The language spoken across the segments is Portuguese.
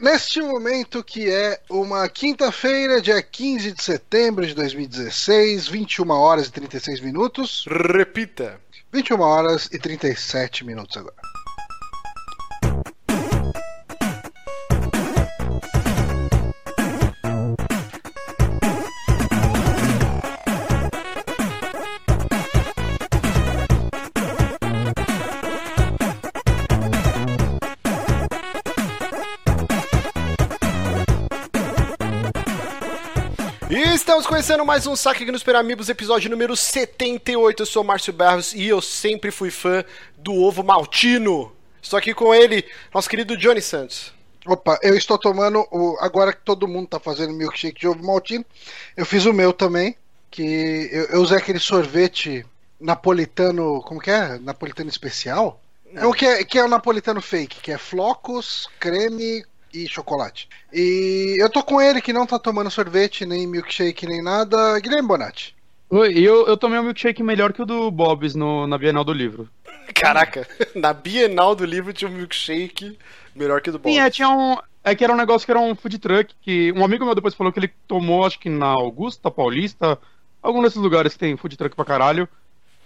Neste momento, que é uma quinta-feira, dia 15 de setembro de 2016, 21 horas e 36 minutos. Repita. 21 horas e 37 minutos agora. Conhecendo mais um Saque aqui nos Peramibos, episódio número 78. Eu sou Márcio Barros e eu sempre fui fã do ovo maltino. Estou aqui com ele, nosso querido Johnny Santos. Opa, eu estou tomando o. Agora que todo mundo está fazendo milkshake de ovo maltino, eu fiz o meu também. Que eu, eu usei aquele sorvete napolitano. Como que é? Napolitano especial? É o que é, que é o napolitano fake, que é flocos, creme e chocolate. E eu tô com ele que não tá tomando sorvete, nem milkshake, nem nada. Guilherme Bonatti. Oi, eu, eu tomei um milkshake melhor que o do Bob's no, na Bienal do Livro. Caraca, na Bienal do livro tinha um milkshake melhor que o do Bob. Sim, é, tinha um. É que era um negócio que era um food truck, que um amigo meu depois falou que ele tomou, acho que na Augusta, Paulista, algum desses lugares que tem food truck pra caralho.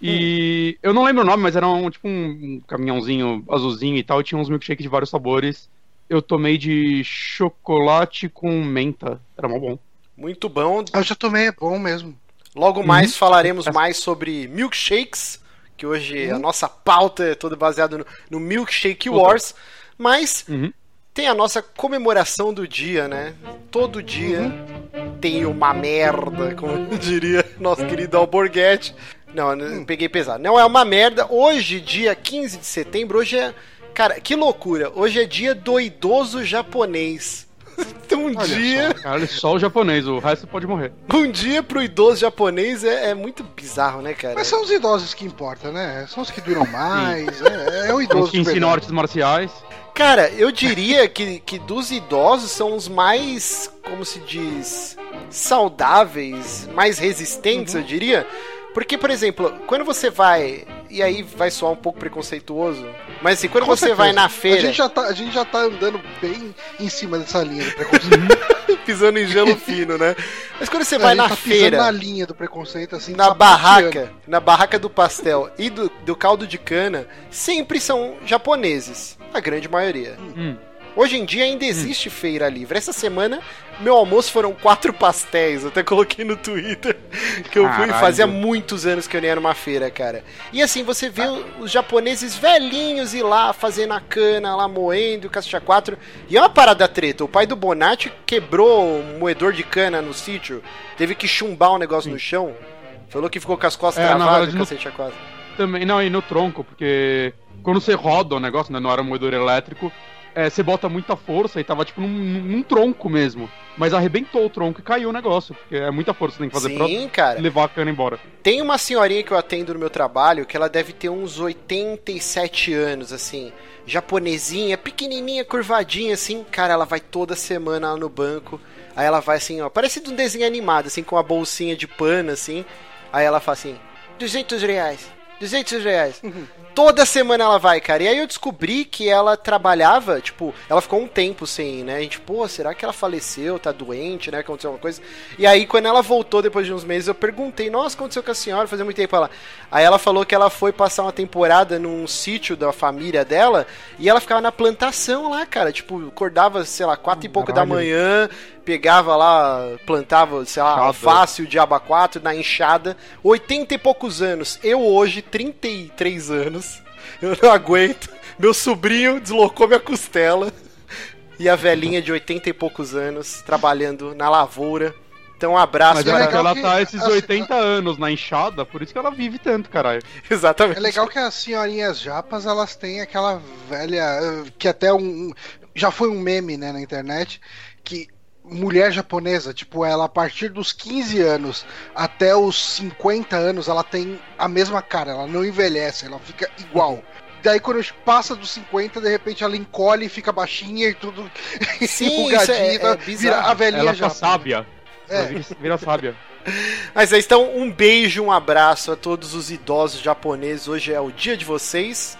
E eu não lembro o nome, mas era um tipo um, um caminhãozinho azulzinho e tal, e tinha uns milkshakes de vários sabores. Eu tomei de chocolate com menta. Era mó bom. Muito bom. Eu já tomei, é bom mesmo. Logo mais falaremos mais sobre milkshakes, que hoje a nossa pauta é toda baseada no, no Milkshake Wars. Mas Uhum. tem a nossa comemoração do dia, né? Todo dia tem uma merda, como diria nosso querido Alborguete. Não, eu peguei pesado. Não é uma merda. Hoje, dia 15 de setembro, hoje é. Cara, que loucura. Hoje é dia do idoso japonês. Então, um dia. Caralho, só o japonês, o resto pode morrer. Um dia pro idoso japonês é, é muito bizarro, né, cara? Mas são os idosos que importam, né? São os que duram mais. É, é o idoso. Os que ensinam artes marciais. Cara, eu diria que, que dos idosos são os mais, como se diz, saudáveis, mais resistentes, eu diria. Porque, por exemplo, quando você vai. E aí vai soar um pouco preconceituoso. Mas assim, quando Com você certeza. vai na feira. A gente, já tá, a gente já tá andando bem em cima dessa linha do preconceito. pisando em gelo fino, né? Mas quando você a vai gente na tá pisando feira. na linha do preconceito, assim, na barraca, na barraca do pastel e do, do caldo de cana, sempre são japoneses. A grande maioria. Hum. Hoje em dia ainda existe feira livre. Essa semana, meu almoço foram quatro pastéis. Eu até coloquei no Twitter que eu fui. Caralho. Fazia muitos anos que eu nem ia numa feira, cara. E assim, você vê os japoneses velhinhos ir lá fazendo a cana, lá moendo, o caixa 4. E é uma parada treta. O pai do Bonatti quebrou um moedor de cana no sítio. Teve que chumbar um negócio no chão. Falou que ficou com as costas É, travadas, cacete a quatro. Também, não, e no tronco, porque quando você roda o negócio, né, não era um moedor elétrico, é, você bota muita força e tava tipo num, num tronco mesmo. Mas arrebentou o tronco e caiu o negócio, porque é muita força que tem que fazer Sim, cara. pra levar a cana embora. Tem uma senhorinha que eu atendo no meu trabalho que ela deve ter uns 87 anos, assim. Japonesinha, pequenininha, curvadinha, assim. Cara, ela vai toda semana lá no banco. Aí ela vai assim, ó. Parece de um desenho animado, assim, com uma bolsinha de pano, assim. Aí ela fala assim: 200 reais. 200 reais. Toda semana ela vai, cara. E aí eu descobri que ela trabalhava, tipo, ela ficou um tempo sem né? A gente, pô, será que ela faleceu? Tá doente, né? Aconteceu alguma coisa. E aí, quando ela voltou depois de uns meses, eu perguntei, nossa, aconteceu com a senhora? Fazia muito tempo ela. Aí ela falou que ela foi passar uma temporada num sítio da família dela e ela ficava na plantação lá, cara. Tipo, acordava, sei lá, quatro e pouco da Caralho. manhã, pegava lá, plantava, sei lá, Enxada. alface, o diaba 4 na enxada. 80 e poucos anos. Eu hoje, 33 anos. Eu não aguento. Meu sobrinho deslocou minha costela. E a velhinha de 80 e poucos anos trabalhando na lavoura. Então, um abraço Mas é é ela que tá esses as- 80 anos na enxada, por isso que ela vive tanto, caralho. Exatamente. É legal que as senhorinhas japas, elas têm aquela velha. Que até um- Já foi um meme, né, na internet. Que mulher japonesa, tipo, ela a partir dos 15 anos até os 50 anos, ela tem a mesma cara, ela não envelhece, ela fica igual. Daí quando passa dos 50, de repente ela encolhe e fica baixinha e tudo Sim, isso é- é vira a velhinha Ela fica japa. sábia. É. Vira, vira sábia. Mas aí, então, um beijo, um abraço a todos os idosos japoneses. Hoje é o dia de vocês.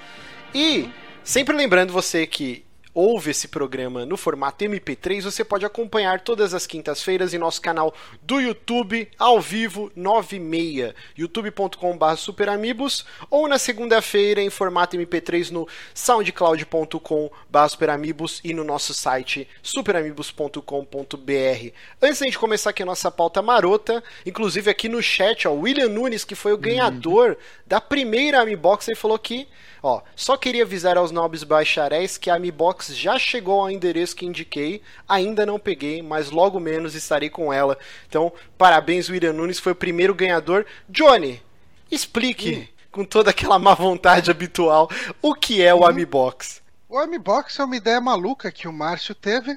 E, sempre lembrando você que ouve esse programa no formato MP3, você pode acompanhar todas as quintas-feiras em nosso canal do YouTube, ao vivo, 9 e meia, youtube.com.br superamigos, ou na segunda-feira em formato MP3 no soundcloud.com.br superamigos e no nosso site superamigos.com.br. Antes da gente começar aqui a nossa pauta marota, inclusive aqui no chat, ó, o William Nunes, que foi o ganhador uhum. da primeira Amibox, ele falou que Ó, só queria avisar aos nobres bacharéis que a Mi Box já chegou ao endereço que indiquei, ainda não peguei, mas logo menos estarei com ela. Então, parabéns, William Nunes, foi o primeiro ganhador. Johnny, explique hum. com toda aquela má vontade habitual o que é o hum. Amibox. O Amibox é uma ideia maluca que o Márcio teve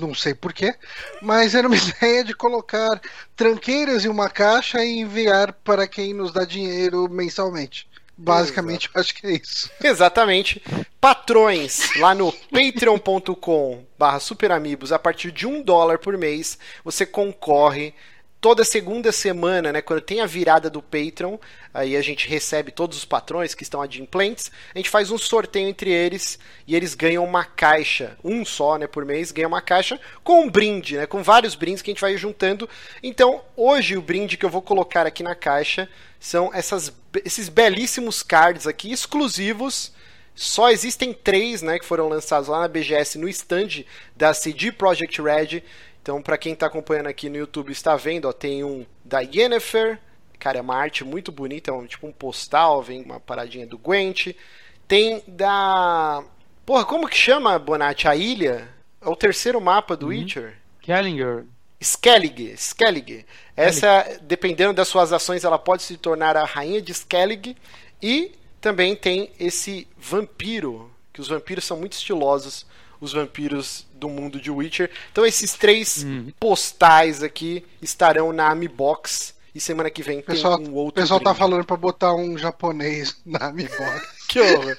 não sei porquê, mas era uma ideia de colocar tranqueiras em uma caixa e enviar para quem nos dá dinheiro mensalmente. Basicamente, eu acho que é isso. Exatamente. Patrões lá no patreon.com barra superamigos, a partir de um dólar por mês, você concorre toda segunda semana, né, quando tem a virada do Patreon, aí a gente recebe todos os patrões que estão adimplentes, a gente faz um sorteio entre eles e eles ganham uma caixa, um só, né, por mês, ganha uma caixa com um brinde, né, com vários brindes que a gente vai juntando. Então, hoje o brinde que eu vou colocar aqui na caixa são essas, esses belíssimos cards aqui, exclusivos. Só existem três, né, que foram lançados lá na BGS no stand da CD Projekt Red. Então, para quem está acompanhando aqui no YouTube, está vendo, ó, tem um da Yennefer. Cara, é uma arte muito bonita, é um, tipo um postal, vem uma paradinha do Gwent. Tem da... Porra, como que chama, Bonatti? A ilha? É o terceiro mapa do uhum. Witcher. Kellinger. Skellig, Skellig. Essa, dependendo das suas ações, ela pode se tornar a rainha de Skellig. E também tem esse vampiro, que os vampiros são muito estilosos, os vampiros do mundo de Witcher. Então esses três uhum. postais aqui estarão na Amibox. E semana que vem pessoal, tem um outro. O pessoal tá brinde. tá falando pra botar um japonês na Amibox. que horror.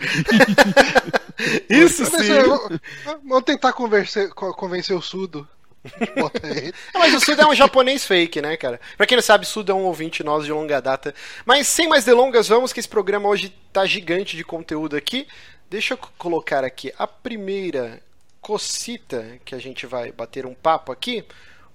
Isso sim. Vamos tentar convencer, convencer o Sudo. não, mas o Suda é um japonês fake, né, cara? Pra quem não sabe, Suda é um ouvinte nosso de longa data. Mas sem mais delongas, vamos que esse programa hoje tá gigante de conteúdo aqui. Deixa eu colocar aqui a primeira cocita que a gente vai bater um papo aqui.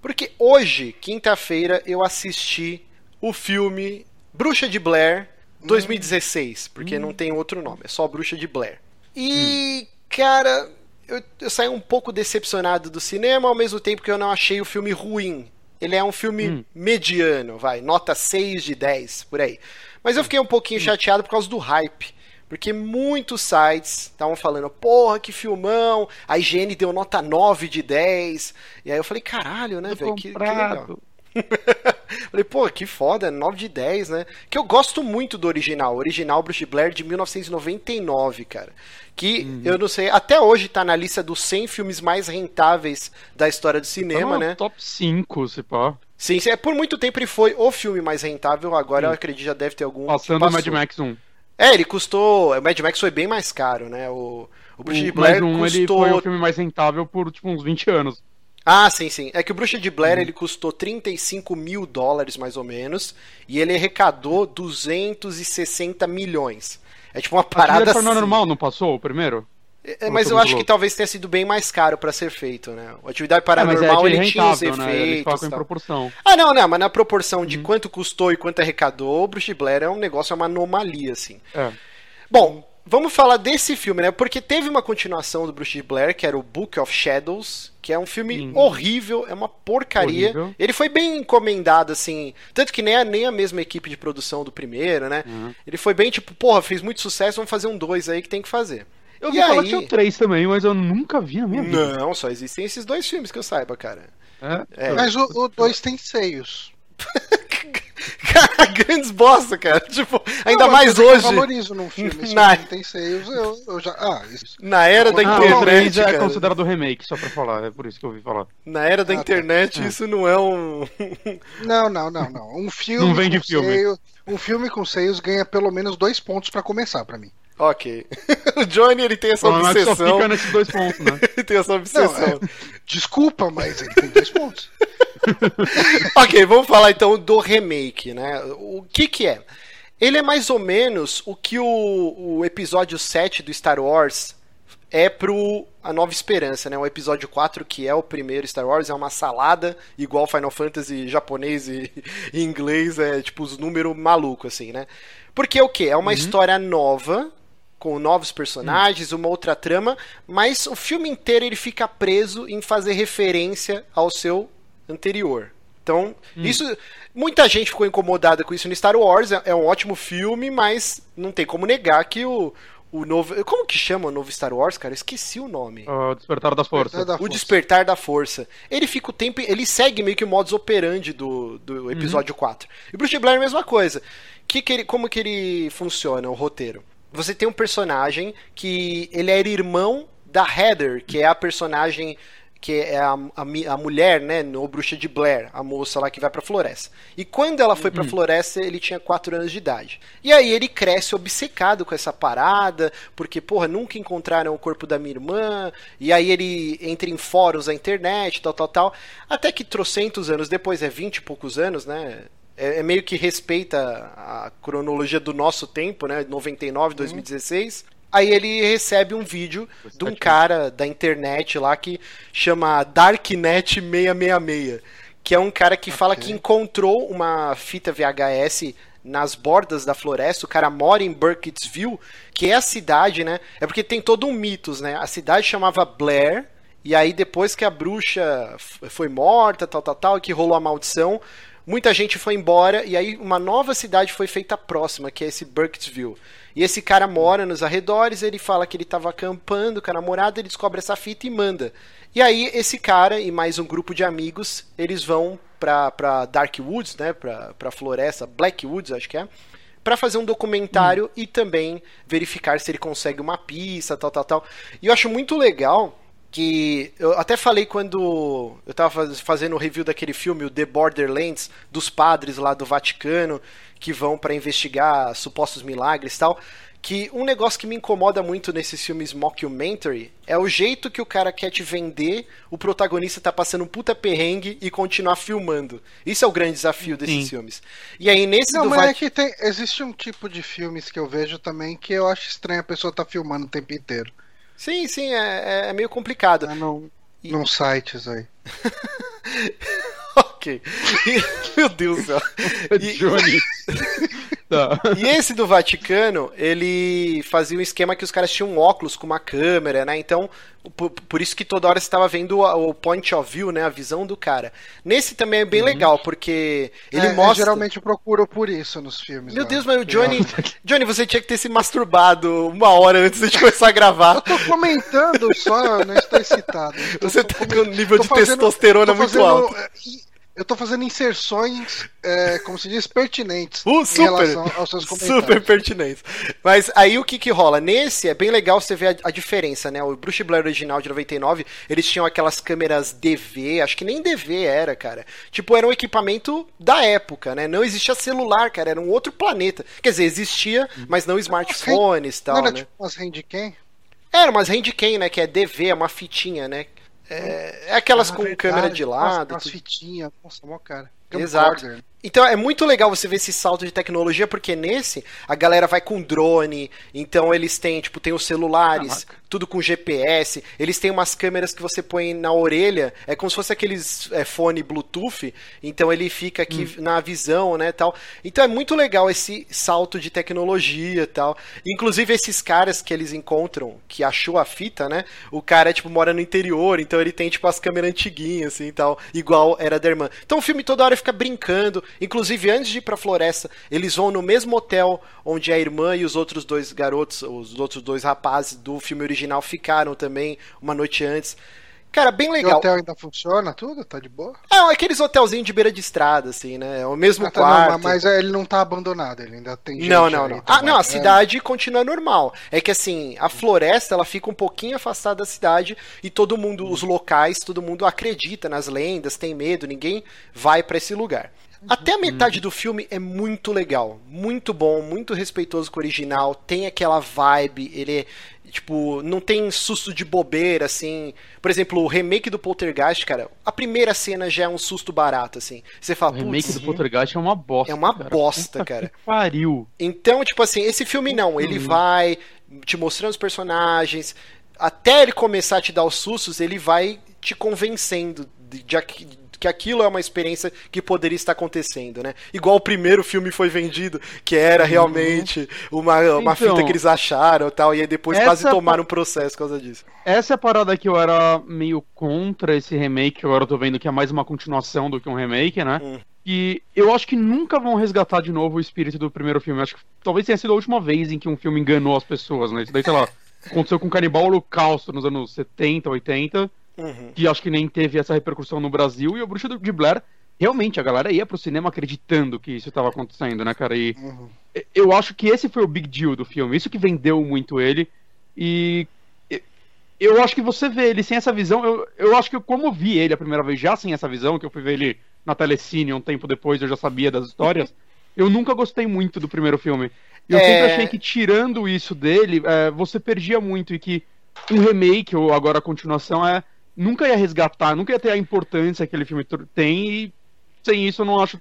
Porque hoje, quinta-feira, eu assisti o filme Bruxa de Blair 2016. Porque hum. não tem outro nome, é só Bruxa de Blair. E, hum. cara, eu, eu saí um pouco decepcionado do cinema, ao mesmo tempo que eu não achei o filme ruim. Ele é um filme hum. mediano, vai, nota 6 de 10, por aí. Mas eu fiquei um pouquinho hum. chateado por causa do hype. Porque muitos sites estavam falando, porra, que filmão. A IGN deu nota 9 de 10. E aí eu falei, caralho, né, velho? Que, que legal. Falei, pô, que foda, 9 de 10, né? Que eu gosto muito do original, original Bruce Blair de 1999, cara. Que uhum. eu não sei, até hoje tá na lista dos 100 filmes mais rentáveis da história do cinema, tá né? Top 5, se pá. Sim, é, por muito tempo ele foi o filme mais rentável, agora Sim. eu acredito já deve ter algum. Passando Mad Max 1. É, ele custou. O Mad Max foi bem mais caro, né? O, o Bruce o Blair. um, custou... ele foi o filme mais rentável por tipo uns 20 anos. Ah, sim, sim. É que o Bruxa de Blair uhum. ele custou 35 mil dólares, mais ou menos, e ele arrecadou 260 milhões. É tipo uma parada. Assim. normal, não passou o primeiro? É, mas eu acho louco. que talvez tenha sido bem mais caro para ser feito, né? O atividade paranormal é, é ele tinha os efeitos. Né? Eles em proporção. Ah, não, não, mas na proporção de uhum. quanto custou e quanto arrecadou, o Bruce Blair é um negócio, é uma anomalia, assim. É. Bom, vamos falar desse filme, né? Porque teve uma continuação do Bruce Blair, que era o Book of Shadows, que é um filme horrível, é uma porcaria. Horrível. Ele foi bem encomendado, assim. Tanto que nem a, nem a mesma equipe de produção do primeiro, né? Uhum. Ele foi bem tipo, porra, fez muito sucesso, vamos fazer um dois aí que tem que fazer. Eu vi e falar aí... que tinha três também, mas eu nunca vi na minha vida. Não, só existem esses dois filmes que eu saiba, cara. É? É. Mas o 2 tem seios. Cara, grandes bosta, cara. Tipo, ainda não, mais hoje. Eu valorizo num filme. Se Na... tem seios, eu, eu já. Ah, isso. Na era da ah, internet. já é considerado remake, só pra falar. É por isso que eu ouvi falar. Na era da ah, tá. internet, tá. isso não é um. não, não, não, não. Um filme. Não vende filme. Seio, um filme com seios ganha pelo menos dois pontos pra começar, pra mim. Ok. o Johnny, ele tem essa obsessão. Só fica nesses dois pontos, né? ele tem essa obsessão. Não, é... Desculpa, mas ele tem dois pontos. ok, vamos falar então do remake, né? O que que é? Ele é mais ou menos o que o, o episódio 7 do Star Wars é pro A Nova Esperança, né? O episódio 4, que é o primeiro Star Wars, é uma salada, igual Final Fantasy japonês e, e inglês, é tipo os números malucos, assim, né? Porque o que? É uma uhum. história nova, com novos personagens, uhum. uma outra trama, mas o filme inteiro ele fica preso em fazer referência ao seu anterior. Então, hum. isso. Muita gente ficou incomodada com isso no Star Wars. É, é um ótimo filme, mas não tem como negar que o, o novo. Como que chama o novo Star Wars, cara? Eu esqueci o nome. O Despertar da Força. Despertar da Força. O Despertar da Força. Ele fica o tempo. Ele segue meio que o modus operandi do, do episódio uhum. 4. E Bruce Blair é a mesma coisa. Que que ele, como que ele funciona, o roteiro? Você tem um personagem que ele era irmão da Heather, que é a personagem que é a, a, a, mulher, né, no Bruxa de Blair, a moça lá que vai pra floresta. E quando ela foi uhum. pra floresta, ele tinha 4 anos de idade. E aí ele cresce obcecado com essa parada, porque, porra, nunca encontraram o corpo da minha irmã, e aí ele entra em fóruns da internet, tal, tal, tal, até que trocentos anos depois, é 20 e poucos anos, né, é, é, meio que respeita a cronologia do nosso tempo, né? 99, 2016. Aí ele recebe um vídeo de um cara da internet lá que chama Darknet666, que é um cara que okay. fala que encontrou uma fita VHS nas bordas da floresta, o cara mora em Burkittsville, que é a cidade, né? É porque tem todo um mitos, né? A cidade chamava Blair, e aí depois que a bruxa foi morta, tal, tal, tal, que rolou a maldição, muita gente foi embora, e aí uma nova cidade foi feita próxima, que é esse Burkittsville. E esse cara mora nos arredores, ele fala que ele estava acampando com a namorada, ele descobre essa fita e manda. E aí esse cara e mais um grupo de amigos, eles vão pra, pra Dark Woods, né, pra, pra floresta, Black Woods acho que é, para fazer um documentário hum. e também verificar se ele consegue uma pista, tal, tal, tal. E eu acho muito legal que eu até falei quando eu estava fazendo o review daquele filme, o The Borderlands, dos padres lá do Vaticano, que vão para investigar supostos milagres e tal. Que um negócio que me incomoda muito nesses filmes mockumentary é o jeito que o cara quer te vender, o protagonista tá passando um puta perrengue e continuar filmando. Isso é o grande desafio desses Sim. filmes. E aí nesse Não, mas Vat... é que tem, existe um tipo de filmes que eu vejo também que eu acho estranho a pessoa tá filmando o tempo inteiro. Sim, sim, é, é, é meio complicado. É num, e... num sites aí. ok. Meu Deus do céu. E... Johnny. Tá. E esse do Vaticano, ele fazia um esquema que os caras tinham um óculos com uma câmera, né? Então, por, por isso que toda hora você estava vendo o, o, point of view, né? A visão do cara. Nesse também é bem uhum. legal, porque ele é, mostra. Eu geralmente procuro por isso nos filmes. Meu né? Deus, mas o Johnny. Johnny, você tinha que ter se masturbado uma hora antes de começar a gravar. Eu tô comentando só, não estou excitado. Você tá com um nível de fazendo, testosterona muito fazendo, alto. Eu tô fazendo inserções, é, como se diz, pertinentes uh, super, em relação aos seus comentários. Super pertinentes. Mas aí o que que rola? Nesse é bem legal você ver a, a, diferença, né? O Bruce Blair original de 99, eles tinham aquelas câmeras DV, acho que nem DV era, cara. Tipo, era um equipamento da época, né? Não existia celular, cara, era um outro planeta. Quer dizer, existia, mas não smartphones e tal, não era né? tipo umas handcam? Era umas handcam, né? Que é DV, é uma fitinha, né? É, é aquelas ah, com verdade, câmera de lado. As fitinhas, nossa, mó cara. Exato. Né? Então é muito legal você ver esse salto de tecnologia, porque nesse a galera vai com drone, então eles têm, tipo, tem os celulares, tudo com GPS, eles têm umas câmeras que você põe na orelha, é como se fosse aqueles é, fone Bluetooth, então ele fica aqui hum. na visão, né, tal. Então é muito legal esse salto de tecnologia tal. Inclusive esses caras que eles encontram, que achou a fita, né, o cara, tipo, mora no interior, então ele tem, tipo, as câmeras antiguinhas, assim, tal, igual era da irmã. Então o filme toda hora fica brincando, Inclusive, antes de ir pra floresta, eles vão no mesmo hotel onde a irmã e os outros dois garotos, os outros dois rapazes do filme original ficaram também uma noite antes. Cara, bem legal. o hotel ainda funciona tudo? Tá de boa? É, aqueles hotelzinhos de beira de estrada, assim, né? É o mesmo ah, tá, quarto. Não, mas ele não tá abandonado, ele ainda tem gente Não, não, não. Ah, não, a cidade continua normal. É que assim, a floresta, ela fica um pouquinho afastada da cidade e todo mundo, os locais, todo mundo acredita nas lendas, tem medo, ninguém vai para esse lugar. Até a metade do filme é muito legal, muito bom, muito respeitoso com o original, tem aquela vibe, ele é, tipo, não tem susto de bobeira, assim. Por exemplo, o remake do Poltergeist, cara, a primeira cena já é um susto barato, assim. Você fala, O remake do Poltergeist é uma bosta. É uma cara. bosta, cara. Que pariu. Então, tipo assim, esse filme não, ele hum. vai te mostrando os personagens, até ele começar a te dar os sustos, ele vai te convencendo de, de, que aquilo é uma experiência que poderia estar acontecendo, né? Igual o primeiro filme foi vendido, que era uhum. realmente uma, uma então, fita que eles acharam e tal, e aí depois quase tomaram um processo por causa disso. Essa é a parada que eu era meio contra esse remake, que agora eu tô vendo que é mais uma continuação do que um remake, né? Hum. E eu acho que nunca vão resgatar de novo o espírito do primeiro filme. Eu acho que talvez tenha sido a última vez em que um filme enganou as pessoas, né? Isso daí, sei lá, aconteceu com Canibal Holocausto nos anos 70, 80. Uhum. Que acho que nem teve essa repercussão no Brasil. E o Bruxa de Blair, realmente, a galera ia pro cinema acreditando que isso estava acontecendo, né, cara? E uhum. eu acho que esse foi o big deal do filme. Isso que vendeu muito ele. E eu acho que você vê ele sem essa visão. Eu, eu acho que eu, como eu vi ele a primeira vez já sem essa visão, que eu fui ver ele na telecine um tempo depois, eu já sabia das histórias. eu nunca gostei muito do primeiro filme. Eu é... sempre achei que tirando isso dele, é, você perdia muito e que um remake ou agora a continuação é nunca ia resgatar, nunca ia ter a importância que aquele filme tem e sem isso eu não acho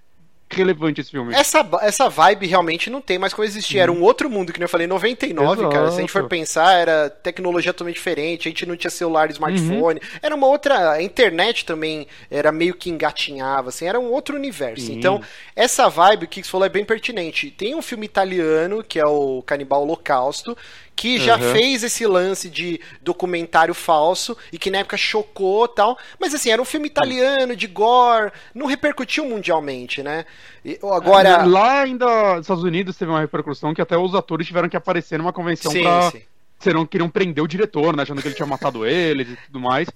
relevante esse filme. Essa, essa vibe realmente não tem mais como existir. Era um outro mundo, que nem eu falei, 99, Exato. cara. Se a gente for pensar, era tecnologia totalmente diferente, a gente não tinha celular, smartphone. Uhum. Era uma outra. A internet também era meio que engatinhava, assim, era um outro universo. Sim. Então, essa vibe que você falou é bem pertinente. Tem um filme italiano, que é o Canibal Holocausto, que já uhum. fez esse lance de documentário falso e que na época chocou tal. Mas assim, era um filme italiano, de gore, não repercutiu mundialmente, né? E, agora. É, lá ainda nos Estados Unidos teve uma repercussão que até os atores tiveram que aparecer numa convenção sim, pra. Sim. Serão, queriam prender o diretor, né? Achando que ele tinha matado ele e tudo mais.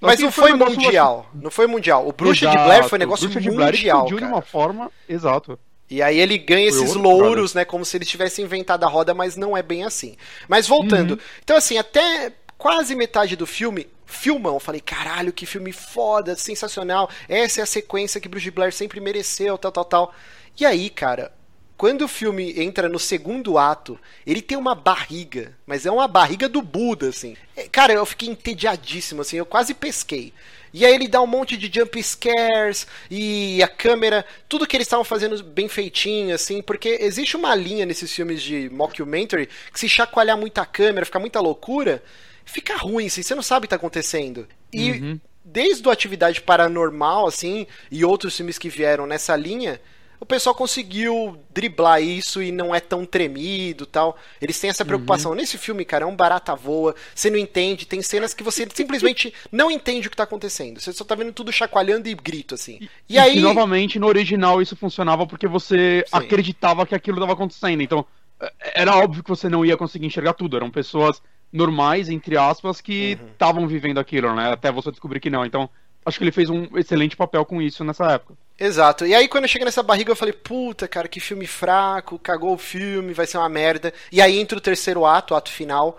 Mas não foi, foi mundial. Assim... Não foi mundial. O Bruxa Exato. de Blair foi um negócio Bruxa mundial. De Blair de uma forma. Exato. E aí ele ganha esses louros, né? Como se ele tivesse inventado a roda, mas não é bem assim. Mas voltando. Uhum. Então, assim, até quase metade do filme, filmão. Eu falei, caralho, que filme foda, sensacional. Essa é a sequência que Bruce Blair sempre mereceu, tal, tal, tal. E aí, cara, quando o filme entra no segundo ato, ele tem uma barriga, mas é uma barriga do Buda, assim. É, cara, eu fiquei entediadíssimo, assim, eu quase pesquei. E aí ele dá um monte de jump scares e a câmera, tudo que eles estavam fazendo bem feitinho, assim, porque existe uma linha nesses filmes de mockumentary que se chacoalhar muita câmera, ficar muita loucura, fica ruim, assim, você não sabe o que tá acontecendo. E uhum. desde o Atividade Paranormal, assim, e outros filmes que vieram nessa linha, o pessoal conseguiu driblar isso e não é tão tremido tal. Eles têm essa preocupação. Uhum. Nesse filme, cara, é um barata voa, você não entende, tem cenas que você simplesmente não entende o que tá acontecendo. Você só tá vendo tudo chacoalhando e grito, assim. E, e aí. E, novamente, no original isso funcionava porque você Sim. acreditava que aquilo estava acontecendo. Então, é, era óbvio que você não ia conseguir enxergar tudo. Eram pessoas normais, entre aspas, que estavam uhum. vivendo aquilo, né? Até você descobrir que não. Então, acho que ele fez um excelente papel com isso nessa época. Exato. E aí quando eu cheguei nessa barriga eu falei, puta, cara, que filme fraco, cagou o filme, vai ser uma merda. E aí entra o terceiro ato, o ato final,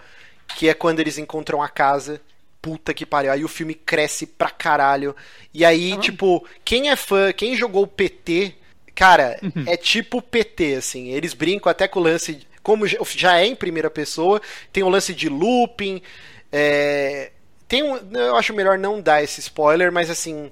que é quando eles encontram a casa. Puta que pariu. Aí o filme cresce pra caralho. E aí, tipo, quem é fã, quem jogou o PT, cara, uhum. é tipo PT, assim. Eles brincam até com o lance. Como já é em primeira pessoa, tem o lance de looping. É, tem um, eu acho melhor não dar esse spoiler, mas assim.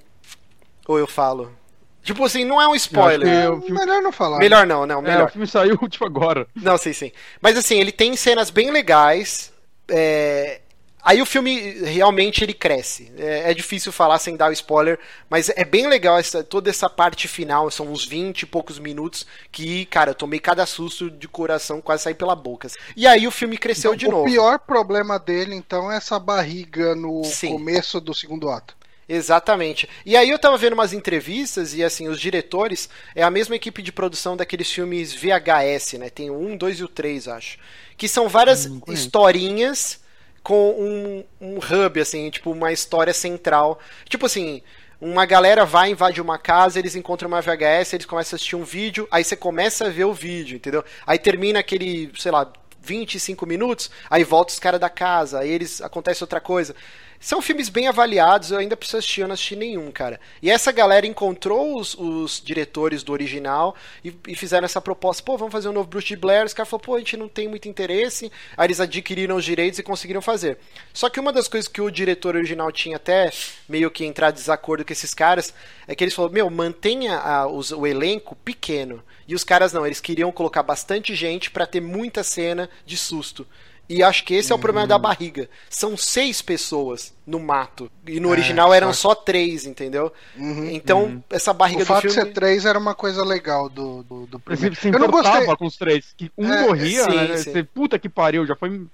Ou eu falo. Tipo assim, não é um spoiler. Filme... Melhor não falar. Melhor não, não. Melhor. É, o filme saiu tipo agora. Não, sim, sim. Mas assim, ele tem cenas bem legais. É... Aí o filme realmente ele cresce. É, é, difícil falar sem dar o spoiler, mas é bem legal essa, toda essa parte final. São uns 20 e poucos minutos que, cara, eu tomei cada susto de coração, quase sair pela boca. E aí o filme cresceu então, de o novo. O pior problema dele, então, é essa barriga no Sim. começo do segundo ato. Exatamente. E aí eu tava vendo umas entrevistas e assim, os diretores é a mesma equipe de produção daqueles filmes VHS, né? Tem o 1, 2 e o 3, acho. Que são várias hum, historinhas com um, um hub, assim, tipo, uma história central. Tipo assim, uma galera vai, invade uma casa, eles encontram uma VHS, eles começam a assistir um vídeo, aí você começa a ver o vídeo, entendeu? Aí termina aquele, sei lá, 25 minutos, aí volta os caras da casa, aí eles acontece outra coisa. São filmes bem avaliados, eu ainda preciso assistir, eu não assisti nenhum, cara. E essa galera encontrou os, os diretores do original e, e, fizeram essa proposta. Pô, vamos fazer um novo Bruce Blair. Os caras falaram, pô, a gente não tem muito interesse. Aí eles adquiriram os direitos e conseguiram fazer. Só que uma das coisas que o diretor original tinha até meio que entrar em desacordo com esses caras é que eles falaram, meu, mantenha a, os, o elenco pequeno. E os caras não, eles queriam colocar bastante gente para ter muita cena de susto. E acho que esse é o problema da Hum. barriga. São seis pessoas no mato. E no É, original eram só- só três, entendeu? Uhum. Então, essa barriga O fato do de filme. ser três era uma coisa legal do, do, do Você primeiro. se Eu não importava gostei. com os três. Que um É, morria, sim, né? sim. Você, puta que pariu, já foi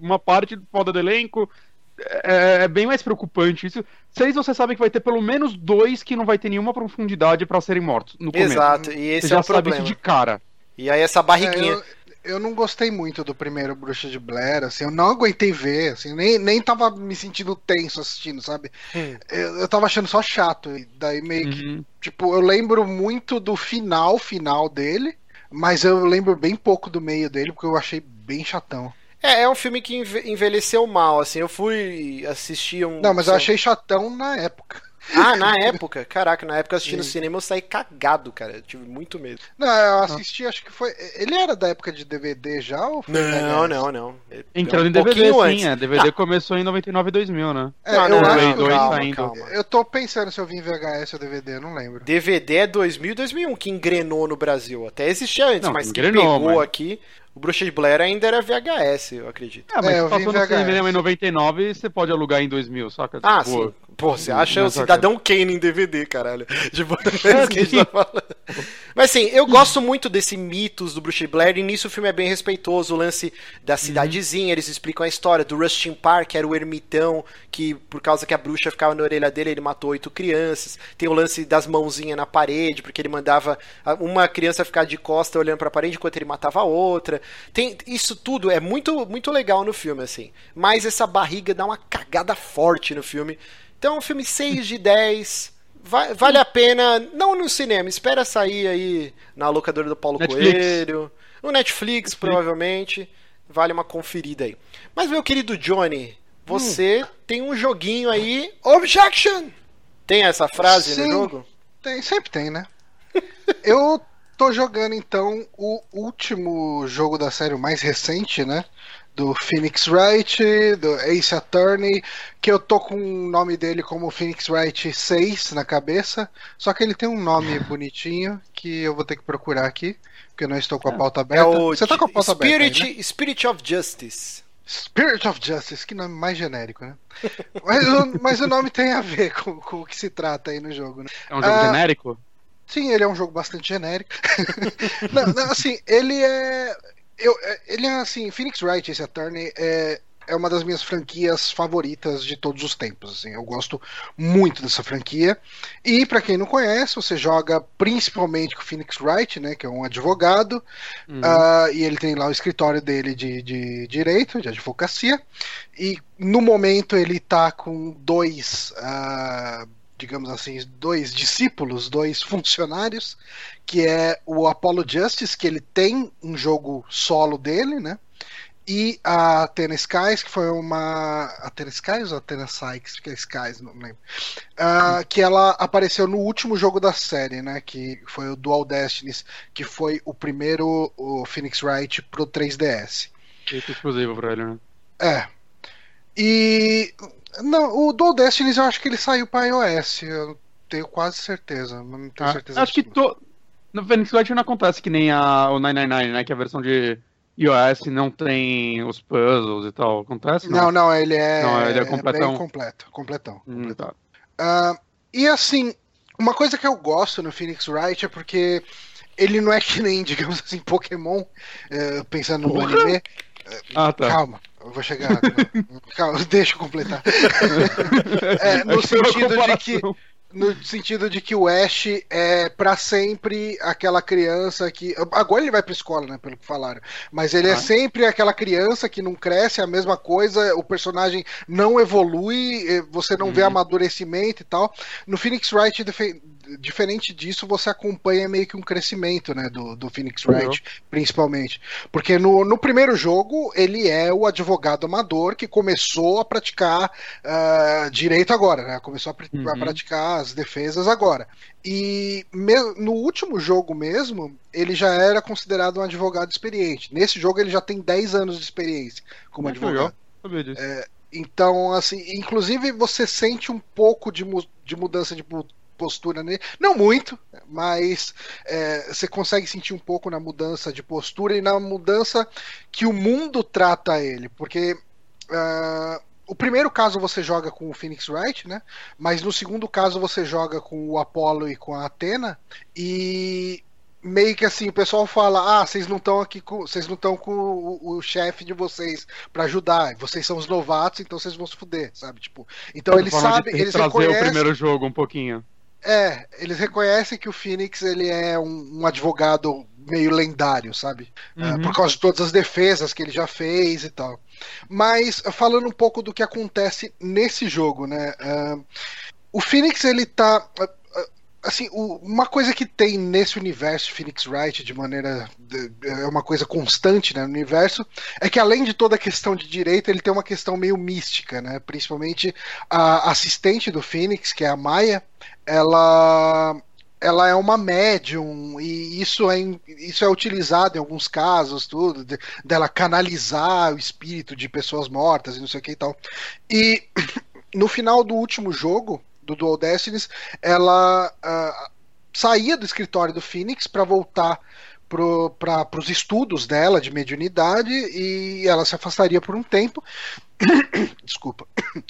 uma parte foda do elenco. É, é bem mais preocupante isso. Seis você sabe que vai ter pelo menos dois que não vai ter nenhuma profundidade pra serem mortos no começo. Exato, e Você esse é já o sabe problema. isso de cara. E aí essa É, barriguinha. eu, eu não gostei muito do primeiro Bruxa de Blair, assim, eu não aguentei ver, assim, nem, nem tava me sentindo tenso assistindo, sabe? Hum. Eu, eu tava achando só chato, e daí meio que, Uhum. tipo, eu lembro muito do final, final dele, mas eu lembro bem pouco do meio dele, porque eu achei bem chatão. É, é um filme que enve- envelheceu mal, assim. Eu fui assistir um. Não, mas eu achei chatão na época. Ah, na época? Caraca, na época eu assisti no cinema eu saí cagado, cara. Eu tive muito medo. Não, eu assisti, acho que foi. Ele era da época de DVD já? Ou foi Não, não, não. É Entrando um em DVD, sim. antes. É, DVD começou em 99 e 2000, né? É, Não, eu não, acho que calma, calma. Eu tô pensando se eu vi em VHS ou DVD, eu não lembro. DVD é 2000 e 2001 que engrenou no Brasil. Até existia antes, Não, mas que engrenou, pegou mas- aqui. O Bruxa de Blair ainda era VHS, eu acredito. É, mas É, passou em no cinema VHS. em 99 e você pode alugar em 2000, saca? Ah, Tipo, sim. Pô, você acha o saca. Cidadão Kane em DVD, caralho. Tipo, é isso que a gente tá falando. Mas assim, eu gosto muito desse mitos do Bruce de Blair, e nisso o filme é bem respeitoso. O lance da cidadezinha, eles explicam a história do Rustin Park, que era o ermitão, que por causa que a bruxa ficava na orelha dele, ele matou oito crianças. Tem o lance das mãozinhas na parede, porque ele mandava uma criança ficar de costa olhando pra parede enquanto ele matava a outra. Tem isso tudo é muito muito legal no filme assim. Mas essa barriga dá uma cagada forte no filme. Então, é um filme 6 de 10. Va- vale a pena, não no cinema, espera sair aí na locadora do Paulo Netflix. Coelho, no Netflix, provavelmente. Vale uma conferida aí. Mas, meu querido Johnny, você tem um joguinho aí. Objection! Tem essa frase Sim. no jogo? Tem, sempre tem, né? eu tô jogando então o último jogo da série, o mais recente, né? Do Phoenix Wright, do Ace Attorney, que eu tô com o nome dele como Phoenix Wright 6 na cabeça, só que ele tem um nome bonitinho que eu vou ter que procurar aqui, porque eu não estou com a pauta É aberta. o Você tá com a pauta aberta aí, Spirit, né? Spirit of Justice. Spirit of Justice, que nome mais genérico, né? Mas o, mas o nome tem a ver com, com o que se trata aí no jogo, né? É um jogo Ah, genérico? Sim, ele é um jogo bastante genérico. não, não, assim, ele é. Eu, é- ele é assim, Phoenix Wright, esse Attorney, é, é uma das minhas franquias favoritas de todos os tempos. Assim, eu gosto muito dessa franquia. E pra quem não conhece, você joga principalmente com o Phoenix Wright, né, que é um advogado. Uhum. Ah, e ele tem lá o escritório dele de, de direito, de advocacia. E no momento ele tá com dois, ah, digamos assim, dois discípulos, dois funcionários, que é o Apollo Justice, que ele tem um jogo solo dele, né? E a Athena Skies, que foi uma. Athena Skies ou Athena Sykes? Que é Skies, não lembro. Ah, que ela apareceu no último jogo da série, né? Que foi o Dual Destinies, que foi o primeiro o Phoenix Wright pro 3DS. Esse é exclusivo pra ele, né? É. E. Não, o Dual Destinies eu acho que ele saiu pra iOS. Eu tenho quase certeza. Não tenho Ah, certeza. acho que to... no Phoenix Wright não acontece que nem a, o 999, né? Que a versão de iOS não tem os puzzles e tal. Acontece? Não, não, ele é. Não, ele é bem completão. completo. Completão. Hum, completão. tá. Ah, e assim, uma coisa que eu gosto no Phoenix Wright é porque ele não é que nem, digamos assim, Pokémon, eh, pensando no Porra! anime. Ah, tá. Calma, eu vou chegar. Calma, deixa eu completar. É, no sentido de que no sentido de que o Ash é pra sempre aquela criança que agora ele vai pra escola, né, pelo que falaram, mas ele é Ah. sempre aquela criança que não cresce, é a mesma coisa, o personagem não evolui, eh, você não vê Uhum. amadurecimento e tal. No Phoenix Wright diferente disso, você acompanha meio que um crescimento, né, do, do Phoenix Uhum. Wright, principalmente. Porque no, no primeiro jogo, ele é o advogado amador que começou a praticar ah, direito agora, né? Começou a, pr- a Uhum. praticar as defesas agora. E no último jogo mesmo, ele já era considerado um advogado experiente. Nesse jogo, ele já tem 10 anos de experiência como advogado. legal. Disso. Então, assim, inclusive você sente um pouco de, mu- de mudança de, postura nele. Não muito, mas é, você consegue sentir um pouco na mudança de postura e na mudança que o mundo trata ele. Porque. Uh, o primeiro caso você joga com o Phoenix Wright, né? Mas no segundo caso você joga com o Apollo e com a Athena. E meio que assim, o pessoal fala: "Ah, vocês não estão aqui com, vocês não estão com o, o chefe de vocês para ajudar. Vocês são os novatos, então vocês vão se fuder", sabe? Tipo, então eles sabem, eles reconhecem o primeiro jogo um pouquinho. É, eles reconhecem que o Phoenix ele é um, um advogado meio lendário, sabe? É, uhum. Uh, por causa de todas as defesas que ele já fez e tal. Mas falando um pouco do que acontece nesse jogo, né? Uh, o Phoenix ele tá assim, uma coisa que tem nesse universo Phoenix Wright de maneira é uma coisa constante né, no universo é que além de toda a questão de direito ele tem uma questão meio mística, né? Principalmente a assistente do Phoenix, que é a Maya, ela ela é uma médium e isso é, isso é utilizado em alguns casos, tudo, de, dela canalizar o espírito de pessoas mortas e não sei o que e tal. E no final do último jogo, do Dual Destinies, ela uh, saía do escritório do Phoenix para voltar para os estudos dela de mediunidade e ela se afastaria por um tempo. Desculpa.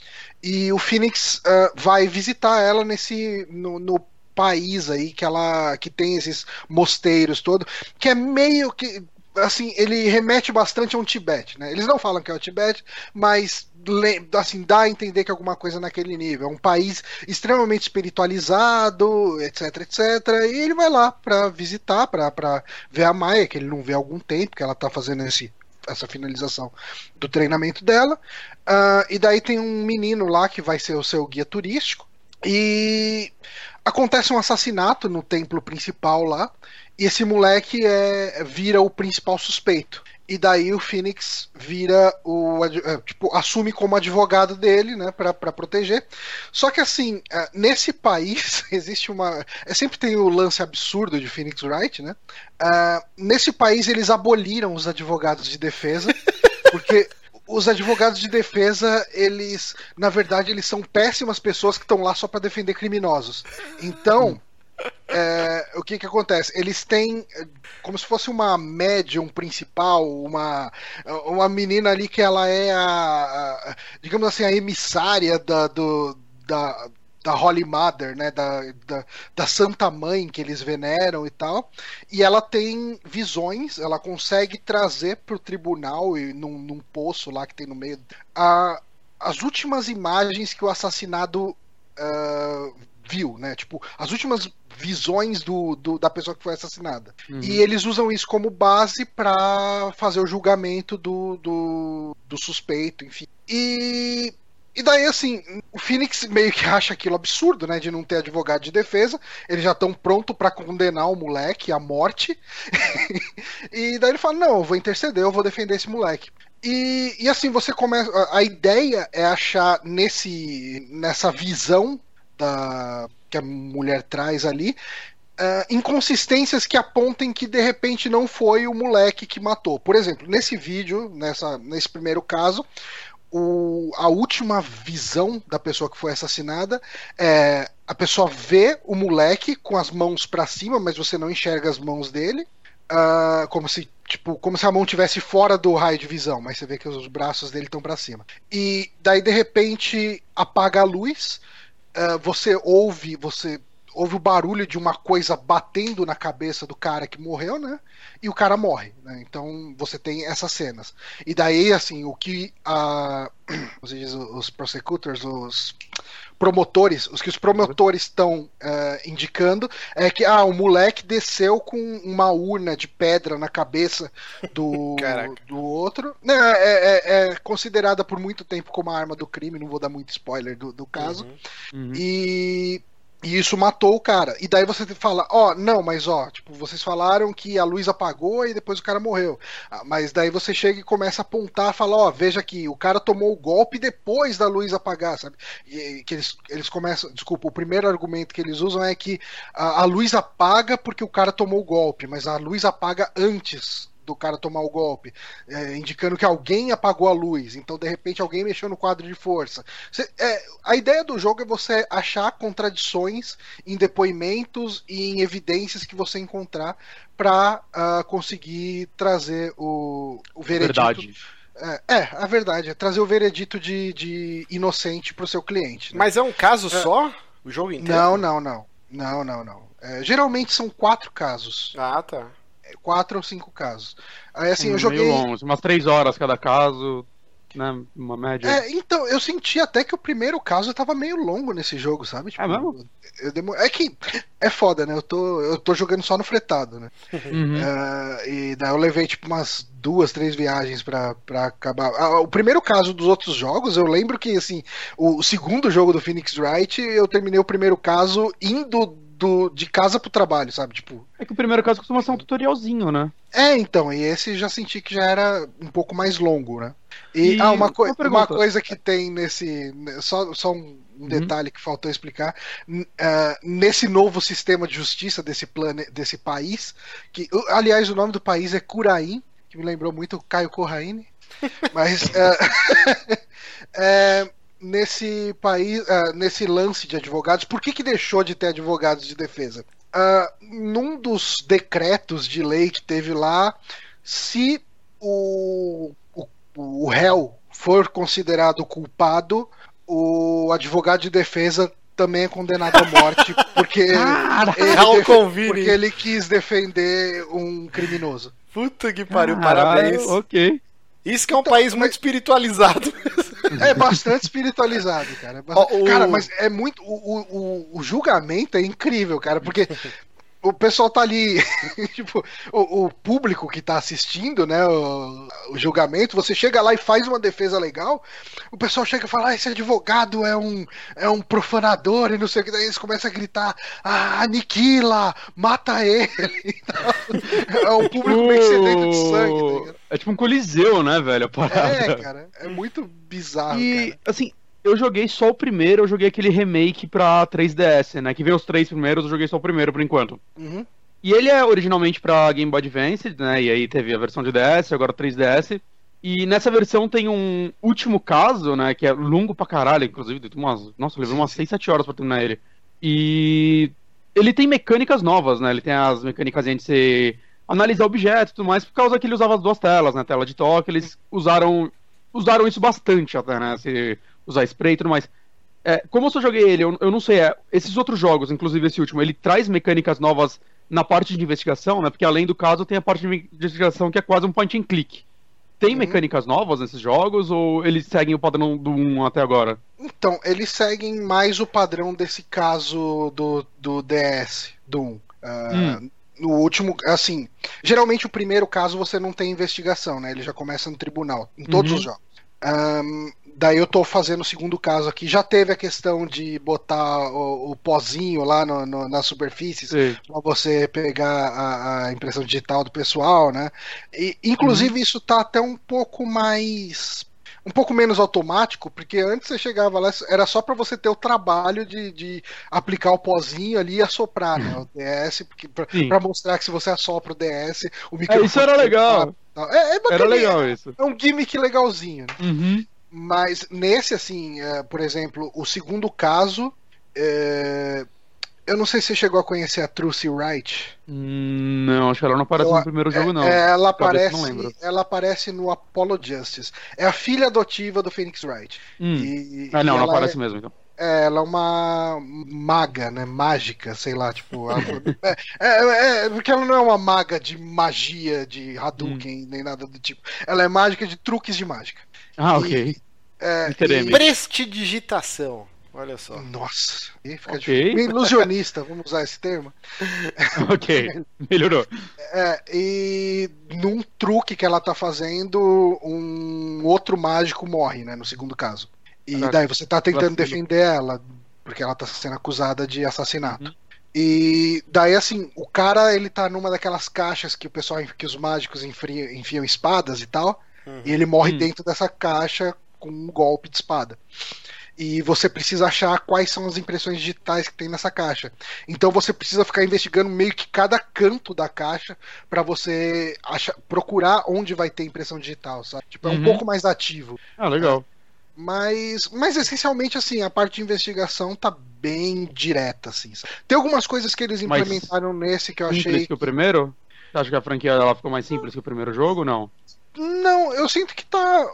E o Phoenix uh, vai visitar ela nesse no, no, país aí que ela que tem esses mosteiros todo, que é meio que assim, ele remete bastante a um Tibete, né? Eles não falam que é o Tibete, mas assim, dá a entender que é alguma coisa naquele nível. É um país extremamente espiritualizado, etc, etc. E ele vai lá para visitar, para ver a Maia, que ele não vê há algum tempo, que ela tá fazendo esse, essa finalização do treinamento dela. Uh, e daí tem um menino lá que vai ser o seu guia turístico. E acontece um assassinato no templo principal lá. E esse moleque é, vira o principal suspeito. E daí o Phoenix vira o. É, tipo, assume como advogado dele, né, pra, pra proteger. Só que assim, é, nesse país existe uma. É, sempre tem o lance absurdo de Phoenix Wright, né? Uh, nesse país eles aboliram os advogados de defesa, porque os advogados de defesa, eles, na verdade, eles são péssimas pessoas que estão lá só para defender criminosos. Então, é, o que que acontece? Eles têm como se fosse uma médium principal, uma, uma menina ali que ela é a, a digamos assim, a emissária da, do, da, da Holy Mother, né, da, da, da, Santa Mãe que eles veneram e tal, e ela tem visões, ela consegue trazer para o tribunal e num, num, poço lá que tem no meio. A, as últimas imagens que o assassinado uh, viu, né, tipo as últimas visões do, do, da pessoa que foi assassinada. Uhum. E eles usam isso como base para fazer o julgamento do, do, do suspeito, enfim. E e daí, assim, o Phoenix meio que acha aquilo absurdo, né? De não ter advogado de defesa. Eles já estão prontos para condenar o moleque à morte. e daí ele fala: Não, eu vou interceder, eu vou defender esse moleque. E, e assim, você começa. A ideia é achar nesse, nessa visão da, que a mulher traz ali. Uh, inconsistências que apontem que de repente não foi o moleque que matou. Por exemplo, nesse vídeo, nessa, nesse primeiro caso, o, a última visão da pessoa que foi assassinada é a pessoa vê o moleque com as mãos para cima, mas você não enxerga as mãos dele, uh, como se tipo como se a mão tivesse fora do raio de visão, mas você vê que os braços dele estão para cima. E daí de repente apaga a luz, uh, você ouve, você ouve o barulho de uma coisa batendo na cabeça do cara que morreu, né? E o cara morre, né? Então você tem essas cenas. E daí, assim, o que a, os prosecutors, os promotores, os que os promotores estão uh, indicando é que ah, o moleque desceu com uma urna de pedra na cabeça do, do outro. Né, é, é, é, considerada por muito tempo como a arma do crime, não vou dar muito spoiler do, do caso. Uhum. Uhum. E e isso matou o cara. E daí você fala, ó, oh, não, mas ó, tipo, vocês falaram que a luz apagou e depois o cara morreu. Ah, mas daí você chega e começa a apontar, fala, ó, oh, veja aqui, o cara tomou o golpe depois da luz apagar, sabe? E que eles, eles começam, desculpa, o primeiro argumento que eles usam é que a, a luz apaga porque o cara tomou o golpe, mas a luz apaga antes do cara tomar o golpe, é, indicando que alguém apagou a luz, então de repente alguém mexeu no quadro de força. Você, é, a ideia do jogo é você achar contradições em depoimentos e em evidências que você encontrar para uh, ah, conseguir trazer o, o veredito. Verdade. É, é, a verdade, é trazer o veredito de, de inocente pro seu cliente. Né? Mas é um caso é. só? O jogo inteiro? Não, não, não. Não, não, não. É, geralmente são quatro casos. Ah, tá. Quatro ou cinco casos. Aí assim, hum, eu joguei. Longo, umas três horas cada caso né? Uma média. É, então, eu senti até que o primeiro caso tava meio longo nesse jogo, sabe? Tipo, é mesmo? Demor... É que é foda, né? Eu tô, eu tô jogando só no fretado, né? Uhum. Uh, e daí eu levei, tipo, umas duas, três viagens pra, pra acabar. Ah, o primeiro caso dos outros jogos, eu lembro que, assim, o segundo jogo do Phoenix Wright, eu terminei o primeiro caso indo do, de casa pro trabalho, sabe? Tipo. É que o primeiro caso costuma ser um tutorialzinho, né? É, então, e esse já senti que já era um pouco mais longo, né? E, e ah, uma, co uma, uma, coisa que tem nesse. Só, só um uhum. detalhe que faltou explicar. Uh, nesse novo sistema de justiça desse, plane, desse país, que, aliás, o nome do país é Curaim, que me lembrou muito o Caio Corraine. Mas. Uh, é, nesse país, uh, nesse lance de advogados, por que, que deixou de ter advogados de defesa? Uh, num dos decretos de lei que teve lá, se o, o, o réu for considerado culpado, o advogado de defesa também é condenado à morte porque, ele, porque ele quis defender um criminoso. Puta que pariu, parabéns. Ok. Isso que é um então, país muito espiritualizado. É bastante espiritualizado, cara. É. Cara, mas é muito. O, o, o julgamento é incrível, cara, porque o pessoal tá ali, tipo, o, o, público que tá assistindo, né, o, o, julgamento, você chega lá e faz uma defesa legal, o pessoal chega e fala, ah, esse advogado é um, é um profanador e não sei o que, daí eles começam a gritar, ah, aniquila, mata ele. é um público meio sedento de sangue. Tá é tipo um coliseu, né, velho, a É, cara, é muito bizarro, e, cara. assim, eu joguei só o primeiro, eu joguei aquele remake pra 3DS, né? Que veio os três primeiros, eu joguei só o primeiro por enquanto. Uhum. E ele é originalmente pra Game Boy Advance, né? E aí teve a versão de DS, agora 3DS. E nessa versão tem um último caso, né? Que é longo pra caralho, inclusive. Umas, nossa, levou umas 6, 7 horas pra terminar ele. E ele tem mecânicas novas, né? Ele tem as mecânicas de você analisar objetos e tudo mais, por causa que ele usava as duas telas, né? Tela de toque, eles usaram usaram isso bastante até, né? Usar spray e tudo mais. É, como eu só joguei ele, eu, eu não sei, é, esses outros jogos, inclusive esse último, ele traz mecânicas novas na parte de investigação, né? Porque além do caso tem a parte de investigação que é quase um point and click. Tem uhum. mecânicas novas nesses jogos ou eles seguem o padrão do 1 até agora? Então, eles seguem mais o padrão desse caso do, do DS, do 1. Uh, hum. No último, assim, geralmente o primeiro caso você não tem investigação, né? Ele já começa no tribunal, em todos uhum. os jogos. Um, daí eu tô fazendo o segundo caso aqui. Já teve a questão de botar o, o pozinho lá no, no, nas superfícies para você pegar a, a, impressão digital do pessoal, né? E, inclusive, uhum. isso tá até um pouco mais um pouco menos automático, porque antes você chegava lá, era só para você ter o trabalho de, de, aplicar o pozinho ali e assoprar né, o DS, para mostrar que se você assopra o DS, o microfone. É, isso era legal. É, é era legal isso. É um gimmick legalzinho. Né? Uhum. Mas nesse, assim, é, por exemplo, o segundo caso. É, eu não sei se você chegou a conhecer a Trucy Wright. Hum, não, acho que ela não aparece no primeiro jogo, é, não. Ela aparece, ela aparece no Apollo Justice. É a filha adotiva do Phoenix Wright. Hum. E, ah, não, não aparece é, mesmo, então. É, ela é uma maga, né? Mágica, sei lá, tipo. Ela, é, é, é, porque ela não é uma maga de magia, de Hadouken, hum. nem nada do tipo. Ela é mágica de truques de mágica. Ah, ok. É, e... Prestidigitação. Olha só. Nossa, fica okay. ilusionista, vamos usar esse termo. ok, melhorou. É, e num truque que ela tá fazendo, um outro mágico morre, né? No segundo caso. E daí você tá tentando defender ela, porque ela tá sendo acusada de assassinato. Uhum. E daí, assim, o cara, ele tá numa daquelas caixas que o pessoal, que os mágicos enfiam, enfiam espadas e tal. Uhum. E ele morre uhum. dentro dessa caixa com um golpe de espada. e você precisa achar quais são as impressões digitais que tem nessa caixa. Então você precisa ficar investigando meio que cada canto da caixa para você achar, procurar onde vai ter impressão digital, sabe? Tipo, é um Uhum. pouco mais ativo. Ah, legal. Mas, mas essencialmente assim, a parte de investigação tá bem direta assim. sabe? Tem algumas coisas que eles Mas implementaram nesse que eu Simples achei que o primeiro? Você acha que a franquia ela ficou mais simples que o primeiro jogo? Não. Não, eu sinto que tá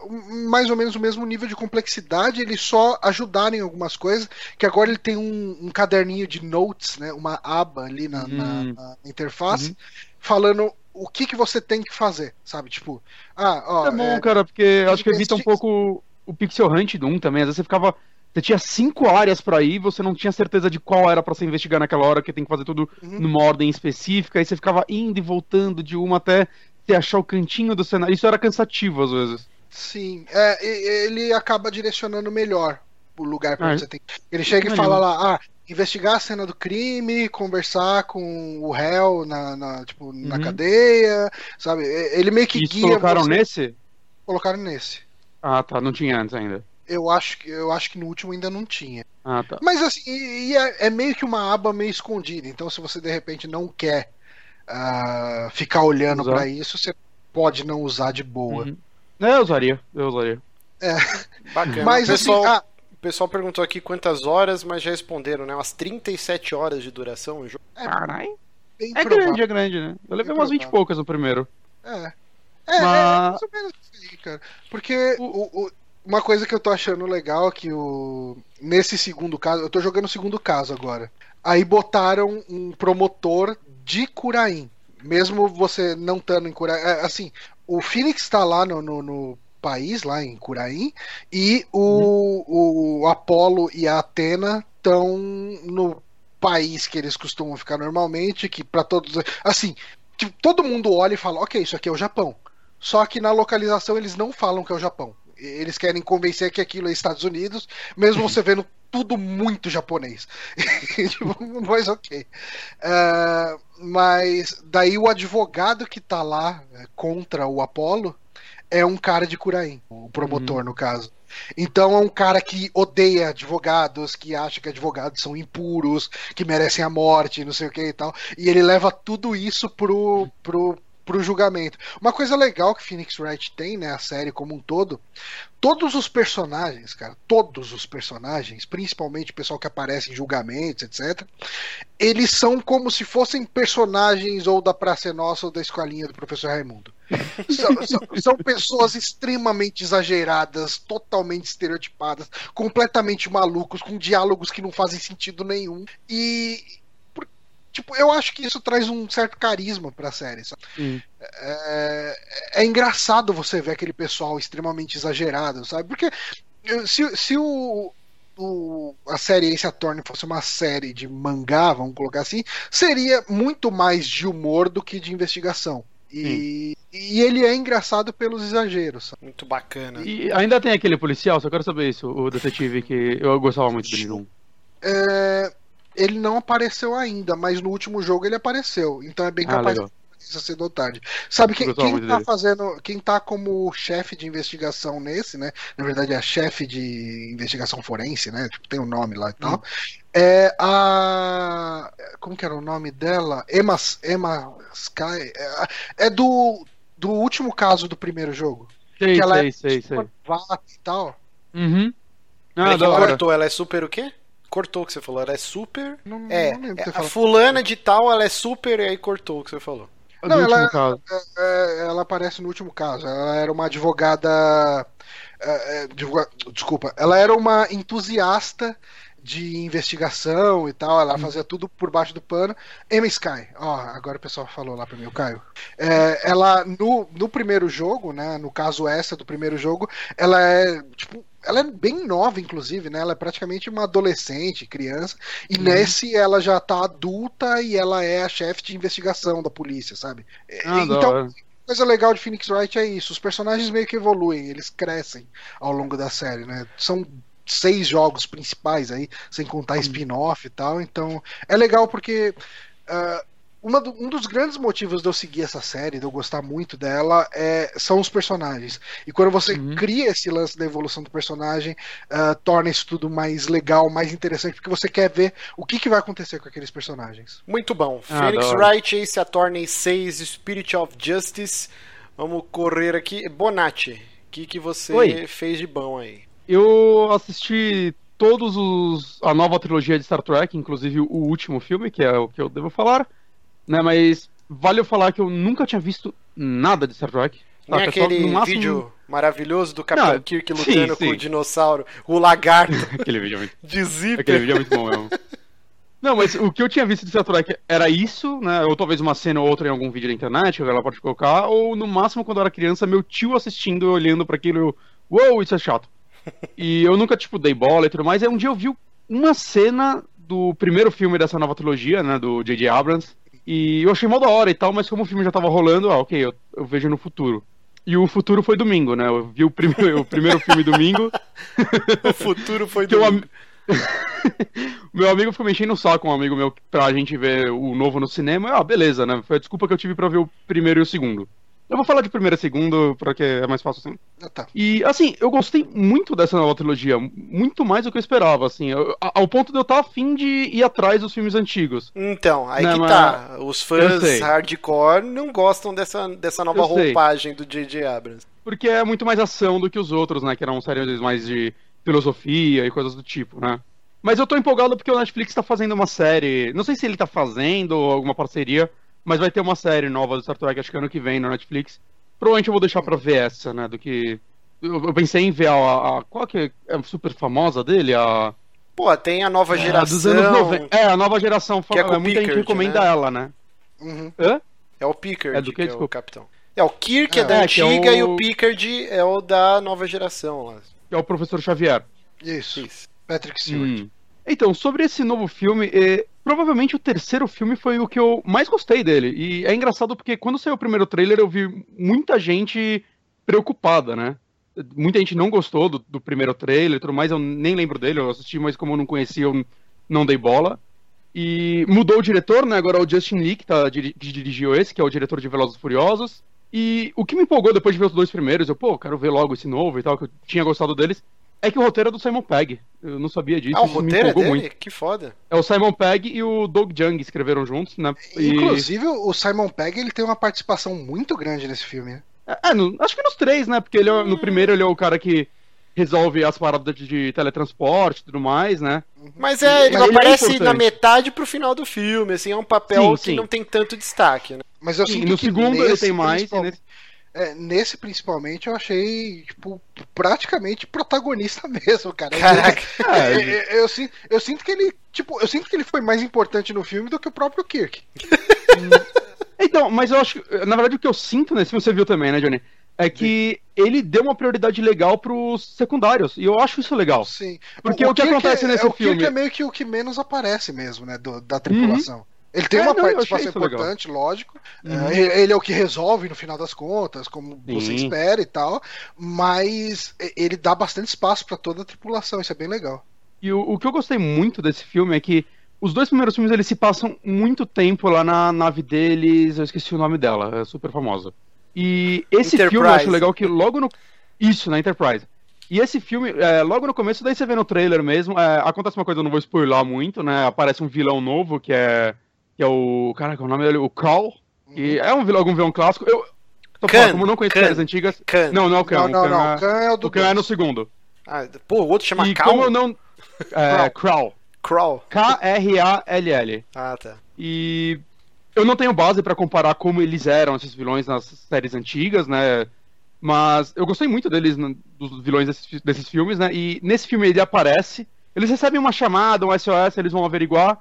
mais ou menos o mesmo nível de complexidade, eles só ajudaram em algumas coisas, que agora ele tem um, um caderninho de notes, né, uma aba ali na, na- Hum. na interface, Uhum. falando o que, que você tem que fazer, sabe? Tipo, ah, ó, é bom, é, cara, porque acho que evita um pouco o pixel hunt do 1 também. Às vezes você ficava. Você tinha cinco áreas pra ir, você não tinha certeza de qual era pra você investigar naquela hora, que tem que fazer tudo Uhum. numa ordem específica, aí você ficava indo e voltando de uma até você achar o cantinho do cenário. Isso era cansativo às vezes. sim, é, e- ele acaba direcionando melhor o lugar pra Ah, onde você tem. Ele chega e fala lá, ah, investigar a cena do crime, conversar com o réu na, na, tipo, na Uhum. cadeia, sabe? Ele meio que Isso guia colocaram você. nesse? Colocaram nesse. Ah, tá, não tinha antes ainda. Eu acho, que- eu acho que no último ainda não tinha. Ah, tá. Mas assim, e- e é, é meio que uma aba meio escondida. Então, se você de repente não quer ah, ficar olhando pra isso, você pode não usar de boa. Uhum. É, eu usaria, eu usaria. Bacana. Mas o, assim, pessoal, ah, o pessoal perguntou aqui quantas horas, mas já responderam, né? Umas 37 horas de duração o jogo. Caralho. É provável. grande, é grande, né? Eu levei É umas 20 e poucas no primeiro. É. É, é, Mas- mais ou menos isso aí, cara. Porque o- o- uma coisa que eu tô achando legal é que o, nesse segundo caso, eu tô jogando o segundo caso agora. Aí botaram um promotor de Curaim. Mesmo você não estando em Curaim. é, assim, o Phoenix tá lá no, no, no país, lá em Curaim, e o, o Apollo e a Atena estão no país que eles costumam ficar normalmente, que para todos. Assim, tipo, todo mundo olha e fala, ok, isso aqui é o Japão. Só que na localização eles não falam que é o Japão. Eles querem convencer que aquilo é Estados Unidos, mesmo você vendo tudo muito japonês. Tipo, mas ok. Ah, mas daí o advogado que tá lá eh, contra o Apollo é um cara de Curaim, o promotor no caso. Então é um cara que odeia advogados, que acha que advogados são impuros, que merecem a morte, não sei o que e tal. E ele leva tudo isso pro, pro, pro julgamento. Uma coisa legal que Phoenix Wright tem, né, a série como um todo, todos os personagens, cara, todos os personagens, principalmente o pessoal que aparece em julgamentos, etc., eles são como se fossem personagens ou da Praça é Nossa ou da escolinha do professor Raimundo. São, são- são pessoas extremamente exageradas, totalmente estereotipadas, completamente malucos, com diálogos que não fazem sentido nenhum. E. Tipo, eu acho que isso traz um certo carisma pra série. sabe? Sim. É, é engraçado você ver aquele pessoal extremamente exagerado, sabe? Porque eh, se, se o, o- a série Ace Attorney fosse uma série de mangá, vamos colocar assim, seria muito mais de humor do que de investigação. E, e ele é engraçado pelos exageros. sabe? Muito bacana. E ainda tem aquele policial, só quero saber isso, o detetive que eu gostava muito dele no 1. É, ele não apareceu ainda, mas no último jogo ele apareceu. Então é bem Ah, capaz legal. de ser do tarde. Sabe quem, quem tá dele. fazendo. Quem tá como chefe de investigação nesse, né? Na verdade é a chefe de investigação forense, né? Tipo, tem um nome lá e tal. Hum. É a. Como que era o nome dela? Emma, Emma Sky. É, é do, do último caso do primeiro jogo. Sei, que ela sei, é sei, sei. Vata e tal. Uhum. Ah, ela é super o quê? Cortou o que você falou, ela é super. Não, É, não é a fulana de tal, ela é super, e aí cortou o que você falou. Não, último ela- caso. É, ela aparece no último caso. Ela era uma advogada. é, é, advoga- Desculpa. Ela era uma entusiasta de investigação e tal. Ela fazia tudo por baixo do pano. Emma Sky. Ó, agora o pessoal falou lá pra mim, o Caio. É, ela, no, no primeiro jogo, né? No caso essa do primeiro jogo, ela é, tipo. Ela é bem nova, inclusive, né? Ela é praticamente uma adolescente, criança. E nesse ela já tá adulta e ela é a chefe de investigação da polícia, sabe? Ah, da então, coisa legal de Phoenix Wright é isso. Os personagens meio que evoluem, eles crescem ao longo da série, né? São seis jogos principais aí, sem contar spin-off e tal. Então, é legal porque ah, uma do, um dos grandes motivos de eu seguir essa série, de eu gostar muito dela, é, são os personagens. E quando você uhum. cria esse lance da evolução do personagem, uh, torna isso tudo mais legal, mais interessante, porque você quer ver o que, que vai acontecer com aqueles personagens. Muito bom. Ah, Phoenix Wright, Ace Attorney 6, Spirit of Justice. Vamos correr aqui. Bonatti, o que, que você Oi. fez de bom aí? Eu assisti todos os a nova trilogia de Star Trek, inclusive o último filme, que é o que eu devo falar né? Mas vale eu falar que eu nunca tinha visto nada de Star Trek. Nem aquele máximo... vídeo maravilhoso do Capitão Não, Kirk lutando sim, sim. com o dinossauro, o lagarto. aquele vídeo é muito... de zíper. Aquele vídeo é muito bom mesmo. Não, mas o que eu tinha visto de Star Trek era isso, né? Ou talvez uma cena ou outra em algum vídeo da internet, que ela pode colocar, ou no máximo quando eu era criança, meu tio assistindo, olhando para aquilo, uou, wow, isso é chato. e eu nunca, tipo, dei bola e tudo mais. Aí um dia eu vi uma cena do primeiro filme dessa nova trilogia, né? Do J.J. Abrams, e eu achei mal da hora e tal, mas como o filme já tava rolando, ah, ok, eu, eu vejo no futuro. E o futuro foi domingo, né? Eu vi o, prim o primeiro filme domingo. o futuro foi domingo. meu amigo ficou mexendo no saco, um amigo meu, pra gente ver o novo no cinema. Ah, beleza, né? Foi a desculpa que eu tive pra ver o primeiro e o segundo. Eu vou falar de primeiro e segundo, porque é mais fácil assim. Ah, tá. E, assim, eu gostei muito dessa nova trilogia, muito mais do que eu esperava, assim, eu, ao ponto de eu estar afim de ir atrás dos filmes antigos. Então, aí né, que tá. Os fãs hardcore não gostam dessa, dessa nova eu roupagem sei. do J.J. Abrams. Porque é muito mais ação do que os outros, né, que eram séries mais de filosofia e coisas do tipo, né. Mas eu tô empolgado porque o Netflix tá fazendo uma série, não sei se ele tá fazendo ou alguma parceria, mas vai ter uma série nova do Star Trek, acho que ano que vem na Netflix. Provavelmente eu vou deixar pra ver essa, né? Do que. Eu, eu pensei em ver a, a, Qual que é super famosa dele? A. Pô, tem a nova geração. É, dos anos 90. É, a nova geração. Que é com muita Pickard, gente recomenda né? ela, né? Uhum. Hã? É o Pickard, é do que, que é o capitão. É, o Kirk é, é da é, antiga é o... e o Pickard é o da nova geração lá. É o professor Xavier. Isso. Isso. Patrick Stewart. Hum. Então, sobre esse novo filme, eh, provavelmente o terceiro filme foi o que eu mais gostei dele. E é engraçado porque quando saiu o primeiro trailer eu vi muita gente preocupada, né? Muita gente não gostou do, do primeiro trailer e tudo mais, eu nem lembro dele, eu assisti, mas como eu não conhecia, eu não dei bola. E mudou o diretor, né? Agora é o Justin Lee, que, tá, que dirigiu esse, que é o diretor de Velozes e Furiosos. E o que me empolgou depois de ver os dois primeiros, eu, pô, quero ver logo esse novo e tal, que eu tinha gostado deles, é que o roteiro é do Simon Pegg. Eu não sabia disso. Ah, o roteiro é dele? Muito. Que foda. É o Simon Pegg e o Doug Jung escreveram juntos, né? E... Inclusive, o Simon Pegg ele tem uma participação muito grande nesse filme. Né? É, no, acho que nos três, né? Porque ele, é, no primeiro ele é o cara que resolve as paradas de, de teletransporte e tudo mais, né? Mas é, ele Mas aparece ele é na metade pro final do filme, assim, é um papel sim, que sim. não tem tanto destaque, né? Mas eu sinto no segundo ele tem mais, nesse... É, nesse principalmente eu achei, tipo, praticamente protagonista mesmo, cara. Caraca. É, eu, eu, eu, eu, eu, sinto que ele, tipo, eu sinto que ele foi mais importante no filme do que o próprio Kirk. então, mas eu acho, na verdade o que eu sinto nesse filme, você viu também, né, Johnny? É que Sim. ele deu uma prioridade legal pros secundários. E eu acho isso legal. Sim. Porque o, o que acontece é, nesse é, filme. O Kirk é meio que o que menos aparece mesmo, né? Do, da tripulação. Uhum. Ele tem é, uma não, participação importante, legal. lógico. Uhum. É, ele é o que resolve no final das contas, como Sim. você espera e tal. Mas ele dá bastante espaço para toda a tripulação, isso é bem legal. E o, o, que eu gostei muito desse filme é que os dois primeiros filmes eles se passam muito tempo lá na nave deles, eu esqueci o nome dela, é super famosa. E esse Enterprise. filme eu acho legal que logo no. Isso, na Enterprise. E esse filme, é, logo no começo, daí você vê no trailer mesmo, é, acontece uma coisa, eu não vou spoiler muito, né? Aparece um vilão novo que é que é o. Caraca, o nome dele, o Crawl, que uhum. é um vilão, algum vilão clássico. Eu. Tô falando, como não conheço séries antigas. Khan. Não, não é o Khan. Não, não, o Khan. É, é o do. O Khan é no segundo. Ah, pô, o outro chama e Como eu não. É, Crawl. Crawl. K-R-A-L-L. Ah, tá. E. Eu não tenho base para comparar como eles eram esses vilões nas séries antigas, né? Mas eu gostei muito deles, dos vilões desses, desses filmes, né? E nesse filme ele aparece. Eles recebem uma chamada, um SOS, eles vão averiguar.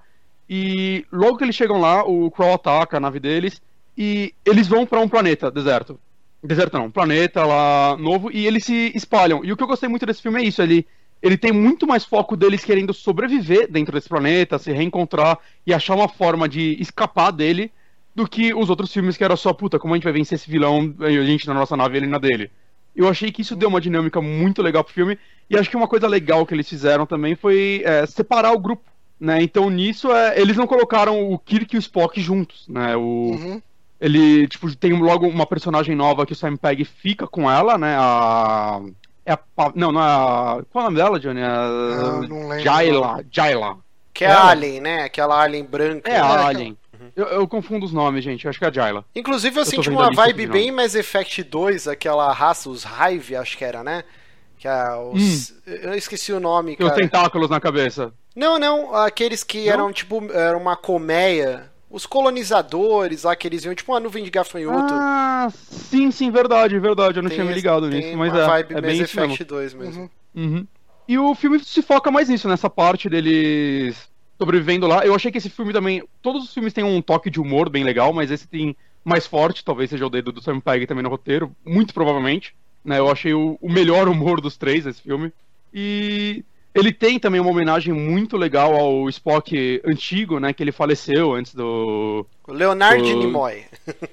E logo que eles chegam lá, o Crow ataca a nave deles e eles vão para um planeta deserto. Deserto não, um planeta lá novo e eles se espalham. E o que eu gostei muito desse filme é isso, ele ele tem muito mais foco deles querendo sobreviver dentro desse planeta, se reencontrar e achar uma forma de escapar dele do que os outros filmes que era só, puta, como a gente vai vencer esse vilão, a gente na nossa nave ele na dele. Eu achei que isso deu uma dinâmica muito legal pro filme, e acho que uma coisa legal que eles fizeram também foi é, separar o grupo Né? Então nisso é, eles não colocaram o Kirk e o Spock juntos, né? O, uhum. Ele, tipo, tem logo uma personagem nova que o Sam Pegg fica com ela, né? A. É a. Não, não é a. Qual é o nome dela, Johnny? A... Não, não lembro. Jaila. Jaila. Que é a Alien, né? Aquela Alien branca. É a Alien. Uhum. Eu, eu, confundo os nomes, gente. Eu acho que é a Jaila. Inclusive, eu, eu senti uma vibe bem Mass Effect 2, aquela raça, os Hive, acho que era, né? Que é os. Hum. Eu esqueci o nome, cara. os tentáculos na cabeça. Não, não. Aqueles que não? eram tipo. Era uma colmeia. Os colonizadores lá que eles iam, tipo uma nuvem de gafanhoto. Ah, sim, sim, verdade, verdade. Eu não tem tinha me ligado nisso, mas é. Vibe é bem Mass Effect 2 mesmo. Uhum. Uhum. E o filme se foca mais nisso, nessa parte deles sobrevivendo lá. Eu achei que esse filme também. Todos os filmes têm um toque de humor bem legal, mas esse tem mais forte, talvez seja o dedo do Sam Pegg também no roteiro, muito provavelmente. Né? Eu achei o, o melhor humor dos três esse filme. E ele tem também uma homenagem muito legal ao Spock antigo, né? Que ele faleceu antes do. O Leonard do... Nimoy.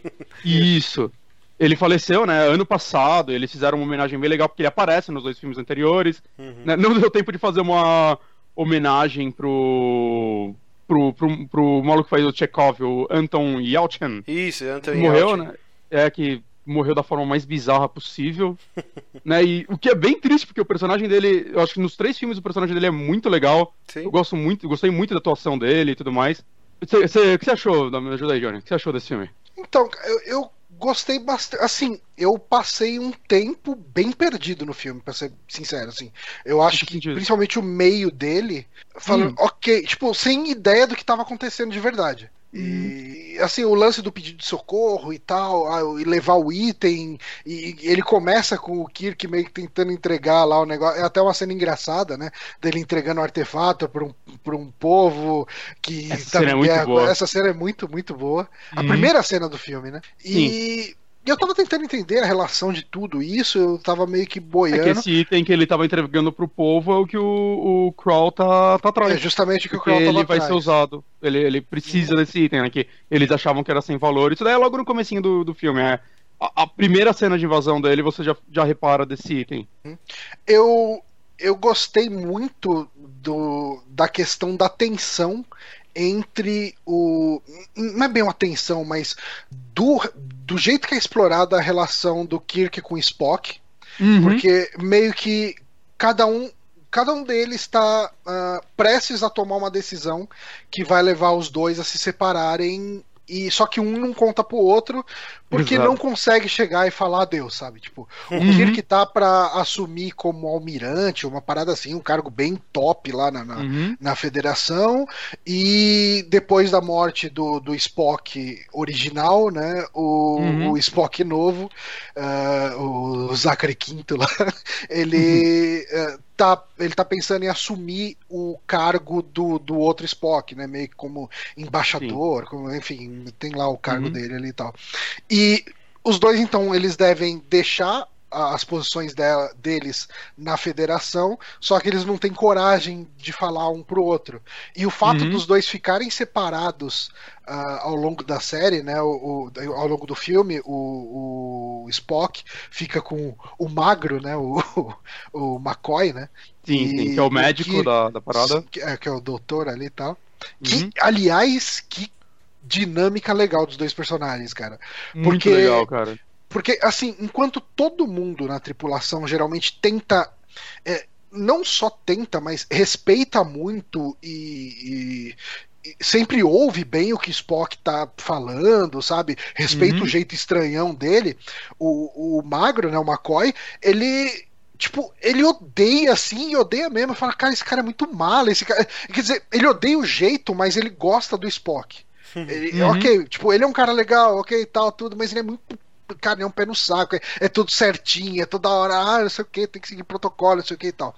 Isso. Ele faleceu, né? Ano passado. Eles fizeram uma homenagem bem legal porque ele aparece nos dois filmes anteriores. Uhum. Né? Não deu tempo de fazer uma homenagem pro. Pro, pro, pro maluco que faz o Chekhov, o Anton Yelchin. Isso, Anton Morreu, Yelchin. né? É que morreu da forma mais bizarra possível, né? E o que é bem triste, porque o personagem dele, eu acho que nos três filmes o personagem dele é muito legal. Sim. Eu gosto muito, gostei muito da atuação dele e tudo mais. Você, você, o que você achou? Me ajuda aí, Johnny. O que você achou desse filme? Então, eu, eu gostei bastante. Assim, eu passei um tempo bem perdido no filme, pra ser sincero, assim. Eu acho que, principalmente o meio dele, falando, hum. ok, tipo, sem ideia do que estava acontecendo de verdade. E assim, o lance do pedido de socorro e tal, e levar o item, e ele começa com o Kirk meio que tentando entregar lá o negócio. É até uma cena engraçada, né? Dele entregando o artefato para um, pra um povo que essa tá cena é muito boa. Essa cena é muito, muito boa. A uhum. primeira cena do filme, né? Sim e eu tava tentando entender a relação de tudo isso, eu tava meio que boiando. É que esse item que ele tava entregando pro povo é o que o, o Kroll tá, tá atrás. É justamente o que o Kroll tava ele vai ser usado. Ele, ele precisa uhum. desse item, né? Que eles achavam que era sem valor. Isso daí é logo no comecinho do, do filme. É, a, a primeira cena de invasão dele, você já, já repara desse item. Uhum. Eu, eu gostei muito do, da questão da tensão entre o. Não é bem uma tensão, mas do, do jeito que é explorada a relação do Kirk com o Spock. Uhum. Porque meio que cada um. Cada um deles está uh, prestes a tomar uma decisão que vai levar os dois a se separarem e só que um não conta pro outro porque Exato. não consegue chegar e falar adeus, sabe? Tipo, o uhum. Kirk tá pra assumir como almirante, uma parada assim, um cargo bem top lá na, na, uhum. na federação. E depois da morte do, do Spock original, né? O, uhum. o Spock novo, uh, o Zachary Quinto lá, ele. Uh, tá, ele tá pensando em assumir o cargo do, do outro Spock, né? Meio que como embaixador, como, enfim, tem lá o cargo uhum. dele ali e tal. E os dois, então, eles devem deixar as posições deles na federação, só que eles não têm coragem de falar um pro outro. E o fato uhum. dos dois ficarem separados uh, ao longo da série, né, o, o, ao longo do filme, o, o, Spock fica com o magro, né, o, o McCoy, né? Sim, e, sim, que é o médico que, da, da parada. Que é, que é o doutor ali e tal. Que, uhum. aliás, que dinâmica legal dos dois personagens, cara. Muito Porque, legal, cara. Porque, assim, enquanto todo mundo na tripulação geralmente tenta. É, não só tenta, mas respeita muito e, e, sempre ouve bem o que Spock tá falando, sabe? Respeita uhum. o jeito estranhão dele. O, o magro, né, o McCoy, ele tipo, ele odeia assim, e odeia mesmo, fala, cara, esse cara é muito mal, esse cara... quer dizer, ele odeia o jeito, mas ele gosta do Spock. Ele, uhum. Ok, tipo, ele é um cara legal, ok, tal, tudo, mas ele é muito cara, é um pé no saco, é, é, tudo certinho, é toda hora, ah, não sei o que, tem que seguir protocolo, não sei o que e tal.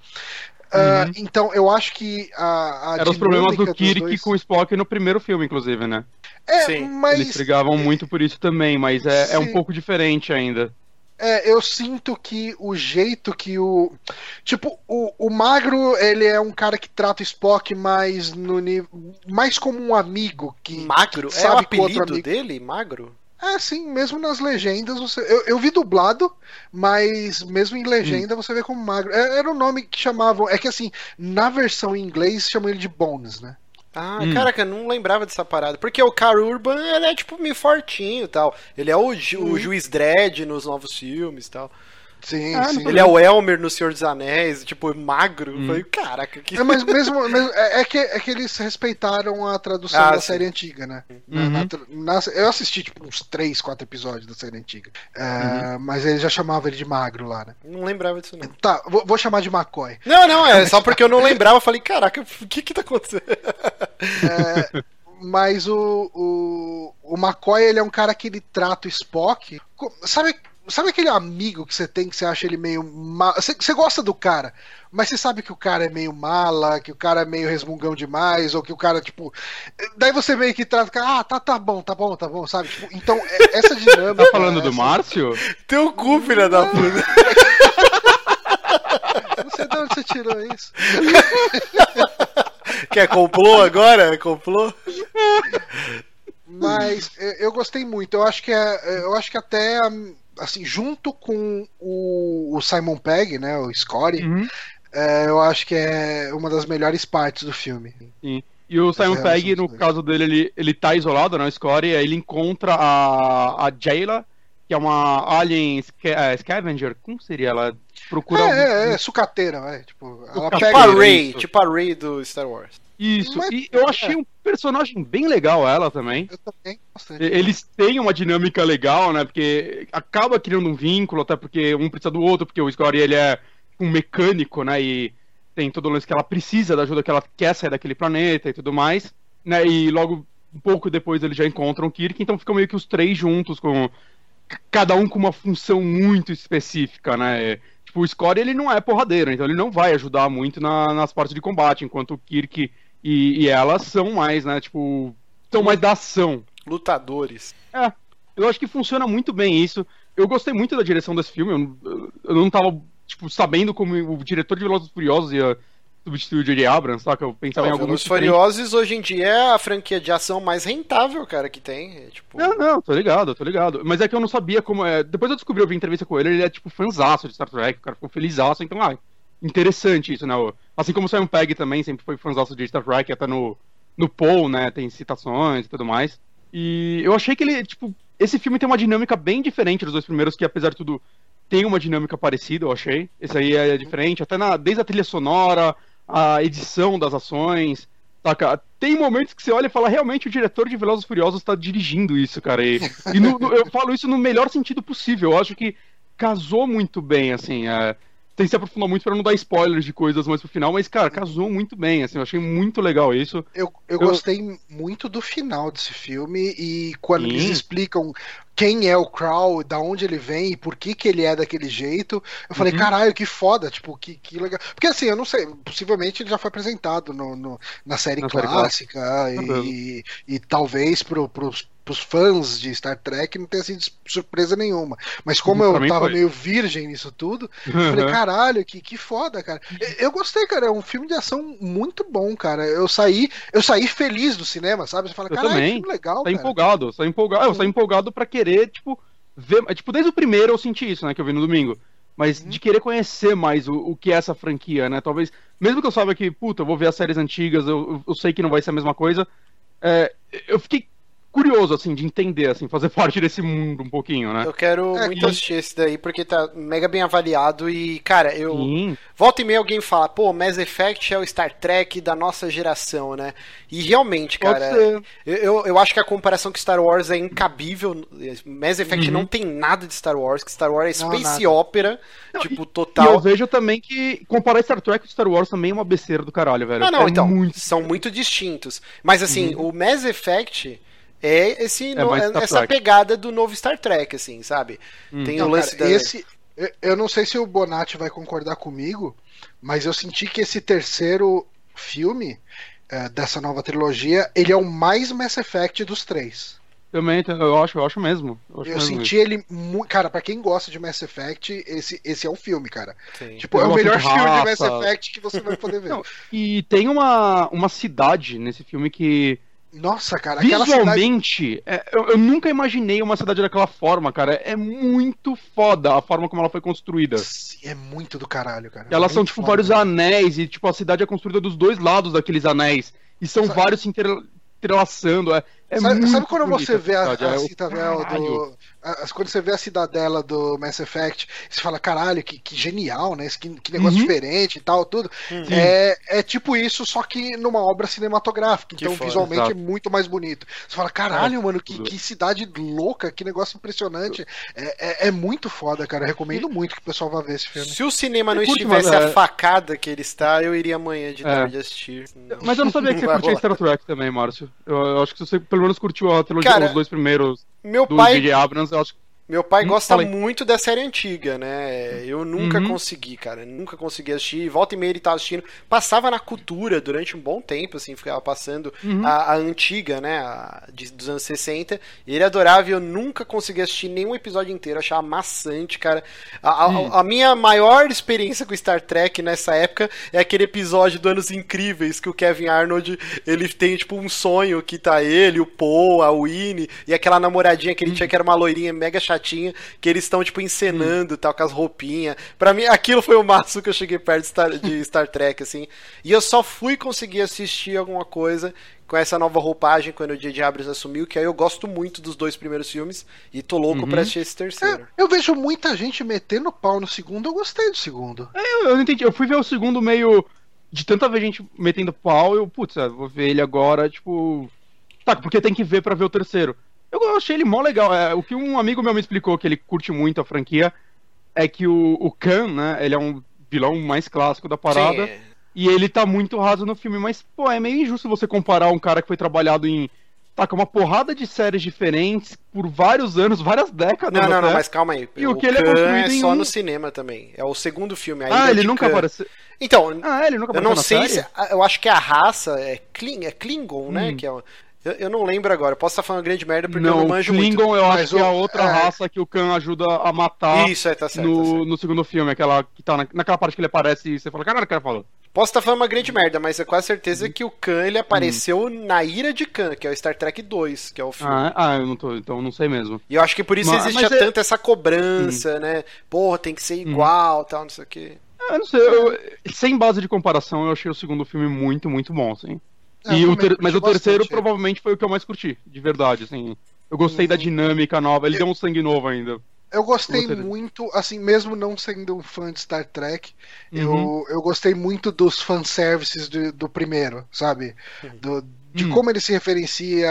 Uh, então, eu acho que a. a Eram os problemas do Kirk dois... com o Spock no primeiro filme, inclusive, né? É, Sim. mas. Eles brigavam muito por isso também, mas é, é um pouco diferente ainda. É, eu sinto que o jeito que o. Tipo, o, o Magro, ele é um cara que trata o Spock mais no nível. mais como um amigo. que Magro? Que é o apelido dele? Magro? É, sim, mesmo nas legendas você. Eu, eu vi dublado, mas mesmo em legenda hum. você vê como magro. É, era o nome que chamavam. É que assim, na versão em inglês chamam ele de Bones, né? Ah, hum. caraca, não lembrava dessa parada. Porque o Carl Urban, ele é tipo meio fortinho e tal. Ele é o, ju o juiz Dredd nos novos filmes e tal. Sim, ah, sim. Ele é o Elmer no Senhor dos Anéis, tipo, magro. Hum. Falei, caraca, que. É, mas mesmo. mesmo é, é, que, é que eles respeitaram a tradução ah, da sim. série antiga, né? Uhum. Na, na, eu assisti, tipo, uns 3, 4 episódios da série antiga. É, uhum. Mas ele já chamava ele de magro lá, né? Não lembrava disso, não. Tá, vou, vou chamar de McCoy. Não, não, é só porque eu não lembrava. Eu falei, caraca, o que que tá acontecendo? É mas o, o, o McCoy ele é um cara que ele trata o Spock. Sabe Sabe aquele amigo que você tem que você acha ele meio. Ma... Você, você gosta do cara, mas você sabe que o cara é meio mala, que o cara é meio resmungão demais, ou que o cara, tipo. Daí você meio que trata. Ah, tá, tá bom, tá bom, tá bom, sabe? Tipo, então, é, essa dinâmica. tá falando do Márcio? Teu cu, filha da puta. Não sei de onde você tirou isso. Quer complô agora? Complô? Mas eu gostei muito. Eu acho que é, eu acho que até assim, junto com o, o Simon Pegg, né, o Scotty, uhum. é, eu acho que é uma das melhores partes do filme. Sim. E o Simon Pegg, no caso dele, ele, ele tá isolado, né, o Scotty, aí ele encontra a, a Jayla, que é uma alien é, scavenger, como seria ela? Procura é, é, é, sucateira, vai. Tipo, ela tipo pega a Ray, tipo a Ray do Star Wars. Isso, Mas, e eu achei é. um personagem bem legal ela também. Eu também, bastante. Eles têm uma dinâmica legal, né? Porque acaba criando um vínculo, até porque um precisa do outro, porque o Scotty ele é um mecânico, né? E tem todo o lance que ela precisa da ajuda, que ela quer sair daquele planeta e tudo mais. Né? E logo, um pouco depois, eles já encontram o Kirk, então ficam meio que os três juntos, com cada um com uma função muito específica, né? Tipo, o Scotty ele não é porradeiro, então ele não vai ajudar muito na, nas partes de combate, enquanto o Kirk e, e elas são mais, né? Tipo, são mais da ação. Lutadores. É, eu acho que funciona muito bem isso. Eu gostei muito da direção desse filme. Eu, eu não tava, tipo, sabendo como o diretor de Velozes Furiosos ia substituir o J.J. Abrams, saca? Eu pensava não, em algo Velozes Furiosos hoje em dia é a franquia de ação mais rentável, cara, que tem. É, tipo... Não, não, tô ligado, tô ligado. Mas é que eu não sabia como é. Depois eu descobri, eu vi entrevista com ele, ele é tipo fanzaço de Star Trek, o cara ficou felizaço, então, ah, interessante isso, né? Assim como o Simon Pegg também sempre foi fãzão de Star Trek, até no, no Paul, né? Tem citações e tudo mais. E eu achei que ele, tipo, esse filme tem uma dinâmica bem diferente dos dois primeiros, que apesar de tudo tem uma dinâmica parecida, eu achei. Esse aí é diferente, até na, desde a trilha sonora, a edição das ações, saca? Tem momentos que você olha e fala, realmente o diretor de Velozes Furiosos está dirigindo isso, cara. E, e no, no, eu falo isso no melhor sentido possível. Eu acho que casou muito bem, assim. É, tem que se aprofundar muito para não dar spoilers de coisas mais pro final, mas, cara, casou muito bem, assim, eu achei muito legal isso. Eu, eu, eu... gostei muito do final desse filme e quando Sim. eles explicam quem é o Crow, da onde ele vem e por que, que ele é daquele jeito, eu falei, uhum. caralho, que foda, tipo, que, que legal. Porque assim, eu não sei, possivelmente ele já foi apresentado no, no na série na clássica série clássica. E, e, e, talvez pro, pros pros fãs de Star Trek não tenha sido surpresa nenhuma. Mas como eu tava foi. meio virgem nisso tudo, eu falei, caralho, que, que foda, cara. Eu gostei, cara, é um filme de ação muito bom, cara. Eu saí, eu saí feliz do cinema, sabe? Você fala, caralho, que filme legal, tá empolgado, tá empolgado. Eu saí empolgado para querer, tipo, ver, tipo, desde o primeiro eu senti isso, né, que eu vi no domingo. Mas uhum. de querer conhecer mais o, o que é essa franquia, né? Talvez, mesmo que eu saiba que, puta, eu vou ver as séries antigas, eu, eu sei que não vai ser a mesma coisa. É, eu fiquei curioso, assim, de entender, assim, fazer parte desse mundo um pouquinho, né? Eu quero é, muito assistir esse daí, porque tá mega bem avaliado e, cara, eu... Sim. Volta e meia alguém fala, pô, Mass Effect é o Star Trek da nossa geração, né? E realmente, cara, eu, eu acho que a comparação com Star Wars é incabível. Mass Effect uhum. não tem nada de Star Wars, que Star Wars é Space não, Opera, não, tipo, e, total. E eu vejo também que comparar Star Trek com Star Wars também é uma besteira do caralho, velho. Não, não, é então, muito... são muito distintos. Mas, assim, uhum. o Mass Effect é esse é no, essa pegada do novo Star Trek, assim, sabe? Hum. Tem o lance cara, da... esse eu não sei se o Bonatti vai concordar comigo, mas eu senti que esse terceiro filme é, dessa nova trilogia, ele é o mais Mass Effect dos três. Também, eu acho, eu acho mesmo. Eu, acho eu mesmo senti isso. ele muito. Cara, pra quem gosta de Mass Effect, esse, esse é o filme, cara. Sim. Tipo, é o melhor filme de Mass Effect que você vai poder ver. Não, e tem uma, uma cidade nesse filme que nossa, cara, Visualmente, cidade... é, eu, eu, nunca imaginei uma cidade daquela forma, cara. É muito foda a forma como ela foi construída. É muito do caralho, cara. Elas é são, tipo, foda, vários anéis, e, tipo, a cidade é construída dos dois lados daqueles anéis. e são vários se inter- entrelaçando. É, é sabe, sabe quando bonito você vê a, a é caralho. do. a- a- quando você vê a cidadela do Mass Effect, você fala, caralho, que, que genial, né? Que, que negócio Uhum. diferente e tal, tudo. É, é tipo isso, só que numa obra cinematográfica. Que Então, foda, visualmente exato. é muito mais bonito. Você fala, caralho, mano, que, que cidade louca, que negócio impressionante. É, é, é muito foda, cara. Eu recomendo muito que o pessoal vá ver esse filme. Se o cinema não estivesse mas é- a facada que ele está, eu iria amanhã de É. tarde assistir. Não. Mas eu não sabia que você curtia. Star Trek também, Márcio. Eu, eu acho que você pelo menos curtiu a trilogia, Cara, os dois primeiros Meu do pai J.J. Abrams, eu acho que Meu pai Hum, gosta fala aí. muito da série antiga, né? Eu nunca Uhum. consegui, cara. Nunca consegui assistir. Volta e meia ele tava assistindo. Passava na cultura durante um bom tempo, assim, ficava passando Uhum. a, a antiga, né? A, de- dos anos 60. E ele adorava e eu nunca consegui assistir nenhum episódio inteiro. Achava maçante, cara. A, a- a minha maior experiência com Star Trek nessa época é aquele episódio do Anos Incríveis que o Kevin Arnold ele tem, tipo, um sonho que tá ele, o Paul, a Winnie e aquela namoradinha que ele tinha que era uma loirinha mega chatinha, que eles estão, tipo, encenando tal, com as roupinhas. Pra mim, aquilo foi o máximo que eu cheguei perto de Star, de Star Trek, assim. E eu só fui conseguir assistir alguma coisa com essa nova roupagem quando o J.J. Abrams assumiu, que aí eu gosto muito dos dois primeiros filmes e tô louco pra assistir esse terceiro. É, eu vejo muita gente metendo pau no segundo, eu gostei do segundo. Eu, eu não entendi. Eu fui ver o segundo meio. De tanta ver gente metendo pau, eu, putz, é, vou ver ele agora, tipo. Tá, porque tem que ver pra ver o terceiro. Eu achei ele mó legal. É, o que um amigo meu me explicou, que ele curte muito a franquia, é que o, o Khan, né, ele é um vilão mais clássico da parada. Sim, é. E ele tá muito raso no filme, mas, pô, é meio injusto você comparar um cara que foi trabalhado em. Tá, com uma porrada de séries diferentes por vários anos, várias décadas. Não, não, não, até. mas calma aí. E o o que ele é Khan construído é em só um- no cinema também. É o segundo filme. a Ah, ele nunca Khan. apareceu. Então, Ah, ele nunca eu apareceu não na sei série? se. Eu acho que a raça é, Kling, é Klingon, né? Hum. Que é, eu, eu não lembro agora. Eu posso estar falando grande merda porque eu Não, não o manjo Klingon eu acho que é a outra é. raça que o Khan ajuda a matar muito. Isso, é, tá certo. tá no, certo. no segundo filme, aquela que tá na- naquela parte que ele aparece e você fala, caralho, o cara falou. Posso estar falando uma grande merda, mas é quase Uhum. certeza que o Khan ele apareceu na Ira de Khan, que é o Star Trek 2, que é o filme. Ah, ah, eu não tô, então eu não sei mesmo. E eu acho que por isso Mas- existia mas é- tanto essa cobrança, né? Porra, tem que ser igual, tal, não sei o quê. Ah, Eu não sei, eu- sem base de comparação, eu achei o segundo filme muito, muito bom, assim. É, eu E o ter- mas o terceiro bastante. provavelmente foi o que eu mais curti, de verdade, assim. Eu gostei da dinâmica nova, ele deu um sangue novo ainda. Eu gostei Gostei dele. muito, assim, mesmo não sendo um fã de Star Trek, Uhum. eu, eu gostei muito dos fanservices do, do primeiro, sabe? Do, de Hum. como ele se referencia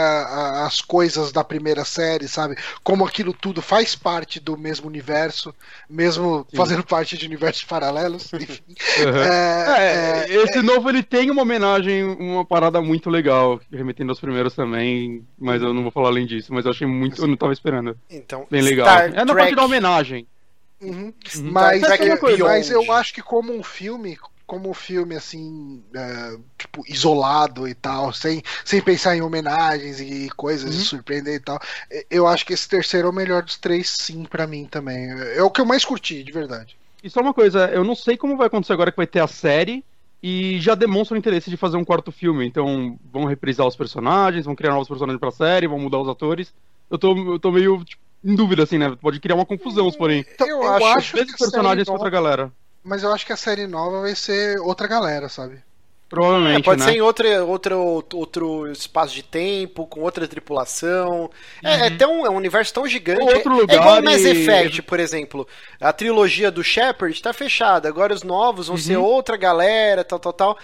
às coisas da primeira série, sabe? Como aquilo tudo faz parte do mesmo universo, mesmo Sim. fazendo parte de universos paralelos. Enfim. Uhum. É, É, é, esse novo ele tem uma homenagem, uma parada muito legal, remetendo aos primeiros também, mas eu não vou falar além disso, mas eu achei muito, eu não tava esperando. Então, Bem legal. Star é na Trek, parte da homenagem. Uhum. Uhum. Mas, é- Beyond. mas eu acho que como um filme, como um filme assim, é, tipo, isolado e tal, sem, sem pensar em homenagens e coisas Uhum. e surpreender e tal, é, eu acho que esse terceiro é o melhor dos três, sim, pra mim também. É o que eu mais curti, de verdade. E só uma coisa, eu não sei como vai acontecer agora que vai ter a série e já demonstra o interesse de fazer um quarto filme. Então vão reprisar os personagens, vão criar novos personagens pra série, vão mudar os atores. Eu tô, eu tô meio tipo, em dúvida, assim, né? Pode criar uma confusão, se porém. Então, Eu eu, acho a série personagens com nova, outra galera. Mas eu acho que a série nova vai ser outra galera, sabe? Provavelmente, É, pode né? ser em outra, outra, outro espaço de tempo, com outra tripulação. É, é tão, é um universo tão gigante. Ou outro é, lugar é igual Mass e- Effect, por exemplo. A trilogia do Shepard tá fechada. Agora os novos vão ser outra galera, tal, tal, tal.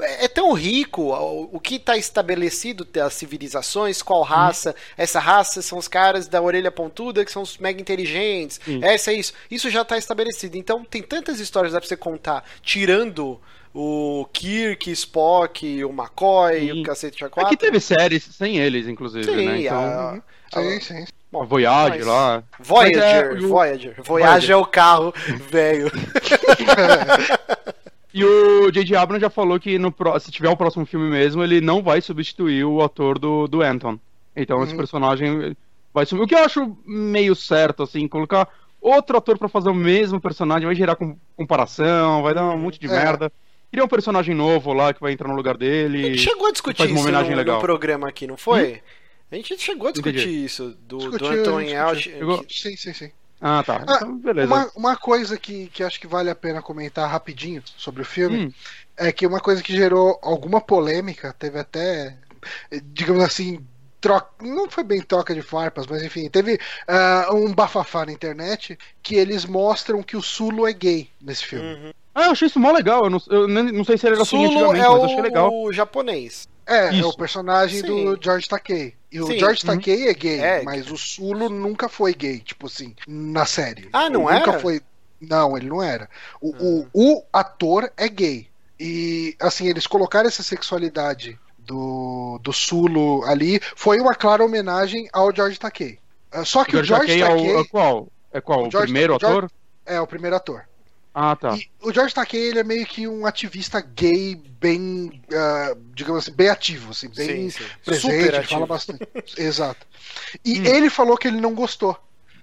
É é tão rico o, o que está estabelecido das civilizações, qual raça. Essa raça são os caras da orelha pontuda que são os mega inteligentes. Sim. Essa é isso. Isso já está estabelecido. Então tem tantas histórias dá pra você contar, tirando o Kirk, Spock, o McCoy, Sim. o cacete Aqui A4. teve séries sem eles, inclusive, Sim, né? Então, a- Sim, sim. a Voyage mas- lá. Voyager, é, o- Voyager. Voyager Voyager. é o carro velho. E o J.J. Abrams já falou que no, se tiver o próximo filme mesmo, ele não vai substituir o ator do, do Anton. Então esse Uhum. personagem vai sumir. O que eu acho meio certo, assim, colocar outro ator pra fazer o mesmo personagem vai gerar com- comparação, vai dar um monte de É. merda. Queria um personagem novo lá que vai entrar no lugar A dele. gente chegou a discutir faz uma isso no, no programa aqui, não foi? A gente chegou a discutir Entendi. isso do, do Anton. Yelchin. Chegou. que- Sim, sim, sim. Ah, tá. Ah, Então, beleza. Uma, uma coisa que, que acho que vale a pena comentar rapidinho sobre o filme Hum. é que uma coisa que gerou alguma polêmica, teve até, digamos assim, troca, não foi bem troca de farpas, mas enfim, teve ah, um bafafá na internet que eles mostram que o Sulo é gay nesse filme. Uhum. Ah, eu achei isso mó legal. Eu não, eu não sei se ele era assim Sulo antigamente, é mas eu achei legal. o japonês. É, é Isso. o personagem Sim. do George Takei. E o Sim. George Uhum. Takei é gay, É. mas o Sulo nunca foi gay, tipo assim, na série. Ah, não Nunca era? foi. Não, ele não era. O, o, o ator é gay. E, assim, eles colocaram essa sexualidade do, do Sulo ali. Foi uma clara homenagem ao George Takei. Ah, Só que o George George Takei é, Takei o, é qual? É qual? O O, George- primeiro o George- ator? é o primeiro ator. Ah, tá. E o George Takei ele é meio que um ativista gay bem, ah, digamos assim, bem ativo, assim, bem Sim, sim. presente, fala bastante. Exato. E Hum. ele falou que ele não gostou,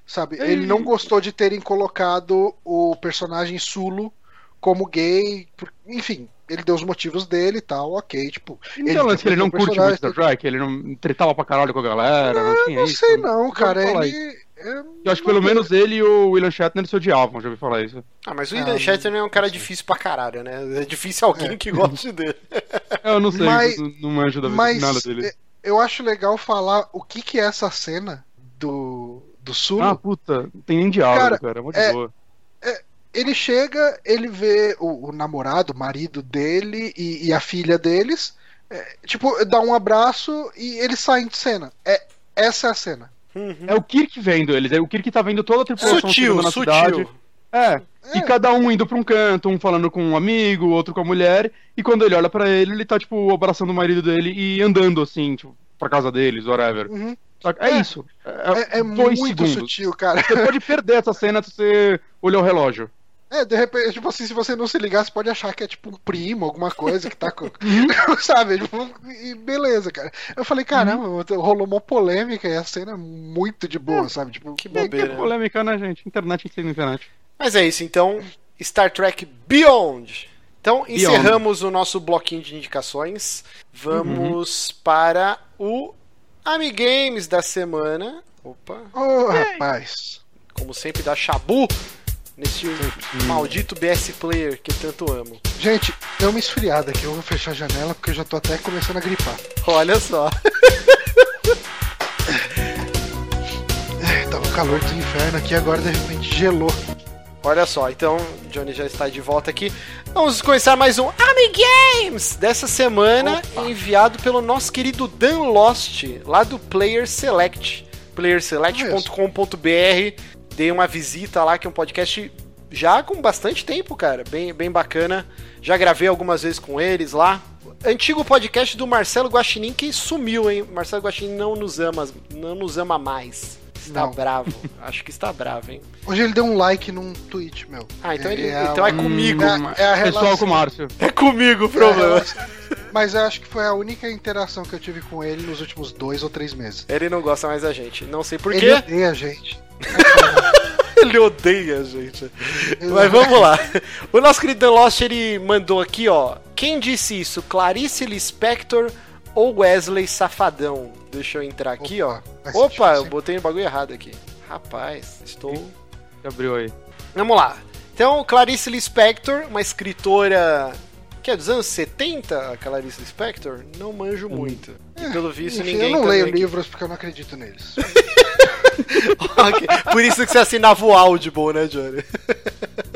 sabe? Ei. Ele não gostou de terem colocado o personagem Sulo como gay, por- enfim, ele deu os motivos dele e tal, ok, tipo. Então, lance que ele não o curte muito personagem, Star Trek, ele não tretava pra caralho com a galera, não, tinha Não isso. sei não, cara, Já ouvi falar ele. É- Eu acho que pelo menos ele e o William Shatner se odiavam, já ouvi falar isso. Ah, mas o Ah, Ethan Shatner é um cara difícil pra caralho, né? É difícil alguém É. que goste dele. Eu não sei, Mas- não, manjo da Mas nada dele. é, eu acho legal falar o que, que é essa cena do, do Sulo. Ah, puta, não tem nem diálogo, Cara, cara, é de é- boa. ele chega, ele vê o, o namorado, o marido dele e, e a filha deles, é, tipo, dá um abraço e eles saem de cena. É, essa é a cena. Uhum. É o Kirk vendo eles, é o Kirk tá vendo toda a tripulação Sutil, na sutil. cidade. É, É. e cada um indo pra um canto, um falando com um amigo, outro com a mulher, e quando ele olha pra ele, ele tá, tipo, abraçando o marido dele e andando, assim, tipo, pra casa deles, whatever. Uhum. É, É. isso. É, É, é dois muito segundos. sutil, cara. Você pode perder essa cena se você olhar o relógio. É, de repente, tipo assim, se você não se ligar, você pode achar que é tipo um primo, alguma coisa que tá com. Uhum. Sabe? Tipo, e beleza, cara. Eu falei, caramba, rolou uma polêmica e a cena é muito de boa, sabe? Tipo, Que bobeira. É polêmica, né, gente? Internet sendo internet. Mas é isso, então, Star Trek Beyond. Então, Beyond. encerramos o nosso bloquinho de indicações. Vamos para o Amigames da semana. Opa, Ô, rapaz. como sempre, dá chabu nesse maldito BS Player que eu tanto amo. Gente, deu uma esfriada aqui. Eu vou fechar a janela porque eu já tô até começando a gripar. Olha só. É, tava um calor do inferno aqui, agora de repente gelou. Olha só, então, Johnny já está de volta aqui. Vamos começar mais um Amigames dessa semana, Opa. enviado pelo nosso querido Dan Lost, lá do Player Select. playerselect.com.br. Dei uma visita lá, que é um podcast já com bastante tempo, cara. Bem, bem bacana. Já gravei algumas vezes com eles lá. Antigo podcast do Marcelo Guaxinim que sumiu, hein? Marcelo Guaxinim não nos ama, não nos ama mais. Está Não. bravo. Acho que está bravo, hein? Hoje ele deu um like num tweet, meu. Ah, então ele- a- então é comigo. É, é a Pessoal relação- com o Márcio. É comigo o é problema. relação- Mas eu acho que foi a única interação que eu tive com ele nos últimos dois ou três meses. Ele não gosta mais da gente. Não sei Ele porquê. odeia a gente. Ele odeia a gente. Mas vamos lá. O nosso querido Dan Lost, ele mandou aqui, ó. Quem disse isso? Clarice Lispector ou Wesley Safadão? Deixa eu entrar aqui, ó. faz Opa, eu botei o bagulho errado aqui. Rapaz, estou... Abriu aí. Vamos lá. Então, Clarice Lispector, uma escritora... Que é dos anos 70, a Clarice Lispector? Não manjo muito. E pelo visto, Enfim, ninguém eu não leio aqui. livros porque eu não acredito neles. Ok. Por isso que você assinava o Audible, né, Johnny?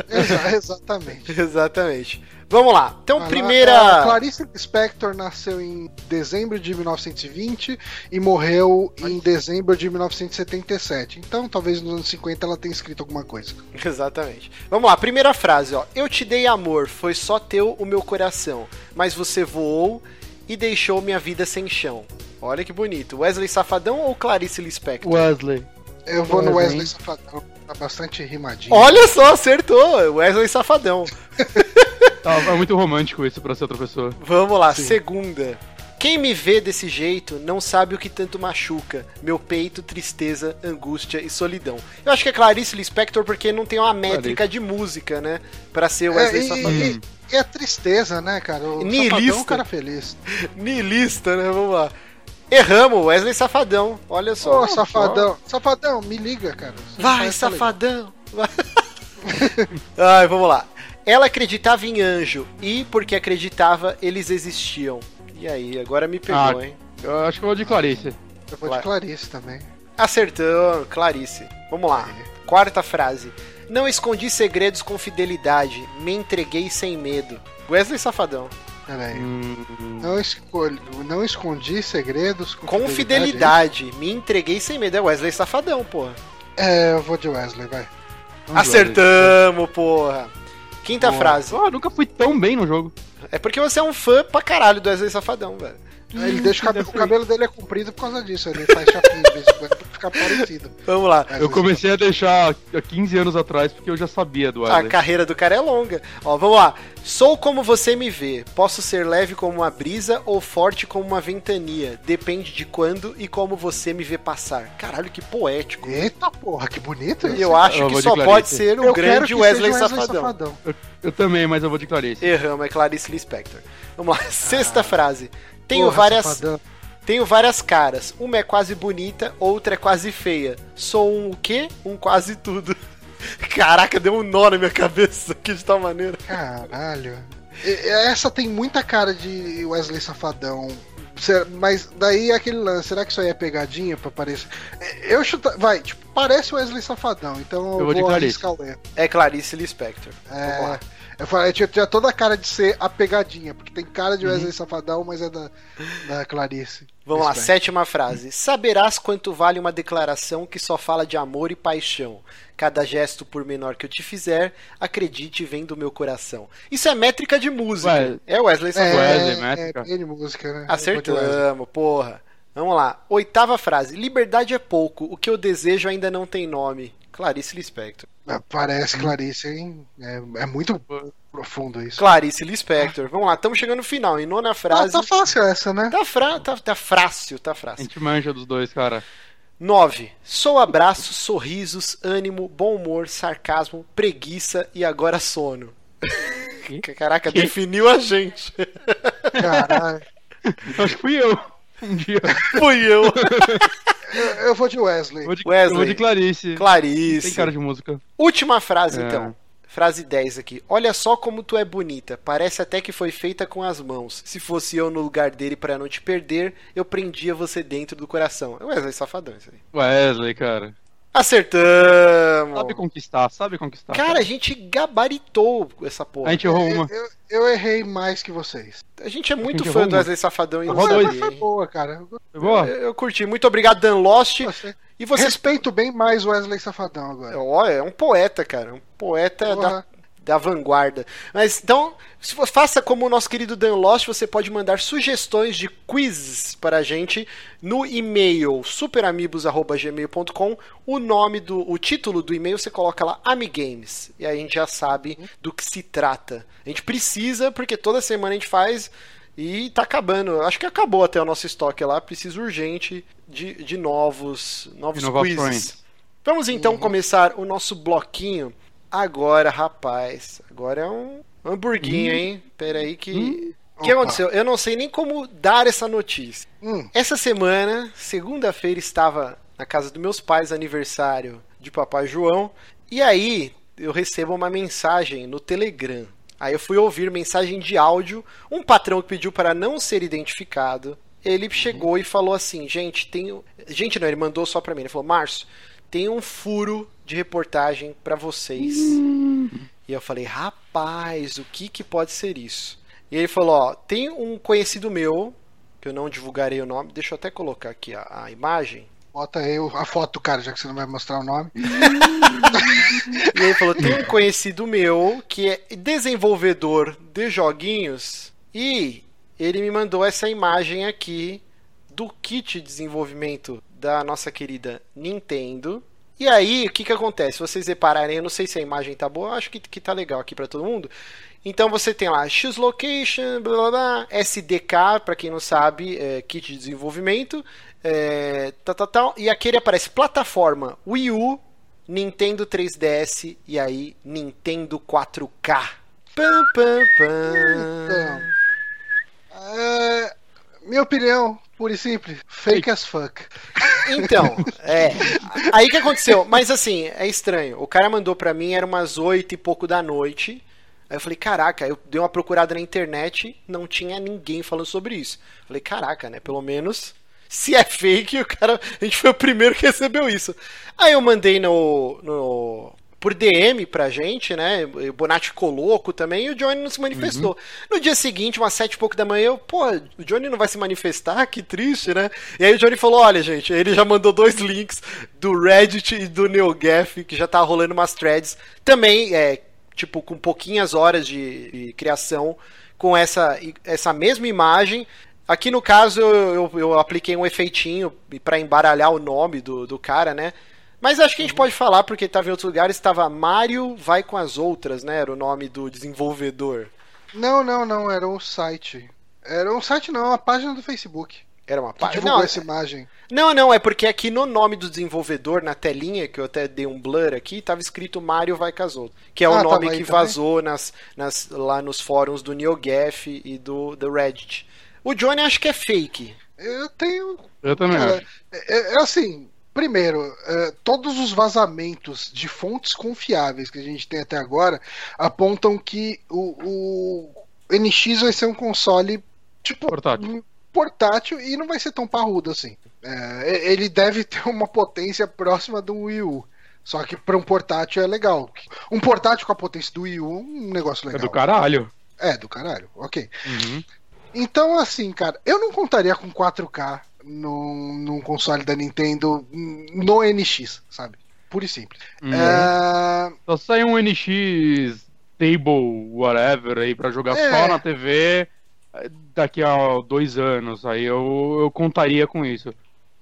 Exa- exatamente. Exatamente. Vamos lá. Então, Ela- primeira. a Clarice Lispector nasceu em dezembro de 1920 e morreu em dezembro de 1977. Então, talvez nos anos 50 ela tenha escrito alguma coisa. Exatamente. Vamos lá, primeira frase, ó. Eu te dei amor, foi só teu o meu coração, mas você voou e deixou minha vida sem chão. Olha que bonito. Wesley Safadão ou Clarice Lispector? Wesley. Eu vou no Wesley. Wesley Safadão, tá bastante rimadinho. Olha só, acertou. Wesley Safadão. Tá, é muito romântico isso pra ser outra pessoa. Vamos lá, Sim. segunda. Quem me vê desse jeito não sabe o que tanto machuca. Meu peito, tristeza, angústia e solidão. Eu acho que é Clarice Lispector porque não tem uma métrica de música, né? Pra ser É, Wesley e, Safadão. e- e a tristeza, né, cara? O. Safadão é um cara feliz. Nihilista, né? Vamos lá. Erramos, Wesley Safadão. Olha só. Ô, safadão. Safadão, me liga, cara. Você Vai, safadão. Vai. Ai, vamos lá. Ela acreditava em anjo e, porque acreditava, eles existiam. E aí, agora me pegou, Ah. hein? Eu acho que eu vou de Clarice. Eu vou de Clarice também. Acertou, Clarice. Vamos lá. Quarta frase. Não escondi segredos com fidelidade, me entreguei sem medo. Wesley Safadão. Pera aí. Hum, Não, escolhi, não escondi segredos com, Com fidelidade, me entreguei sem medo. É Wesley Safadão, porra. É, eu vou de Wesley, vai. vamos Acertamos, porra. Quinta Boa. frase. Ah, nunca fui tão bem no jogo. É porque você é um fã pra caralho do Wesley Safadão, velho. Ele deixa o cabelo, o cabelo dele é comprido por causa disso. Ele faz chapinha de vez em quando pra ficar parecido. Vamos lá. Wesley Eu comecei a deixar há 15 anos atrás porque eu já sabia do A Wesley. carreira do cara é longa. Ó, vamos lá. Sou como você me vê. Posso ser leve como uma brisa ou forte como uma ventania. Depende de quando e como você me vê passar. Caralho, que poético. Eita porra, que bonito isso. eu acho Eu que só Clarice. pode ser o Eu quero grande que Wesley, seja Safadão. Eu, eu também, mas eu vou de Clarice. Erramos, é Clarice Lispector. Vamos lá. Sexta frase. Tenho Porra, várias Safadão. Tenho várias caras. Uma é quase bonita, outra é quase feia. Sou um o quê? Um quase tudo. Caraca, deu um nó na minha cabeça aqui de tal maneira. Caralho. Essa tem muita cara de Wesley Safadão. Mas daí é aquele lance, será que isso aí é pegadinha pra parecer? Eu chuto. Vai, tipo, parece Wesley Safadão, então eu, Eu vou de vou Clarice. arriscar o erro. É Clarice Lispector. Vamos lá. É. Eu falei, tinha, tinha toda a cara de ser a pegadinha, porque tem cara de Uhum. Wesley Safadão, mas é da, da Clarice. Vamos lá, sétima frase. Saberás quanto vale uma declaração que só fala de amor e paixão. Cada gesto, por menor que eu te fizer, acredite, vem do meu coração. Isso é métrica de música. Ué. É Wesley É, Safadão. Wesley, é, métrica. bem de música, né? Wesley. Acertamos, porra. Vamos lá. Oitava frase. Liberdade é pouco. O que eu desejo ainda não tem nome. Clarice Lispector. Ah, Parece Clarice, hein? É, é muito profundo isso. Clarice Lispector. Vamos lá, estamos chegando no final. Em nona Ah, frase. tá fácil essa, né? Tá, fra... tá, tá frácil, tá A frácil. gente manja dos dois, cara. 9. Sou abraços, sorrisos, ânimo, bom humor, sarcasmo, preguiça e agora sono. Caraca, Que? definiu a gente. Caralho. Acho que fui eu. Um dia. Fui eu. Eu, eu vou de Wesley. Eu vou de, Wesley. eu vou de Clarice. Clarice. Tem cara de música. Última frase, É. então. Frase 10 aqui. Olha só como tu é bonita. Parece até que foi feita com as mãos. Se fosse eu no lugar dele pra não te perder, eu prendia você dentro do coração. É Wesley Safadão isso aí. Wesley, cara. Acertamos! Sabe conquistar, sabe conquistar. Cara, a gente gabaritou essa porra. a gente errou uma. Eu, eu errei mais que vocês. A gente é muito gente fã do. Wesley Safadão e sabia, foi boa, cara. Eu Foi boa? Eu, eu curti. Muito obrigado, Dan Lost. gostei. E você. Respeito bem mais Wesley Safadão agora. Olha, é um poeta, cara. Um poeta Porra. da vanguarda. Mas então, se faça como o nosso querido Dan Lost, você pode mandar sugestões de quizzes para a gente no e-mail superamigos.gmail.com. O nome do. O título do e-mail você coloca lá Amigames. E aí a gente já sabe do que se trata. A gente precisa, porque toda semana a gente faz. E tá acabando. Acho que acabou até o nosso estoque lá. Precisa urgente de, de novos, novos Inovações. quizzes. Vamos então começar o nosso bloquinho. Agora, rapaz. Agora é um hamburguinho, hein? Pera aí que. O que Opa. aconteceu? Eu não sei nem como dar essa notícia. Hum, Essa semana, segunda-feira, estava na casa dos meus pais, aniversário de Papai João. E aí eu recebo uma mensagem no Telegram. Aí eu fui ouvir mensagem de áudio. Um patrão que pediu para não ser identificado. Ele chegou e falou assim: gente, tem. Gente, não, ele mandou só para mim. Ele falou: Márcio, tem um furo de reportagem para vocês. E eu falei: rapaz, o que, que pode ser isso? E ele falou: ó, tem um conhecido meu, que eu não divulgarei o nome, deixa eu até colocar aqui a, a imagem. bota aí a foto do cara, já que você não vai mostrar o nome. E ele falou: tem um conhecido meu que é desenvolvedor de joguinhos e ele me mandou essa imagem aqui do kit de desenvolvimento da nossa querida Nintendo. E aí, o que que acontece? Vocês repararem, eu não sei se a imagem tá boa, acho que, que tá legal aqui pra todo mundo. Então você tem lá X Location, blá blá blá, SDK, pra quem não sabe, é, kit de desenvolvimento, é, tal, tal, tal, e aqui ele aparece plataforma Wii U, Nintendo 3DS e aí Nintendo 4K. Pam, pam, pam. Então, é, minha opinião, Pura e simples. Fake as fuck. Então, é. Aí que aconteceu? Mas assim, é estranho. O cara mandou pra mim, era umas oito e pouco da noite. Aí eu falei, caraca, eu dei uma procurada na internet, não tinha ninguém falando sobre isso. Falei, caraca, né? Pelo menos se é fake, o cara. A gente foi o primeiro que recebeu isso. Aí eu mandei no. no por DM pra gente, né? O Bonatti ficou louco também e o Johnny não se manifestou. Uhum. No dia seguinte, umas sete e pouco da manhã, eu, pô, o Johnny não vai se manifestar? Que triste, né? E aí o Johnny falou: olha, gente, ele já mandou dois links do Reddit e do NeoGaf, que já tá rolando umas threads. Também, é, tipo, com pouquinhas horas de, de criação, com essa, essa mesma imagem. Aqui no caso eu, eu, eu apliquei um efeitinho para embaralhar o nome do, do cara, né? Mas acho que a gente pode falar, porque estava em outros lugares, estava Mario vai com as outras, né? Era o nome do desenvolvedor. Não, não, não, era um site. Era um site não, uma página do Facebook. Era uma página. Divulgou não, essa imagem. Não, não, é porque aqui no nome do desenvolvedor, na telinha, que eu até dei um blur aqui, estava escrito Mario vai com as outras. Que é ah, o nome tá, que vazou nas, nas, lá nos fóruns do NeoGaf e do, do Reddit. O Johnny acho que é fake. Eu tenho. Eu também cara, acho. É, é assim, Primeiro, uh, todos os vazamentos de fontes confiáveis que a gente tem até agora apontam que o, o NX vai ser um console tipo portátil, portátil e não vai ser tão parrudo assim. Uh, ele deve ter uma potência próxima do Wii U. Só que para um portátil é legal. Um portátil com a potência do Wii U, um negócio legal. É do caralho. É, do caralho, ok. Uhum. Então, assim, cara, eu não contaria com 4K num, num console da Nintendo no NX, sabe? Puro e simples. Uhum. É... Só sai um NX Table, whatever, aí pra jogar é... só na TV daqui a dois anos. Aí eu, eu contaria com isso.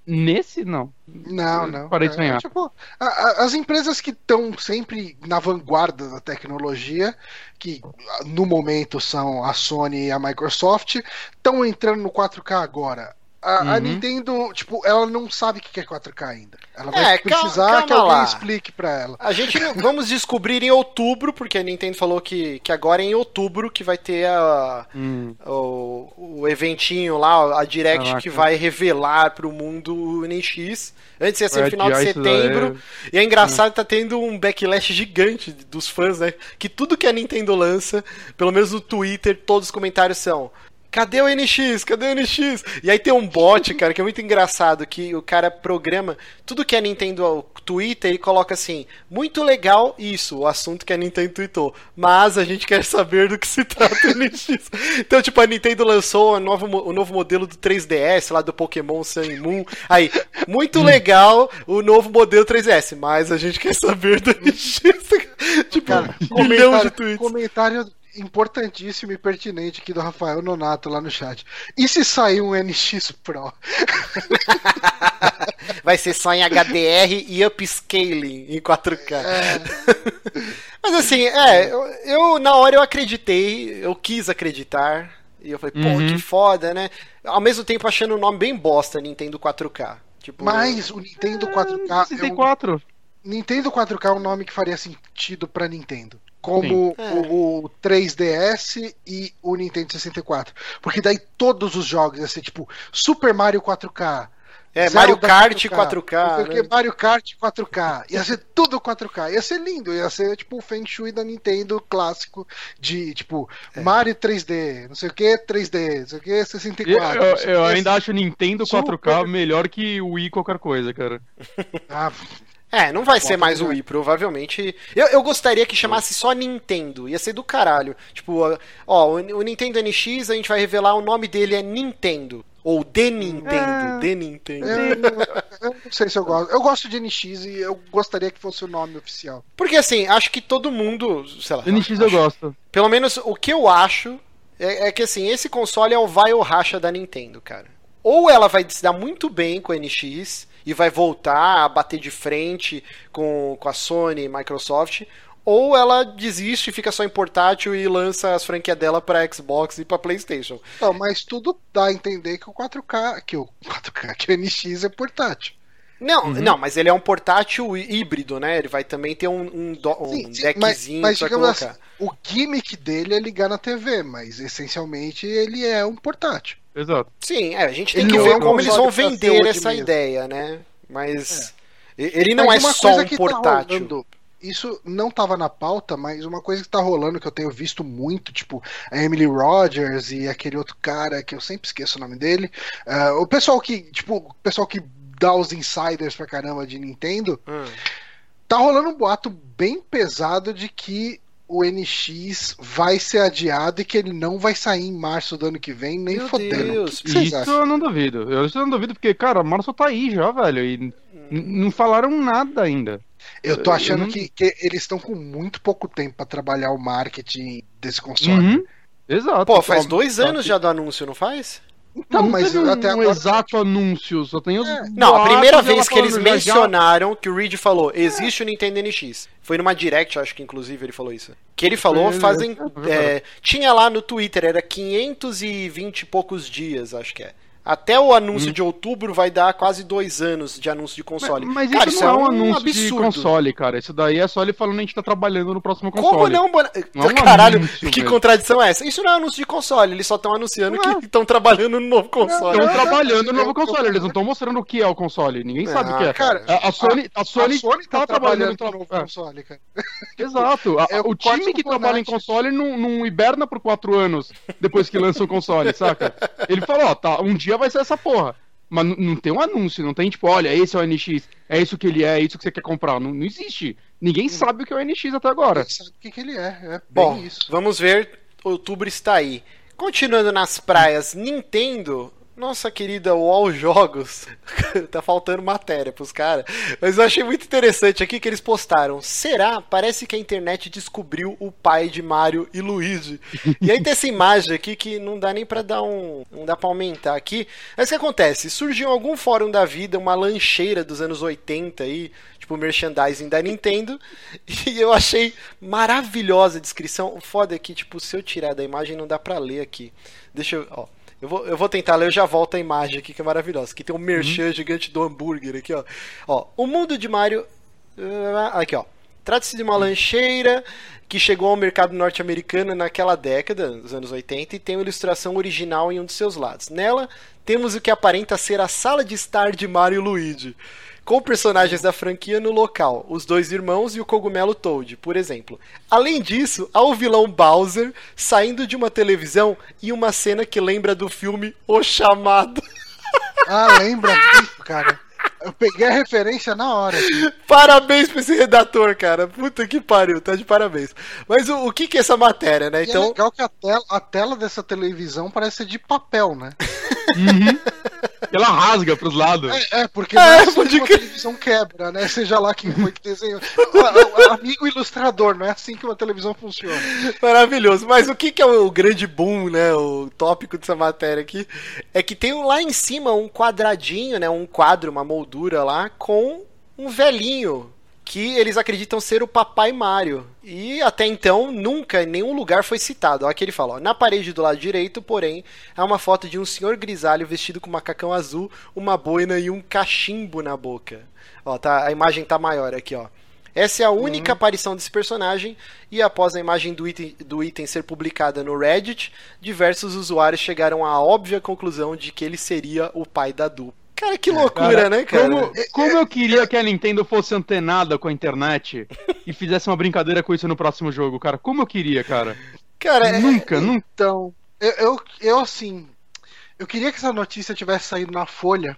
Nesse, não. Não, não. Parei de é, sonhar. É, tipo, a, a, as empresas que estão sempre na vanguarda da tecnologia, que no momento são a Sony e a Microsoft, estão entrando no 4K agora. A, uhum. a, Nintendo, tipo, ela não sabe o que é 4K ainda. Ela vai é, precisar calma, calma que alguém lá. explique pra ela. A gente vamos descobrir em outubro, porque a Nintendo falou que, que agora é em outubro que vai ter a, hum. o, o eventinho lá, a Direct ah, que vai revelar pro mundo o NX. Antes ia ser no final de setembro. E é engraçado, hum. tá tendo um backlash gigante dos fãs, né? Que tudo que a Nintendo lança, pelo menos no Twitter, todos os comentários são Cadê o NX? Cadê o NX? E aí tem um bot, cara, que é muito engraçado, que o cara programa tudo que a Nintendo Twitter e coloca assim, muito legal isso, o assunto que a Nintendo tweetou, mas a gente quer saber do que se trata o NX. Então, tipo, a Nintendo lançou o novo, o novo modelo do 3DS, lá do Pokémon Sun Moon. Aí, muito legal o novo modelo 3DS, mas a gente quer saber do NX. tipo, cara, um milhão de tweets. Comentário importantíssimo e pertinente aqui do Rafael Nonato lá no chat. E se sair um NX Pro? Vai ser só em HDR e upscaling em 4K. É. Mas assim, é, eu, eu, na hora eu acreditei, eu quis acreditar. E eu falei, pô, uhum. que foda, né? Ao mesmo tempo achando o nome bem bosta, Nintendo 4K. Tipo, Mas o Nintendo 4K. É, 64. Eu... Nintendo 4K é um nome que faria sentido pra Nintendo como o, o, 3DS e o Nintendo 64. Porque daí todos os jogos ia ser tipo Super Mario 4K. É, Zelda Mario Kart 4K. 4K né? Mario Kart 4K. Ia ser tudo 4K. Ia ser lindo. Ia ser tipo o Feng Shui da Nintendo clássico de tipo é. Mario 3D, não sei o que, 3D, não sei o que, 64. Eu, eu, eu ainda acho Nintendo 4K melhor que o Wii qualquer coisa, cara. Ah, é, não vai ser mais o Wii, provavelmente. Eu, eu gostaria que chamasse só Nintendo. Ia ser do caralho. Tipo, ó, o, Nintendo NX, a gente vai revelar o nome dele é Nintendo. Ou The Nintendo. É, The Nintendo. Eu, eu, não sei se eu gosto. Eu gosto de NX e eu gostaria que fosse o nome oficial. Porque assim, acho que todo mundo. Sei lá. NX acho, eu gosto. Pelo menos o que eu acho é, é que assim, esse console é o vai ou racha da Nintendo, cara. Ou ela vai se dar muito bem com o NX e vai voltar a bater de frente com, com a Sony e Microsoft, ou ela desiste, fica só em portátil e lança as franquias dela para Xbox e para PlayStation. Não, mas tudo dá a entender que o 4K, que o 4K, que o NX é portátil. Não, uhum. não, mas ele é um portátil híbrido, né? Ele vai também ter um, um, do, um sim, sim, deckzinho mas, mas colocar. Assim, o gimmick dele é ligar na TV, mas essencialmente ele é um portátil. Exato. Sim, é, a gente tem Ele que ver é um como eles vão vender essa mesmo. ideia, né? Mas e- ele não Mas é só um tá portátil. rolando, isso não tava na pauta, mas uma coisa que tá rolando que eu tenho visto muito, tipo, a Emily Rogers e aquele outro cara que eu sempre esqueço o nome dele. ah, o pessoal que, tipo, o pessoal que dá os insiders pra caramba de Nintendo, Hum. tá rolando um boato bem pesado de que o NX vai ser adiado e que ele não vai sair em março do ano que vem, nem Meu fodendo. Deus. O que que Isso acham? eu não duvido. Eu isso eu não duvido porque, cara, março tá aí já, velho. E n- não falaram nada ainda. Eu tô achando eu não- que, que eles estão com muito pouco tempo pra trabalhar o marketing desse console. Uhum. Exato. Pô, faz Só- dois anos já do anúncio, não faz? Então, não, mas um, até um agora. exato anúncio, só tem os. É. Não, a primeira vez que eles falando, já, já. mencionaram que o Reed falou, existe o Nintendo NX. Foi numa direct, acho que inclusive ele falou isso. Que ele falou fazem. é, é, é, tinha lá no Twitter, era 520 e poucos dias, acho que é. Até o anúncio de outubro vai dar quase dois anos de anúncio de console. Hum. Mas, mas Cara, isso não é um anúncio de absurdo. console, cara. Isso daí é só ele falando que a gente tá trabalhando no próximo console. Como não, Bona... Não é um Caralho, anúncio, que velho. contradição é essa? Isso não é anúncio de console, eles só estão anunciando Não é. que estão trabalhando no novo console. Estão trabalhando no novo console, eles não estão mostrando o que é o console. Ninguém sabe o que é. Cara, A, a Sony, a Sony, a Sony tá, tá trabalhando trabalhando no novo é. console, cara. Exato. A- É o o time que trabalha em console não, não hiberna por quatro anos depois que lança o console, saca? Ele falou, ó, tá, um dia vai ser essa porra. Mas não tem um anúncio, não tem tipo, olha, esse é o NX, é isso que ele é, é isso que você quer comprar. Não, não existe. Ninguém sabe o que é o NX até agora. Sabe o que, que ele é. É bem Bom, isso. vamos ver. Outubro está aí. Continuando nas praias, Nintendo. Nossa querida Wall Jogos. tá faltando matéria pros caras. Mas eu achei muito interessante aqui que eles postaram. Será? Parece que a internet descobriu o pai de Mario e Luigi. E aí tem essa imagem aqui que não dá nem pra dar um. Não dá pra aumentar aqui. Mas o que acontece? Surgiu em algum fórum da vida uma lancheira dos anos 80 aí, tipo merchandising da Nintendo. E eu achei maravilhosa a descrição. O foda é que, tipo, se eu tirar da imagem não dá pra ler aqui. Deixa eu. Ó. Eu vou, eu vou tentar ler, eu já volto a imagem aqui que é maravilhosa. Aqui tem um merchan gigante do hambúrguer aqui, ó. Ó, o mundo de Mario. ah, Aqui, ó. Trata-se de uma lancheira que chegou ao mercado norte-americano naquela década, nos anos 80, e tem uma ilustração original em um de seus lados. Nela, temos o que aparenta ser a sala de estar de Mario e Luigi, com personagens da franquia no local, os dois irmãos e o cogumelo Toad, por exemplo. Além disso, há o vilão Bowser saindo de uma televisão e uma cena que lembra do filme O Chamado. Ah, lembra muito, cara. Eu peguei a referência na hora. assim. Parabéns pra esse redator, cara. Puta que pariu, tá de parabéns. Mas o, o que que é essa matéria, né? E é Então, legal que a tela, a tela dessa televisão parece ser de papel, né? Ela rasga pros lados. É, é, porque É, não é assim pode que televisão quebra, né? Seja lá quem foi que desenhou. O- o- Amigo ilustrador, não é assim que uma televisão funciona. Maravilhoso. Mas o que, que é o grande boom, né? O tópico dessa matéria aqui é que tem lá em cima um quadradinho, né? Um quadro, uma moldura lá com um velhinho que eles acreditam ser o Papai Mario. E até então nunca em nenhum lugar foi citado. Que ele fala, ó, na parede do lado direito, porém, há uma foto de um senhor grisalho vestido com macacão azul, uma boina e um cachimbo na boca. Ó, tá, a imagem tá maior aqui, ó. Essa é a única aparição desse personagem, e após a imagem do item, do item ser publicada no Reddit, diversos usuários chegaram à óbvia conclusão de que ele seria o pai da dupla. Cara, que loucura, né, cara? Como, como eu queria que a Nintendo fosse antenada com a internet e fizesse uma brincadeira com isso no próximo jogo, cara. Como eu queria, cara. Cara, é- nunca, nunca. Então, eu, eu, eu, assim. Eu queria que essa notícia tivesse saído na Folha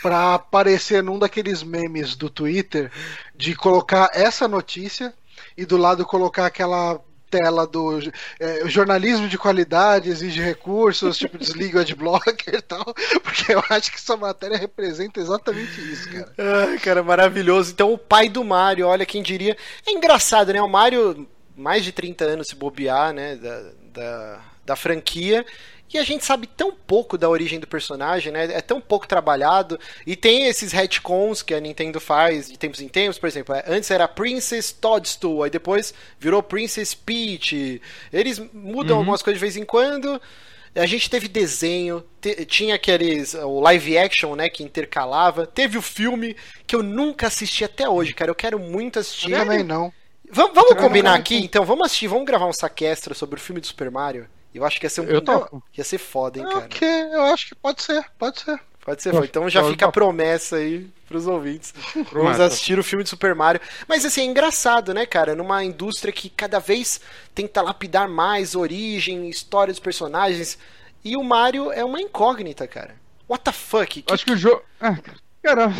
pra aparecer num daqueles memes do Twitter de colocar essa notícia e do lado colocar aquela tela do é, jornalismo de qualidade exige recursos, tipo desliga o adblocker e tal, porque eu acho que essa matéria representa exatamente isso, cara. Cara, maravilhoso. Então, o pai do Mario, olha quem diria. É engraçado, né? O Mario, mais de 30 anos se bobear, né? Da, da, da franquia. E a gente sabe tão pouco da origem do personagem, né? É tão pouco trabalhado. E tem esses retcons que a Nintendo faz de tempos em tempos. Por exemplo, é, antes era Princess Toadstool, aí depois virou Princess Peach. Eles mudam algumas coisas de vez em quando. A gente teve desenho, te- tinha aqueles. o live action, né? Que intercalava. Teve o filme que eu nunca assisti até hoje, cara. Eu quero muito assistir. Eu também não. Vamos, vamos combinar aqui, então? Vamos assistir, vamos gravar um saquestra sobre o filme do Super Mario? Eu acho que ia ser um. Eu topo. Ia ser foda, hein, cara. Ok, eu acho que pode ser, pode ser. Pode ser. Então já fica a promessa aí pros ouvintes. Vamos Promessa. assistir o filme de Super Mario. Mas assim, é engraçado, né, cara? Numa indústria que cada vez tenta lapidar mais origem, história dos personagens. E o Mario é uma incógnita, cara. What the fuck? Que- Acho que o jogo. Ah, cara.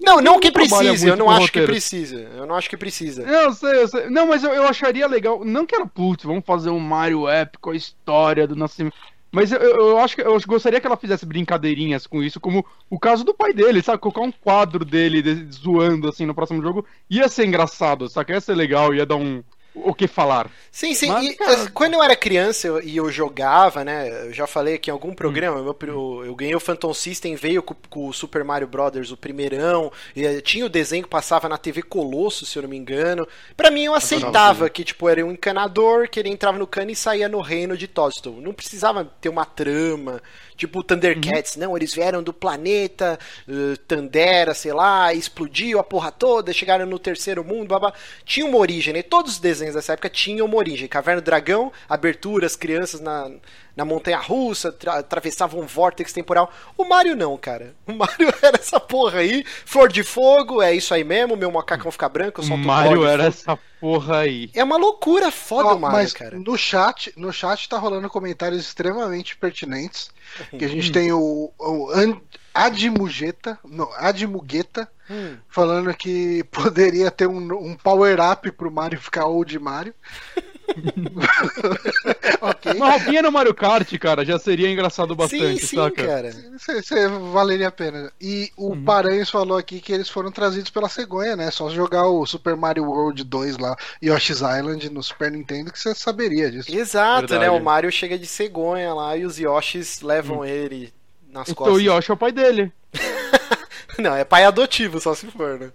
Não, não que precise, eu não acho que precisa. Eu não acho que precisa. Eu sei, eu sei. Não, mas eu, eu acharia legal. Não que era, putz, vamos fazer um Mario épico, a história do nascimento. Mas eu, eu, acho que eu gostaria que ela fizesse brincadeirinhas com isso, como o caso do pai dele, sabe? Colocar um quadro dele de- zoando assim no próximo jogo ia ser engraçado, saca? Ia ser legal, ia dar um. O que falar. Sim, sim. Mas, e, cara- eh, quando eu era criança eu- e eu jogava, né? Eu já falei aqui em Hum. algum programa, pri- eu, eu ganhei o Phantom System, veio com, com o Super Mario Brothers, o primeirão. E, eh, tinha o desenho que passava na TV Colosso, se eu não me engano. Pra mim, eu aceitava que, tipo, era um encanador, que ele entrava no cano e saía no reino de Toadstool. Não precisava ter uma trama. Tipo Thundercats, Uhum. não, eles vieram do planeta eh, Tandera, sei lá, explodiu a porra toda, chegaram no terceiro mundo, babá. Tinha uma origem, né? Todos os desenhos dessa época tinham uma origem. Caverna do Dragão, abertura, as crianças na, na montanha russa, tra atravessavam um vórtex temporal. O Mario não, cara. O Mario era essa porra aí, flor de fogo, é isso aí mesmo, meu macacão fica branco, eu O solto Mario era essa porra aí. É uma loucura foda Ó, o Mario, mas cara. no chat, no chat tá rolando comentários extremamente pertinentes. Que a Hum. gente tem o, o Admugeta, não, Admugueta, Hum. falando que poderia ter um, um power-up pro Mario ficar old Mario. ok. Uma roupinha no Mario Kart, cara, já seria engraçado bastante, sim, sim, saca? cara. Isso aí valeria a pena. E o Uhum. Paranhos falou aqui que eles foram trazidos pela cegonha, né? Só jogar o Super Mario World 2 lá, Yoshi's Island no Super Nintendo, que você saberia disso. Exato, Verdade. né? O Mario chega de cegonha lá e os Yoshis levam ele nas Então o costas. Yoshi é o pai dele. Não, é pai adotivo, só se for, né?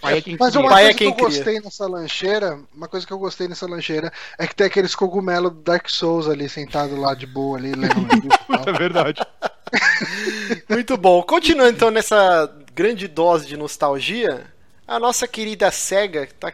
Pai é quem Mas uma Pai é coisa que quem eu cria. gostei nessa lancheira, uma coisa que eu gostei nessa lancheira é que tem aqueles cogumelos do Dark Souls ali sentado lá de boa ali, lendo livro É verdade. Muito bom. Continuando então nessa grande dose de nostalgia, a nossa querida SEGA tá,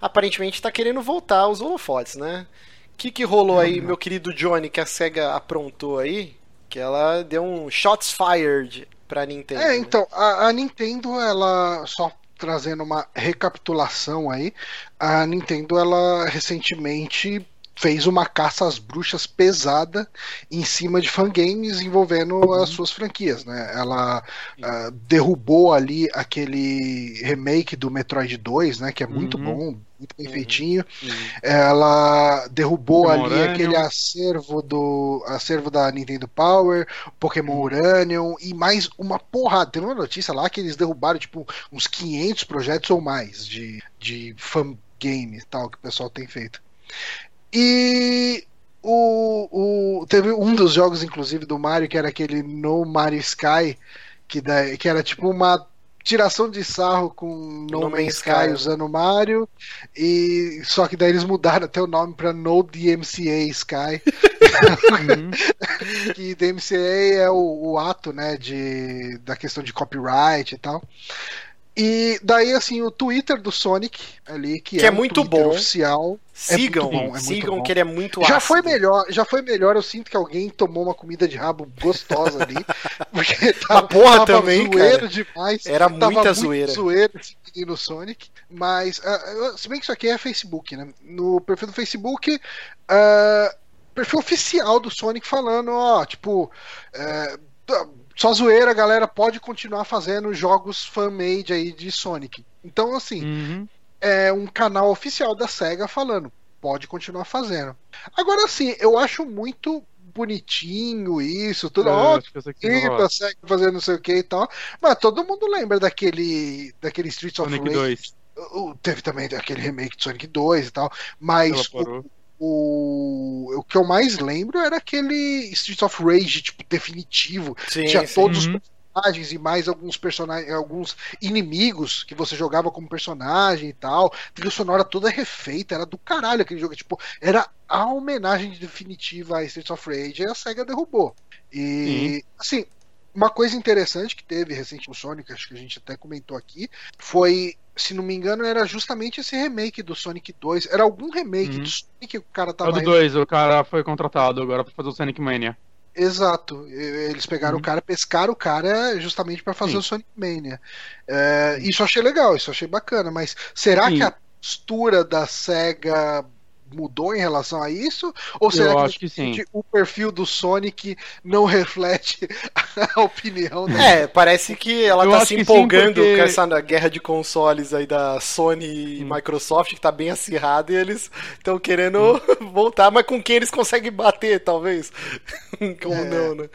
aparentemente tá querendo voltar aos holofotes, né? O que, que rolou aí, meu querido Johnny, que a SEGA aprontou aí? Que ela deu um shots fired pra Nintendo. É, né? então, a, a Nintendo, ela só trazendo uma recapitulação aí, a Nintendo, ela recentemente fez uma caça às bruxas pesada em cima de fangames envolvendo as suas franquias, né? Ela ah, derrubou ali aquele remake do Metroid 2, né? Que é muito Uhum. bom, muito bem Uhum. feitinho. Hum. Ela derrubou ali Pokémon aquele Uranium. acervo do acervo da Nintendo Power, Pokémon Uhum. Uranium e mais uma porrada. Tem uma notícia lá que eles derrubaram tipo uns 500 projetos ou mais de, de fan game tal que o pessoal tem feito. E o, o teve um dos jogos inclusive do Mario que era aquele No Mario Sky que, da, que era tipo uma tiração de sarro com No, No Man's Sky usando o Mario e só que daí eles mudaram até o nome para No DMCA Sky. Uhum. que DMCA é o, o ato né de da questão de copyright e tal e daí assim o Twitter do Sonic ali que, Que é o muito Twitter bom. oficial Sigam, muito bom, é muito sigam bom. que ele é muito já ácido. foi melhor, já foi melhor. Eu sinto que alguém tomou uma comida de rabo gostosa ali. Porque tava, porra tava também, zoeiro cara. demais. Era Tava muita muito zoeira. zoeiro esse menino Sonic. Mas, eu- se bem que isso aqui é Facebook, né? No perfil do Facebook, ah, perfil oficial do Sonic falando, ó, tipo, é, tá, só zoeira, galera pode continuar fazendo jogos fan-made aí de Sonic. Então, assim, Uhum. é um canal oficial da SEGA falando, pode continuar fazendo. Agora sim, eu acho muito bonitinho isso, tudo, É, ó, acho que essa aqui vai que rolar. a SEGA fazendo não sei o que e tal. Mas todo mundo lembra daquele daquele Streets of Sonic Rage. 2. O- Teve também aquele remake de Sonic 2 e tal, mas o. o, o que eu mais lembro era aquele Streets of Rage, tipo, definitivo. Sim, Tinha sim. todos Uhum. os personagens e mais alguns personagens, alguns inimigos que você jogava como personagem e tal. Trilha sonora toda refeita, era do caralho aquele jogo. Tipo, era a homenagem definitiva a Streets of Rage e a SEGA derrubou. E, assim, uma coisa interessante que teve recente no Sonic, acho que a gente até comentou aqui, foi se não me engano, era justamente esse remake do Sonic 2. Era algum remake Uhum. do Sonic que o cara É tava. o do 2, o cara foi contratado agora pra fazer o Sonic Mania. Exato. Eles pegaram Uhum. o cara, pescaram o cara justamente pra fazer Sim. o Sonic Mania. É, isso eu achei legal, isso eu achei bacana, mas será Sim. que a postura da SEGA mudou em relação a isso? Ou será Eu que, acho que sim. o perfil do Sonic não reflete a opinião dele? É, parece que ela Eu tá se que sim, empolgando porque- com essa guerra de consoles aí da Sony e Hum. Microsoft, que tá bem acirrada, e eles estão querendo voltar, mas com quem eles conseguem bater, talvez? Como É. não, né?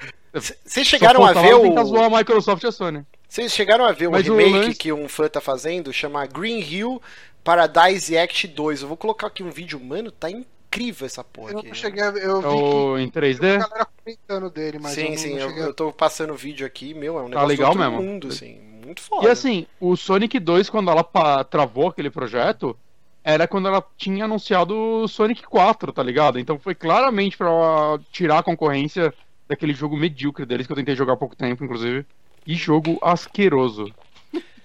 Vocês chegaram a ver zoar o. a Microsoft e a Sony. Vocês chegaram a ver um Mas o remake lance- que um fã tá fazendo, chama Green Hill Paradise Act 2. Eu vou colocar aqui um vídeo, mano, tá incrível essa porra Eu aqui. não cheguei a ver, eu É vi o em que a 3D. galera comentando dele, mas eu sim, não, sim, não eu, cheguei a eu tô passando o vídeo aqui, meu, é um Tá negócio legal do outro mesmo. mundo, assim, muito foda. E assim, o Sonic 2, quando ela travou aquele projeto, era quando ela tinha anunciado o Sonic 4, tá ligado? Então foi claramente pra tirar a concorrência daquele jogo medíocre deles, que eu tentei jogar há pouco tempo, inclusive. E jogo asqueroso.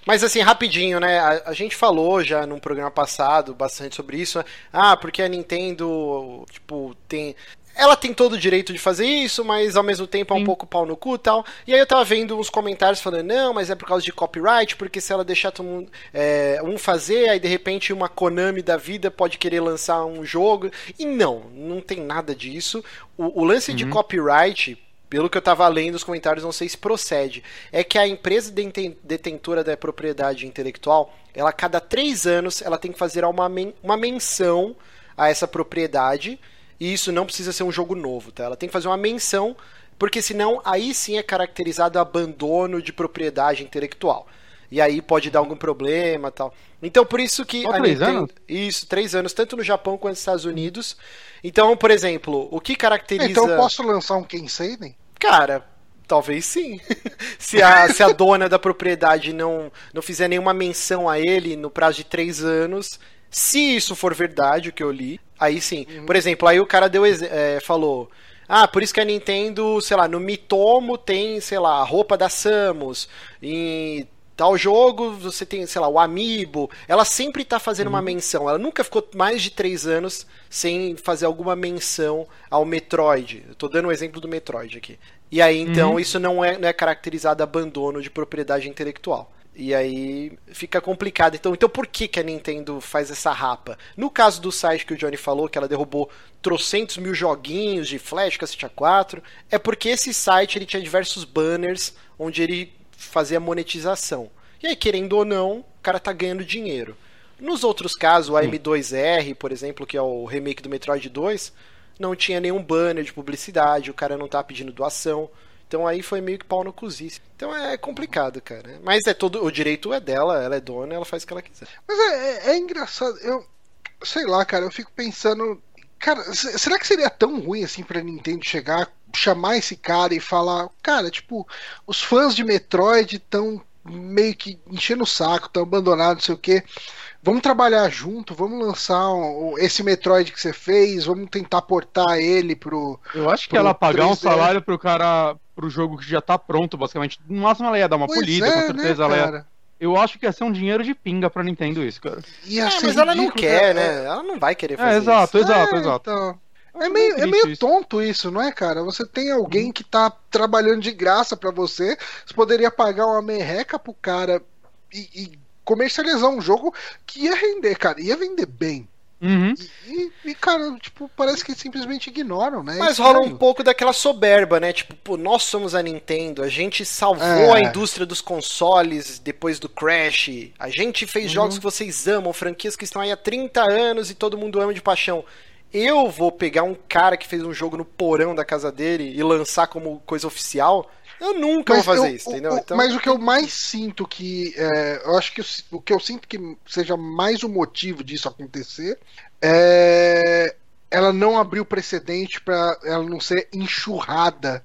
Mas assim, rapidinho, né? A, a gente falou já num programa passado bastante sobre isso. Ah, porque a Nintendo, tipo, tem. Ela tem todo o direito de fazer isso, mas ao mesmo tempo é um Sim. pouco pau no cu e tal. E aí eu tava vendo uns comentários falando, não, mas é por causa de copyright, porque se ela deixar todo mundo, é, um fazer, aí de repente uma Konami da vida pode querer lançar um jogo. E não, não tem nada disso. O, o lance de copyright, pelo que eu tava lendo os comentários, não sei se procede, é que a empresa deten- detentora da propriedade intelectual, ela cada três anos, ela tem que fazer uma, men- uma menção a essa propriedade, e isso não precisa ser um jogo novo, tá? Ela tem que fazer uma menção, porque senão aí sim é caracterizado abandono de propriedade intelectual. E aí pode dar algum problema tal. Então por isso que a três Nintendo- anos? Isso, três anos, tanto no Japão quanto nos Estados Unidos. Então, por exemplo, o que caracteriza. Então eu posso lançar um Kenseiden? Cara, talvez sim. se, a, se a dona da propriedade não, não fizer nenhuma menção a ele no prazo de três anos, se isso for verdade, o que eu li, aí sim. Por exemplo, aí o cara deu é, falou. Ah, por isso que a Nintendo, sei lá, no Mitomo tem, sei lá, a roupa da Samus. Em tal jogo você tem, sei lá, o Amiibo. Ela sempre tá fazendo uma menção. Ela nunca ficou mais de três anos sem fazer alguma menção ao Metroid. Eu tô dando o exemplo do Metroid aqui. E aí, então, Uhum. isso não é, não é caracterizado abandono de propriedade intelectual. E aí fica complicado. Então, então por que, que a Nintendo faz essa rapa? No caso do site que o Johnny falou, que ela derrubou trocentos mil joguinhos de Flash, Cassette A4, é porque esse site ele tinha diversos banners onde ele fazia monetização. E aí, querendo ou não, o cara tá ganhando dinheiro. Nos outros casos, o AM2R, por exemplo, que é o remake do Metroid 2, não tinha nenhum banner de publicidade, o cara não tá pedindo doação. Então aí foi meio que pau no cozice. Então é complicado, cara. Mas é todo. O direito é dela, ela é dona, ela faz o que ela quiser. Mas é, é- é engraçado, eu sei lá, cara, eu fico pensando, cara, se- será que seria tão ruim assim pra Nintendo chegar, chamar esse cara e falar, cara, tipo, os fãs de Metroid estão meio que enchendo o saco, estão abandonados, não sei o quê. Vamos trabalhar junto, vamos lançar um- esse Metroid que você fez, vamos tentar portar ele pro. Eu acho que ela pagar um 3D. salário pro cara, pro jogo que já tá pronto, basicamente. No máximo ela ia dar uma Pois polida, é, com certeza né, ela ia. Eu acho que ia ser um dinheiro de pinga pra Nintendo isso, cara. É, mas ela não quer, cara. né? Ela não vai querer fazer É, exato, isso. exato, É, exato. então. É meio, é meio isso. tonto isso, não é, cara? Você tem alguém que tá trabalhando de graça pra você, você poderia pagar uma merreca pro cara e, e comercializar um jogo que ia render, cara, ia vender bem. Uhum. E, e, cara, tipo, parece que simplesmente ignoram, né? Mas rola um pouco daquela soberba, né? Tipo, pô, nós somos a Nintendo, a gente salvou É. a indústria dos consoles depois do Crash, a gente Uhum. fez jogos que vocês amam, franquias que estão aí há 30 anos e todo mundo ama de paixão. Eu vou pegar um cara que fez um jogo no porão da casa dele e lançar como coisa oficial? Eu nunca vou fazer eu- isso, entendeu? o- Então, Mas o que eu mais sinto que. é, eu acho que o que eu sinto que seja mais o motivo disso acontecer é ela não abriu precedente para ela não ser enxurrada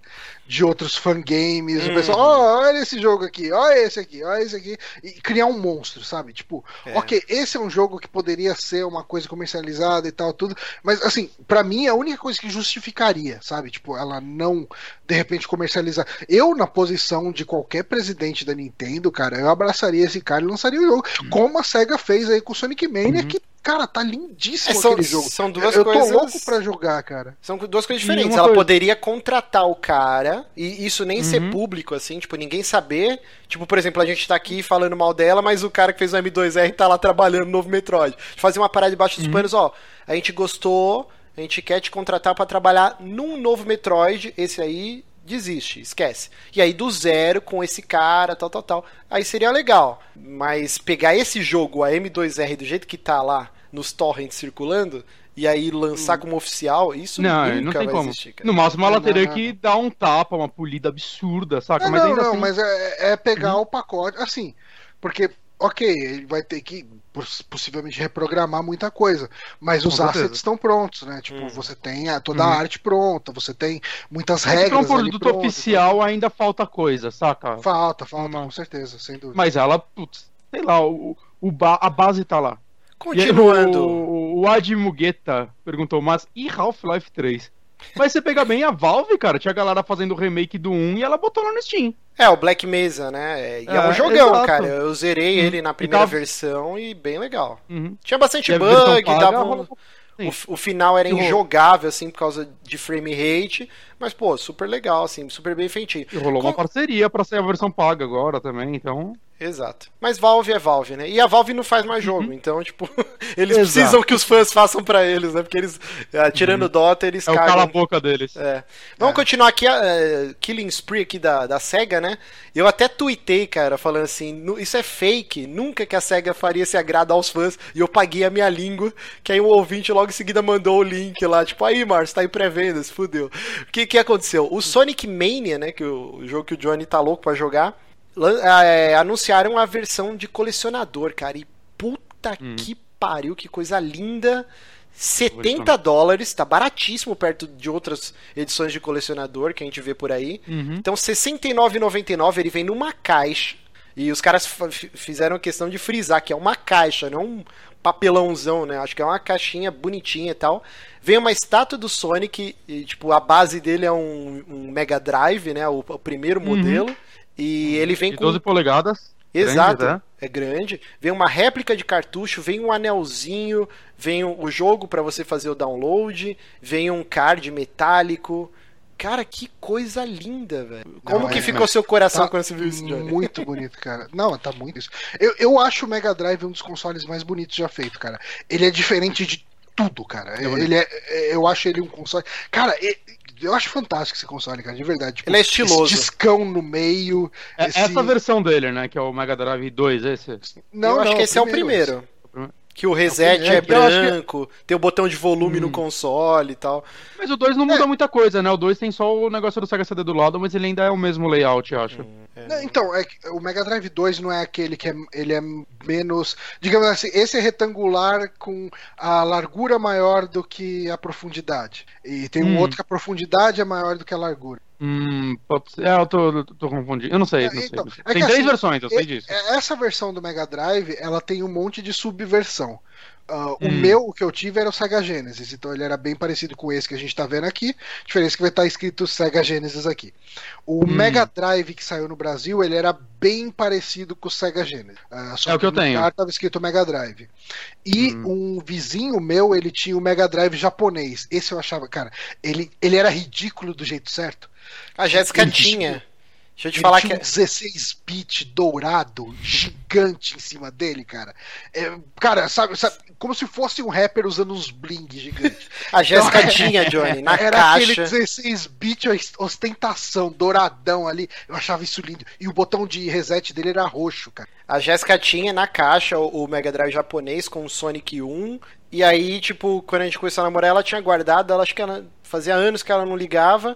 de outros fangames. Uhum. O pessoal, oh, olha esse jogo aqui, olha esse aqui, olha esse aqui. E criar um monstro, sabe? Tipo, é. ok, esse é um jogo que poderia ser uma coisa comercializada e tal, tudo. Mas, assim, para mim, é a única coisa que justificaria, sabe? Tipo, ela não, de repente, comercializar. Eu, na posição de qualquer presidente da Nintendo, cara, eu abraçaria esse cara e lançaria o jogo. Uhum. Como a SEGA fez aí com o Sonic Mania, uhum. que Cara, tá lindíssimo é, são, aquele jogo. São duas eu coisas. Eu tô louco pra jogar, cara. São duas coisas diferentes. Ela coisa... poderia contratar o cara, e isso nem uhum. ser público, assim, tipo, ninguém saber. Tipo, por exemplo, a gente tá aqui falando mal dela, mas o cara que fez o M2R tá lá trabalhando no novo Metroid. Fazer uma parada debaixo dos uhum. panos, ó. A gente gostou, a gente quer te contratar para trabalhar num novo Metroid, esse aí desiste, esquece. E aí do zero com esse cara, tal, tal, tal. Aí seria legal. Mas pegar esse jogo, a M2R, do jeito que tá lá, nos torrents circulando, e aí lançar hum. como oficial, isso não, nunca não tem vai como. existir, cara. No máximo ela teria que dar um tapa, uma polida absurda, saca? Não, mas não, não assim... mas é, é pegar uhum. o pacote, assim, porque ok, ele vai ter que possivelmente reprogramar muita coisa, mas os assets estão prontos, né? Tipo, hum. você tem a, toda a uhum. arte pronta, você tem muitas regras. Para um produto oficial então... ainda falta coisa, saca? Falta, falta, Uma... com certeza, sem dúvida. Mas ela, putz, sei lá, o, o ba a base tá lá. Continuando. o, o Mugueta perguntou, mas e Half-Life 3? Mas você pega bem a Valve, cara, tinha a galera fazendo o remake do 1 e ela botou lá no Steam. É, o Black Mesa, né? E é, é um jogão, exato. cara. Eu zerei uhum. ele na primeira tava... versão e bem legal. Uhum. Tinha bastante bug, dava um... o, o, final era injogável, assim, por causa de frame rate. Mas, pô, super legal, assim, super bem feitinho. E rolou Com... uma parceria pra ser a versão paga agora também, então. Exato. Mas Valve é Valve, né? E a Valve não faz mais jogo, uhum. então, tipo, eles Exato. precisam que os fãs façam para eles, né? Porque eles, ah, tirando uhum. Dota, eles é cagam. Cala a boca deles. É. Vamos é. continuar aqui, uh, Killing Spree aqui da, da SEGA, né? Eu até tuitei, cara, falando assim, isso é fake, nunca que a SEGA faria esse agrado aos fãs, e eu paguei a minha língua, que aí o ouvinte logo em seguida mandou o link lá, tipo, aí, Márcio, tá em pré-venda, se fudeu. O que que aconteceu? O Sonic Mania, né, que o, o jogo que o Johnny tá louco pra jogar, é, anunciaram a versão de colecionador, cara. E puta hum. que pariu, que coisa linda. 70 dólares, tá baratíssimo perto de outras edições de colecionador que a gente vê por aí. Uhum. Então, 69,99 ele vem numa caixa. E os caras fizeram questão de frisar que é uma caixa, não um papelãozão, né? Acho que é uma caixinha bonitinha e tal. Vem uma estátua do Sonic, e, tipo, a base dele é um, um Mega Drive, né? O, o primeiro uhum. E ele vem com. 12 polegadas. Exato, grande, né? é grande. Vem uma réplica de cartucho, vem um anelzinho, vem o jogo para você fazer o download, vem um card metálico. Cara, que coisa linda, velho. Como Não, que é, ficou seu coração tá quando você viu isso, Johnny? Muito bonito, cara. Não, tá muito isso. Eu, eu acho o Mega Drive um dos consoles mais bonitos já feito, cara. Ele é diferente de tudo, cara. É ele é, é, eu acho ele um console. Cara, eu acho fantástico esse console, cara, de verdade. Tipo, ele é estiloso. Esse discão no meio. É, esse... Essa versão dele, né? Que é o Mega Drive 2, esse? Não, eu acho não, que esse é o primeiro. Que o reset é, é branco, que... tem o botão de volume hum. no console e tal. Mas o 2 não muda é. muita coisa, né? O 2 tem só o negócio do Sega CD do lado, mas ele ainda é o mesmo layout, eu acho. Hum, é. Então, é, o Mega Drive 2 não é aquele que é, ele é menos. Digamos assim, esse é retangular com a largura maior do que a profundidade. E tem um hum. outro que a profundidade é maior do que a largura. Hum, pode ser. É, eu tô, tô, confundindo. Eu não sei, não então, sei. É tem três assim, versões, eu sei disso. Essa versão do Mega Drive, ela tem um monte de subversão. Uh, hum. O meu, o que eu tive era o Sega Genesis, então ele era bem parecido com esse que a gente tá vendo aqui. Diferença que vai estar tá escrito Sega Genesis aqui. O hum. Mega Drive que saiu no Brasil, ele era bem parecido com o Sega Genesis. Uh, só é o que eu tenho. Lugar tava escrito Mega Drive. E hum. um vizinho meu, ele tinha o Mega Drive japonês. Esse eu achava, cara, ele, ele era ridículo do jeito certo. A Jéssica tinha. Deixa eu te ele falar tinha que. Um 16 bit dourado, gigante em cima dele, cara. É, cara, sabe, sabe, como se fosse um rapper usando uns bling gigantes. A Jéssica então, tinha, Johnny, na era caixa. Era aquele 16 bit ostentação, douradão ali. Eu achava isso lindo. E o botão de reset dele era roxo, cara. A Jéssica tinha na caixa o Mega Drive japonês com o Sonic 1. E aí, tipo, quando a gente começou a namorar, ela tinha guardado, ela acho que ela fazia anos que ela não ligava.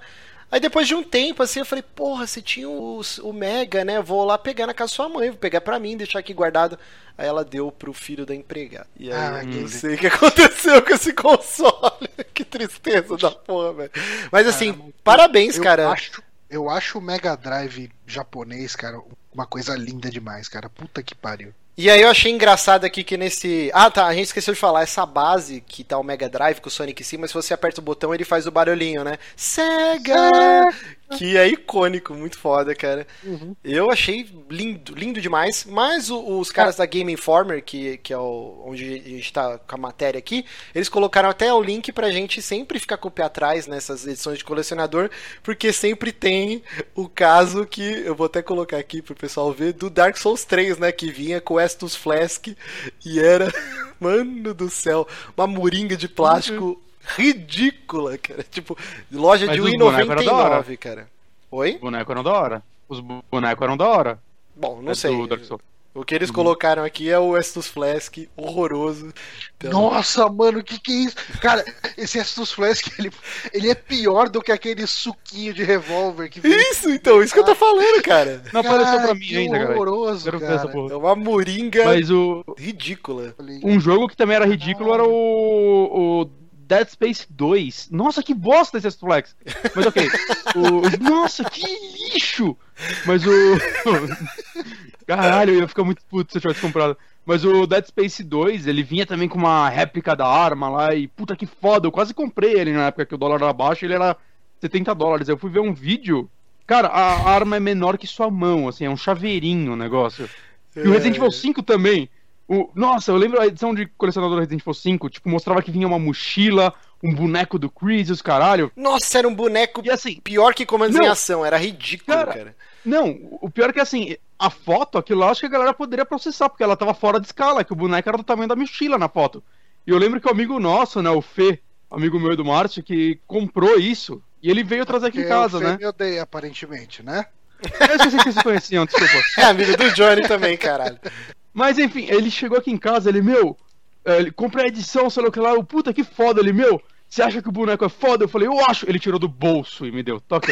Aí depois de um tempo, assim, eu falei, porra, você tinha o, o Mega, né? Vou lá pegar na casa da sua mãe, vou pegar pra mim, deixar aqui guardado. Aí ela deu pro filho da empregada. E aí Ah, eu não sei o que aconteceu com esse console. que tristeza da porra, velho. Mas assim, parabéns, eu cara. Acho, eu acho o Mega Drive japonês, cara, uma coisa linda demais, cara. Puta que pariu. E aí eu achei engraçado aqui que nesse. Ah, tá, a gente esqueceu de falar, essa base que tá o Mega Drive com o Sonic em cima, se você aperta o botão, ele faz o barulhinho, né? Sega! Que é icônico, muito foda, cara. Uhum. Eu achei lindo, lindo demais. Mas o- os caras da Game Informer, que, que é o, onde a gente tá com a matéria aqui, eles colocaram até o link pra gente sempre ficar com o pé atrás nessas edições de colecionador, porque sempre tem o caso que, eu vou até colocar aqui pro pessoal ver, do Dark Souls 3, né? Que vinha com Estus Flask e era, mano do céu, uma moringa de plástico ridícula, cara. Tipo, loja Mas de os bonecos era da hora. 1,99, cara. Oi? Os bonecos eram da hora. Os bonecos eram da hora. Bom, não É sei. O que eles colocaram aqui é o Estus Flask horroroso. Então, Nossa, mano, que que é isso? Cara, esse Estus Flask, ele, ele é pior do que aquele suquinho de revólver que vem. Isso, então, isso que eu tô falando, cara. Não apareceu pra Cara, mim ainda, cara. horroroso, Quero ver essa cara. É uma moringa Mas o, ridícula. um jogo que também era ridículo era o, o Dead Space 2. Nossa, que bosta esse Flex. Mas ok. O, nossa, que lixo! Mas o. Caralho, eu ia ficar muito puto se eu tivesse comprado. Mas o Dead Space 2, ele vinha também com uma réplica da arma lá e puta que foda, eu quase comprei ele na época que o dólar era baixo, ele era 70 dólares. Eu fui ver um vídeo, cara, a arma é menor que sua mão, assim, é um chaveirinho o negócio. E o Resident Evil 5 também. O, nossa, eu lembro a edição de colecionador do Resident Evil 5, tipo, mostrava que vinha uma mochila, um boneco do Chris e os caralho. Nossa, era um boneco E assim, pior que comandos em Não. ação. Era ridículo, Cara, cara. não, o pior é que assim, a foto, aquilo lá, acho que a galera poderia processar, porque ela tava fora de escala, que o boneco era do tamanho da mochila na foto. E eu lembro que o amigo nosso, né, o Fê, amigo meu do Márcio, que comprou isso, e ele veio trazer aqui em Porque casa, o Fê né? me odeia, aparentemente, né? Eu esqueci que vocês se conheciam, desculpa. É amigo do Johnny também, caralho. Mas enfim, ele chegou aqui em casa, ele, meu, ele comprei a edição, sei lá o que lá, eu, puta que foda, ele, meu, você acha que o boneco é foda? Eu falei, eu acho. Ele tirou do bolso e me deu, toque.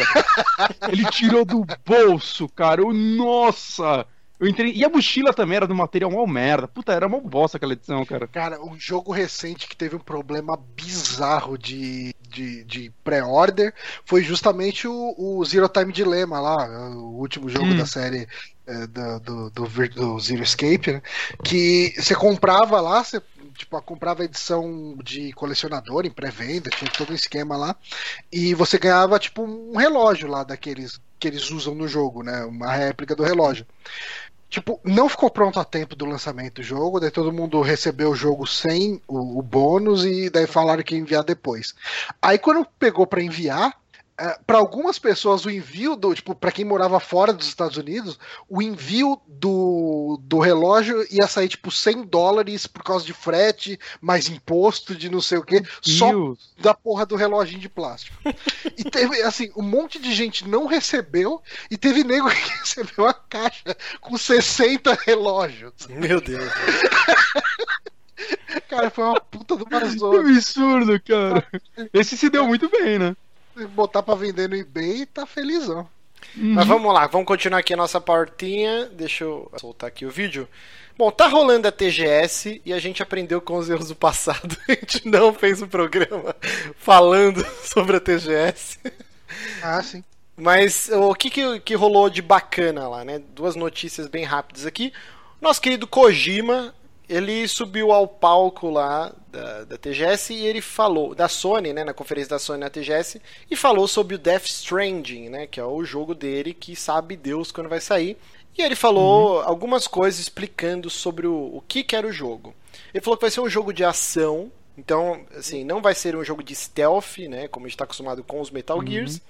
ele tirou do bolso, cara, eu, nossa. Eu entrei, e a mochila também era do material mal merda. Puta, era uma bosta aquela edição, cara. Cara, um jogo recente que teve um problema bizarro de, de, de pré-order foi justamente o, o Zero Time Dilemma lá, o último jogo Hum. da série é, do, do, do, do Zero Escape, né? Que você comprava lá, você tipo, comprava a edição de colecionador em pré-venda, tinha todo um esquema lá, e você ganhava tipo um relógio lá daqueles que eles usam no jogo, né? Uma réplica do relógio. Tipo, não ficou pronto a tempo do lançamento do jogo, daí todo mundo recebeu o jogo sem o, o bônus e daí falaram que ia enviar depois. Aí quando pegou pra enviar, para algumas pessoas o envio do, tipo, para quem morava fora dos Estados Unidos, o envio do, do relógio ia sair tipo 100 dólares por causa de frete, mais imposto de não sei o que, só da porra do reloginho de plástico. E teve, assim, um monte de gente não recebeu e teve nego que recebeu a caixa com 60 relógios. Meu Deus. Cara, foi uma puta do Que marzona. absurdo, cara. Esse se deu muito bem, né? Botar pra vender no eBay tá felizão. Mas vamos lá, vamos continuar aqui a nossa portinha. Deixa eu soltar aqui o vídeo. Bom, tá rolando a TGS e a gente aprendeu com os erros do passado. A gente não fez um programa falando sobre a TGS. Ah, sim. Mas o que, que, que rolou de bacana lá, né? Duas notícias bem rápidas aqui. Nosso querido Kojima, ele subiu ao palco lá da, da TGS e ele falou, da Sony, né? Na conferência da Sony na TGS, e falou sobre o Death Stranding, né? Que é o jogo dele que sabe Deus quando vai sair. E ele falou algumas coisas explicando sobre o, o que, que era o jogo. Ele falou que vai ser um jogo de ação. Então, assim, não vai ser um jogo de stealth, né? Como a gente está acostumado com os Metal Gears.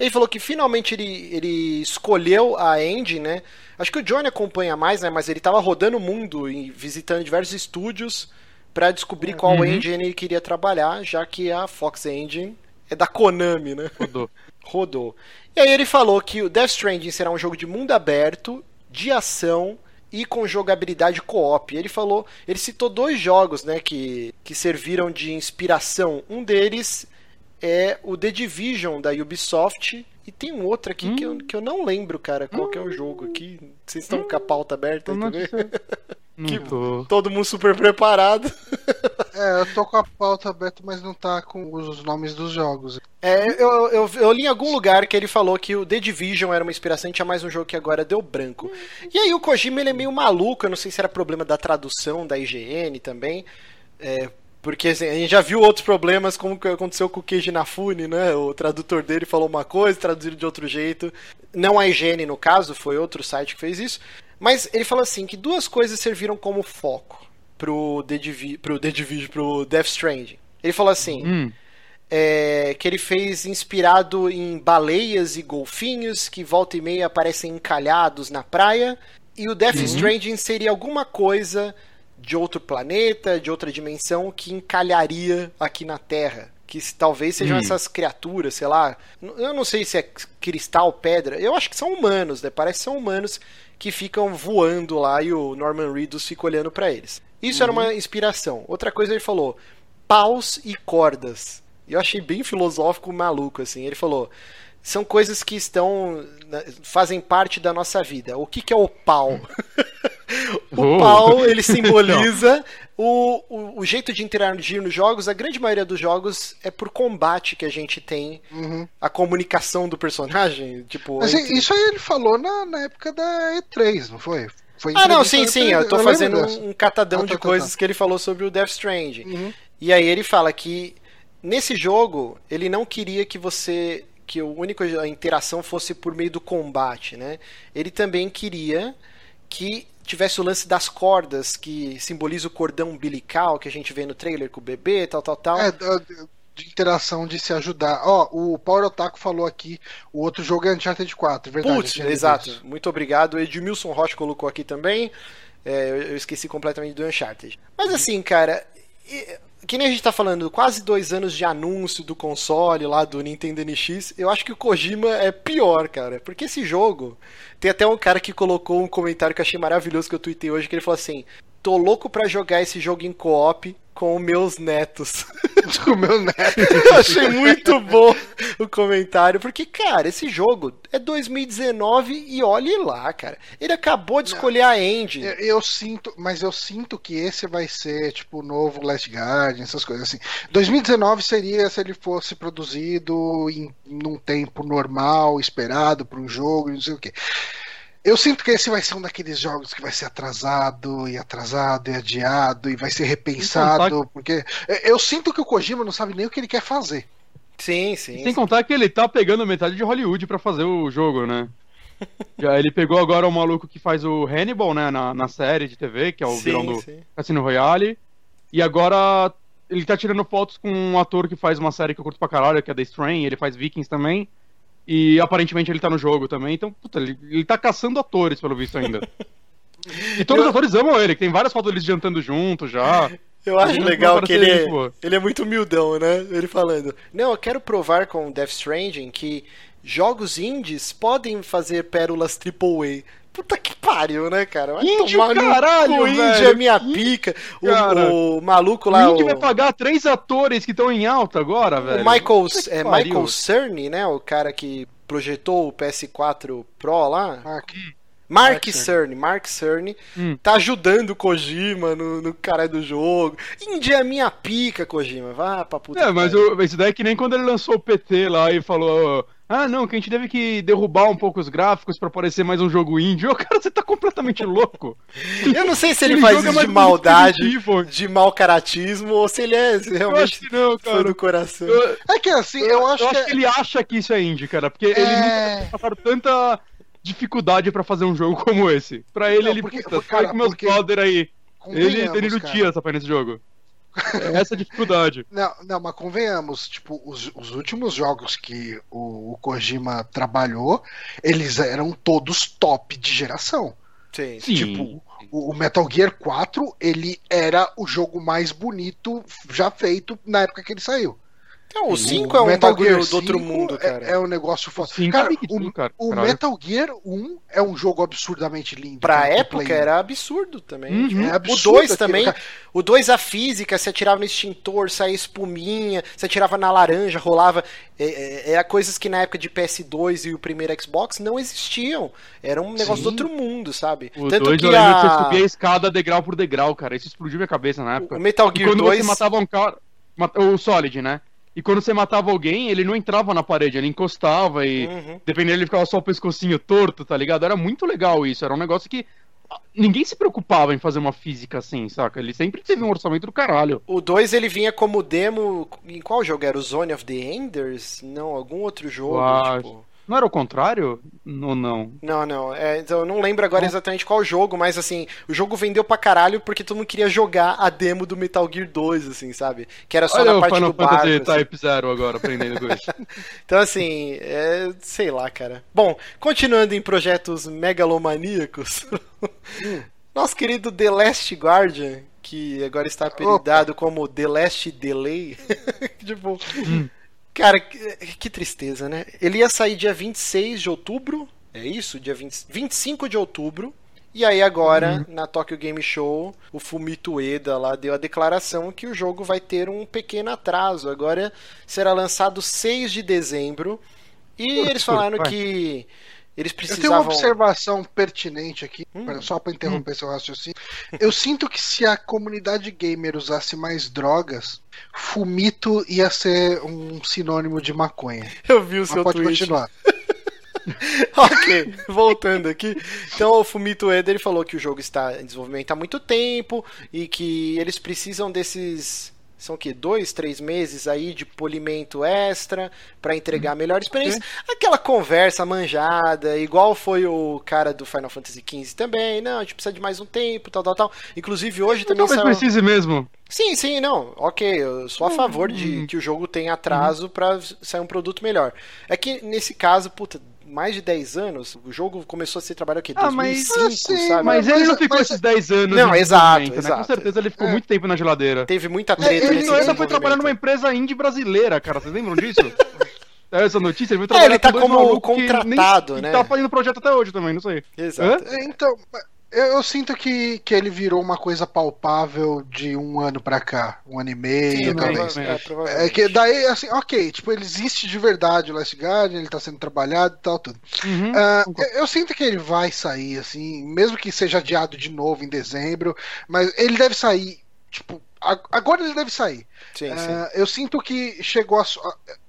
Ele falou que finalmente ele, ele escolheu a engine, né? Acho que o Johnny acompanha mais, né? Mas ele estava rodando o mundo e visitando diversos estúdios para descobrir qual Uhum. engine ele queria trabalhar, já que a Fox Engine é da Konami, né? Rodou. rodou. E aí ele falou que o Death Stranding será um jogo de mundo aberto, de ação e com jogabilidade co-op. Ele falou, ele citou dois jogos, né, que, que serviram de inspiração. Um deles é o The Division da Ubisoft. E tem um outro aqui Hum. que, eu, que eu não lembro, cara, qual que é o jogo aqui. Vocês estão com a pauta aberta aí também? Que- tô. Todo mundo super preparado. É, eu tô com a pauta aberta, mas não tá com os nomes dos jogos. É, eu, eu, eu li em algum lugar que ele falou que o The Division era uma inspiração e tinha mais um jogo que agora deu branco. E aí o Kojima ele é meio maluco, eu não sei se era problema da tradução da IGN também. É, porque assim, a gente já viu outros problemas, como que aconteceu com o Keiji Nafune, né? O tradutor dele falou uma coisa, traduziram de outro jeito. Não a IGN, no caso, foi outro site que fez isso. Mas ele falou assim que duas coisas serviram como foco pro The, Divi pro The Division, pro Death Stranding. Ele falou assim Hum. é, que ele fez inspirado em baleias e golfinhos que volta e meia aparecem encalhados na praia. E o Death Stranding seria alguma coisa de outro planeta, de outra dimensão que encalharia aqui na Terra. Que talvez sejam Hum. essas criaturas, sei lá. Eu não sei se é cristal, pedra. Eu acho que são humanos, né? Parece que são humanos que ficam voando lá e o Norman Reedus fica olhando pra eles. Isso era uma inspiração. Outra coisa ele falou: paus e cordas. Eu achei bem filosófico, maluco, assim. Ele falou: são coisas que estão. na- fazem parte da nossa vida. O que, que é o pau? o Oh. pau, ele simboliza o, o, o jeito de interagir nos jogos. A grande maioria dos jogos é por combate que a gente tem Uhum. a comunicação do personagem. Tipo, Mas entre- isso aí ele falou na, na época da E3, não foi? foi Ah, não, sim, sim. E3, Eu tô lembro fazendo um, um catadão Ah, de tá, tá, coisas tá. que ele falou sobre o Death Stranding. Uhum. E aí ele fala que nesse jogo ele não queria que você que o único a interação fosse por meio do combate, né? Ele também queria que tivesse o lance das cordas que simboliza o cordão umbilical que a gente vê no trailer com o bebê, tal, tal, tal. É, de interação, de se ajudar. Ó, o Power Otaku falou aqui, o outro jogo é Uncharted 4, verdade. Putz, lido exato. isso. Muito obrigado. O Edmilson Rocha colocou aqui também. É, eu, esqueci completamente do Uncharted. Mas assim, cara, que nem a gente tá falando, quase dois anos de anúncio do console lá do Nintendo NX, eu acho que o Kojima é pior, cara. Porque esse jogo. Tem até um cara que colocou um comentário que eu achei maravilhoso que eu tuitei hoje, que ele falou assim: tô louco pra jogar esse jogo em co-op com meus netos. O meu neto. Eu achei muito bom o comentário, porque, cara, esse jogo é 2019 e olhe lá, cara. Ele acabou de escolher a engine. Eu, eu sinto, mas eu sinto que esse vai ser tipo o novo Last Guardian, essas coisas assim. 2019 seria se ele fosse produzido em num tempo normal, esperado para um jogo, não sei o quê. Eu sinto que esse vai ser um daqueles jogos que vai ser atrasado e atrasado e adiado e vai ser repensado, porque eu sinto que o Kojima não sabe nem o que ele quer fazer. Sim, sim. Sem sim. contar que ele tá pegando metade de Hollywood pra fazer o jogo, né? Já ele pegou agora o maluco que faz o Hannibal, né, na, na série de TV, que é o Sim, vilão do sim. Cassino Royale. E agora ele tá tirando fotos com um ator que faz uma série que eu curto pra caralho, que é The Strain, ele faz Vikings também. E aparentemente ele tá no jogo também, então, puta, ele, ele tá caçando atores, pelo visto ainda. E todos os atores amam ele, que tem várias fotos deles jantando junto já. Eu acho legal que ele, gente boa. ele é muito humildão, né? Ele falando: Não, eu quero provar com Death Stranding que jogos indies podem fazer pérolas AAA. Puta que pariu, né, cara? Vai Índio, tomar no caralho, cu, índio é minha Índio, pica. O, cara. o maluco lá, o Indy o, vai pagar três atores que estão em alta agora, velho. o Michael, é, pariu. Michael Cerny, né? O cara que projetou o PS4 Pro lá. Mark, Mark Mark Cerny, Mark Cerny, Hum. tá ajudando o Kojima no, no cara do jogo. Índia é minha pica, Kojima. Vá pra puta. É, mas o, isso daí é que nem quando ele lançou o PT lá e falou. Ah, não, que a gente teve que derrubar um pouco os gráficos pra parecer mais um jogo indie. Ô, cara, você tá completamente louco. Eu não sei se ele faz é isso de maldade, de mau caratismo, ou se ele é Eu acho realmente que não, cara. do coração. Eu, É que assim, eu, acho que, ele acha que isso é indie, cara, porque ele nunca é... passaram tanta dificuldade pra fazer um jogo como esse. Pra ele, Não, ele, porque- puta, cara, sai com meus porque- brother aí. Ele, ele não cara. tinha essa pai nesse jogo. É essa a dificuldade. Não, não, mas convenhamos, tipo, os, os últimos jogos que o, o Kojima trabalhou, eles eram todos top de geração. Sim. Sim. Tipo, o, o Metal Gear 4, ele era o jogo mais bonito já feito na época que ele saiu. Então, o 5 O é um Metal bagulho Gear do outro 5 mundo, é- cara. É, um negócio foda. Cara, é o, cara, o caralho. Metal Gear 1 é um jogo absurdamente lindo. Pra época Play era absurdo também. Uhum. Tipo, É o absurdo 2 aquilo, também. cara. O 2, a física, você atirava no extintor, saía espuminha, você atirava na laranja, rolava. É, é, era coisas que na época de PS2 e o primeiro Xbox não existiam. Era um negócio Sim. do outro mundo, sabe? O Tanto 2 que eu que você a... subia a escada degrau por degrau, cara. Isso explodiu minha cabeça na época. o Metal E Gear quando 2. você matava um cara. O Solid, né? E quando você matava alguém, ele não entrava na parede, ele encostava e. Uhum. Dependendo, ele ficava só o pescocinho torto, tá ligado? Era muito legal isso. Era um negócio que. ah, Ninguém se preocupava em fazer uma física assim, saca? Ele sempre teve um orçamento do caralho. O 2 ele vinha como demo. Em qual jogo? Era o Zone of the Enders? Não, algum outro jogo. Eu Tipo... Não era o contrário? Ou não? Não, não. É, então, eu não lembro agora Não. exatamente qual jogo, mas assim, o jogo vendeu pra caralho porque todo mundo queria jogar a demo do Metal Gear 2, assim, sabe? Que era só Olha na o parte Final do barco. Fantasy assim. Type Zero agora, aprendendo com isso. Então, assim, é, sei lá, cara. Bom, continuando em projetos megalomaníacos, nosso querido The Last Guardian, que agora está apelidado como The Last Delay, tipo, cara, que, tristeza, né? Ele ia sair dia 26 de outubro, é isso? Dia 20, 25 de outubro. E aí agora, na Tokyo Game Show, o Fumito Ueda lá deu a declaração que o jogo vai ter um pequeno atraso. Agora será lançado 6 de dezembro. E eles falaram que eles Eu tenho uma precisavam... observação pertinente aqui, Hum. só para interromper seu raciocínio. Eu sinto que se a comunidade gamer usasse mais drogas, fumito ia ser um sinônimo de maconha. Eu vi o Mas seu pode tweet. continuar. ok, voltando aqui. Então o Fumito ele falou que o jogo está em desenvolvimento há muito tempo e que eles precisam desses são o quê? Dois, três meses aí de polimento extra pra entregar a melhor experiência. Aquela conversa manjada, igual foi o cara do Final Fantasy XV também. Não, a gente precisa de mais um tempo, tal, tal, tal. Inclusive hoje também Talvez saiu... precise mesmo. Sim, sim, não. Ok, eu sou a favor de que o jogo tenha atraso pra sair um produto melhor. É que nesse caso, puta, mais de 10 anos, o jogo começou a ser trabalhado o quê? Ah, mas- 2005, Ah, sim, sabe? Mas, Mas- ele não ficou mas- esses 10 anos. Não, exato, né? exato. Com certeza ele ficou É. muito tempo na geladeira. Teve muita É, treta ele nesse Ele ainda foi trabalhar numa empresa indie brasileira, cara. Vocês lembram disso? É essa notícia? Ele foi É, trabalhar ele tá com como malucos que nem- contratado, que né? Tá fazendo projeto até hoje também, não sei. Exato. É, Então, eu, eu sinto que, que ele virou uma coisa palpável de um ano pra cá, um ano e meio, Sim, talvez. é. É que daí, assim, ok, tipo, ele existe de verdade o Last Guardian, ele tá sendo trabalhado e tal, tudo. Uhum. Ah, concordo. eu, eu sinto que ele vai sair, assim, mesmo que seja adiado de novo em dezembro, mas ele deve sair, tipo, agora ele deve sair. Sim, sim. Ah, eu sinto que chegou a.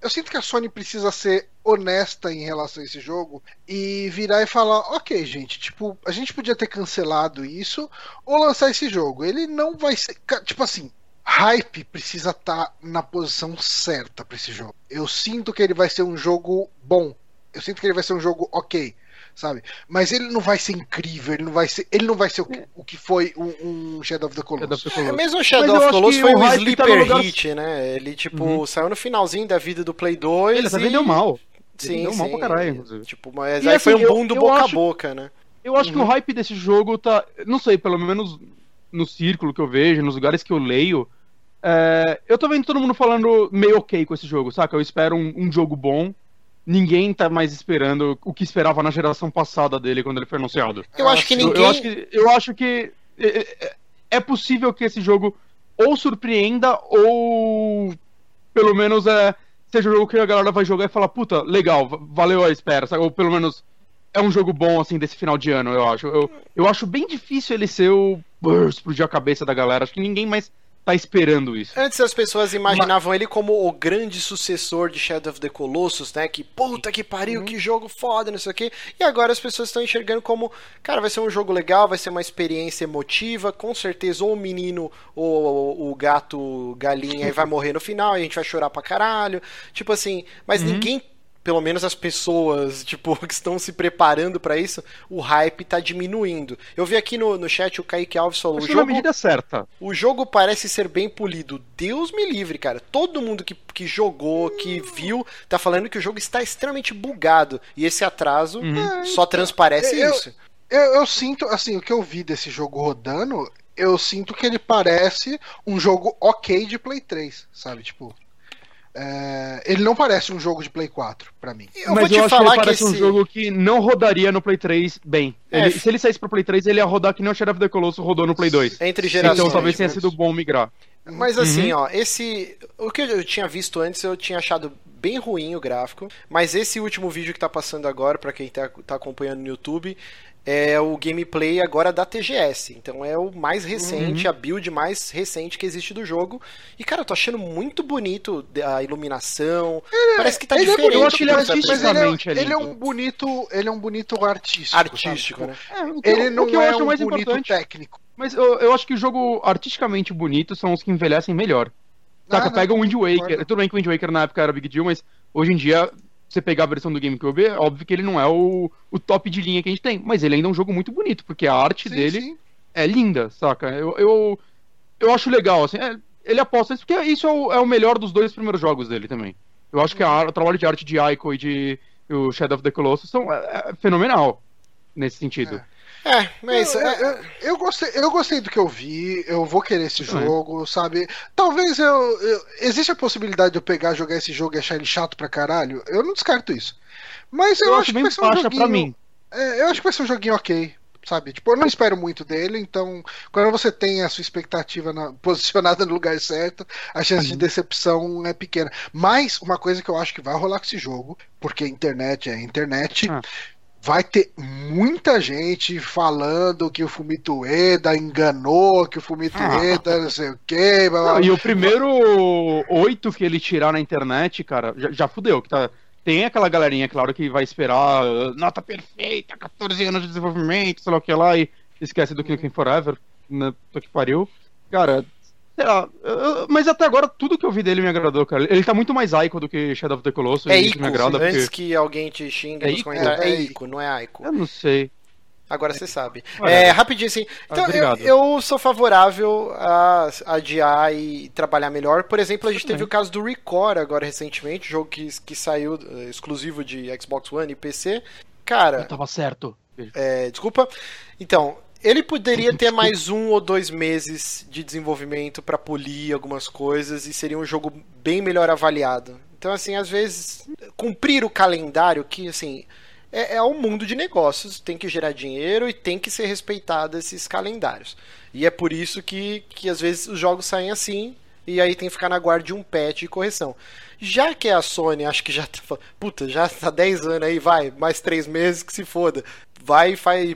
Eu sinto que a Sony precisa ser honesta em relação a esse jogo e virar e falar: ok, gente, tipo, a gente podia ter cancelado isso ou lançar esse jogo. Ele não vai ser. Tipo assim. Hype precisa estar na posição certa pra esse jogo. Eu sinto que ele vai ser um jogo bom. Eu sinto que ele vai ser um jogo ok, sabe? Mas ele não vai ser incrível. Ele não vai ser. Ele não vai ser o que, o que foi um, um Shadow of the É Colossus. É, mesmo o Shadow of acho Colossus que foi um tá sleeper lugar- hit, né? Ele, tipo, Uhum. saiu no finalzinho da vida do Play 2 Ele e... vendeu mal. Sim, Vendeu mal sim. pra caralho, inclusive. Tipo, mas E aí assim, foi um eu- boom do eu boca acho- a boca, né? Eu acho que Uhum. o hype desse jogo tá. Não sei, pelo menos no círculo que eu vejo, nos lugares que eu leio. é, eu tô vendo todo mundo falando meio ok com esse jogo, saca? Eu espero um, um jogo bom. Ninguém tá mais esperando o que esperava na geração passada dele quando ele foi anunciado. Eu acho que ninguém... Eu, acho que, eu acho que é, é- é possível que esse jogo ou surpreenda ou pelo menos é, seja um jogo que a galera vai jogar e falar, puta, legal, va- valeu a espera, sabe? Ou pelo menos é um jogo bom assim desse final de ano, eu acho. Eu, eu acho bem difícil ele ser o explodir a cabeça da galera. Acho que ninguém mais tá esperando isso. Antes as pessoas imaginavam ele como o grande sucessor de Shadow of the Colossus, né? Que puta que pariu, Uhum. que jogo foda, não sei o quê. E agora as pessoas estão enxergando como, cara, vai ser um jogo legal, vai ser uma experiência emotiva, com certeza ou o menino ou o gato galinha vai morrer no final e a gente vai chorar pra caralho. Tipo assim, mas Uhum. ninguém pelo menos as pessoas, tipo, que estão se preparando pra isso, o hype tá diminuindo. Eu vi aqui no, no chat o Kaique Alves falou, Acho o que na jogo medida certa. o jogo parece ser bem polido. Deus me livre, cara. Todo mundo que, que jogou, que viu, tá falando que o jogo está extremamente bugado. E esse atraso Uhum. só transparece eu- isso. Eu, eu sinto, assim, o que eu vi desse jogo rodando, eu sinto que ele parece um jogo ok de Play 3, sabe? Tipo. É, ele não parece um jogo de Play 4 pra mim. Eu Mas eu acho que ele parece esse... um jogo que não rodaria no Play 3 bem. É. Ele, se ele saísse pro Play 3, ele ia rodar que nem o Shadow of the Colossus rodou no Play 2. Entre gerações. Então talvez tenha sido bom migrar. Mas assim, uhum. ó, esse. O que eu tinha visto antes, eu tinha achado bem ruim o gráfico. Mas esse último vídeo que tá passando agora, para quem tá, tá acompanhando no YouTube, é o gameplay agora da TGS. Então é o mais recente, uhum. a build mais recente que existe do jogo. E, cara, eu tô achando muito bonito a iluminação. É, Parece que tá ele diferente. É bonito, ele, é, ele, é, um bonito. Ele é um bonito artístico. Artístico, sabe? né? É, ele não é um bonito importante, técnico. Mas eu, eu acho que o jogo artisticamente bonito são os que envelhecem melhor. Saca, ah, pega o Wind Waker. Tudo bem que o Wind Waker na época era Big Deal, mas hoje em dia você pegar a versão do GameCube, é óbvio que ele não é o, o top de linha que a gente tem, mas ele ainda é um jogo muito bonito, porque a arte sim, dele sim. é linda, saca? Eu, eu, eu acho legal, assim, é, ele aposta isso, porque isso é o, é o, melhor dos dois primeiros jogos dele também. Eu acho que a, o trabalho de arte de Ico e de o Shadow of the Colossus são é, é fenomenal nesse sentido. É. É, mas. Eu, é... eu, eu, gostei, eu gostei do que eu vi, eu vou querer esse jogo, é. sabe? Talvez eu, eu, Existe a possibilidade de eu pegar, jogar esse jogo e achar ele chato pra caralho? Eu não descarto isso. Mas eu, acho que vai ser um joguinho. É, eu acho que vai ser um joguinho ok sabe? Tipo, eu não espero muito dele, então quando você tem a sua expectativa na, posicionada no lugar certo, a chance uhum. de decepção é pequena. Mas uma coisa que eu acho que vai rolar com esse jogo, porque a internet é internet, ah vai ter muita gente falando que o Fumito Eda enganou, que o Fumito ah. Eda não sei o quê. Blá, blá, E o primeiro oito que ele tirar na internet, cara, já, já fudeu. Que tá, tem aquela galerinha, claro, que vai esperar uh, nota perfeita, 14 anos de desenvolvimento, sei lá o que lá, e esquece do Killing Forever, né, que pariu. Cara, Sei lá, mas até agora tudo que eu vi dele me agradou, cara. Ele tá muito mais Ico do que Shadow of the Colossus. É Ico, me agrada antes porque... que alguém te xingue é nos comentários. É, é Ico, não é Ico. Eu não sei. Agora você sabe. É, rapidinho assim. Então, eu, eu, sou favorável a adiar e trabalhar melhor. Por exemplo, a gente teve o caso do Record agora recentemente, jogo que, que saiu uh, exclusivo de Xbox One e PC. Cara. Eu tava certo. É, desculpa. Então, ele poderia ter mais um ou dois meses de desenvolvimento para polir algumas coisas e seria um jogo bem melhor avaliado. Então, assim, às vezes, cumprir o calendário, que, assim, é, é um mundo de negócios, tem que gerar dinheiro e tem que ser respeitado esses calendários. E é por isso que, que às vezes os jogos saem assim e aí tem que ficar na guarda de um patch e correção. Já que a Sony, acho que já tá, puta, já tá 10 anos aí, vai, mais 3 meses que se foda. Vai e faz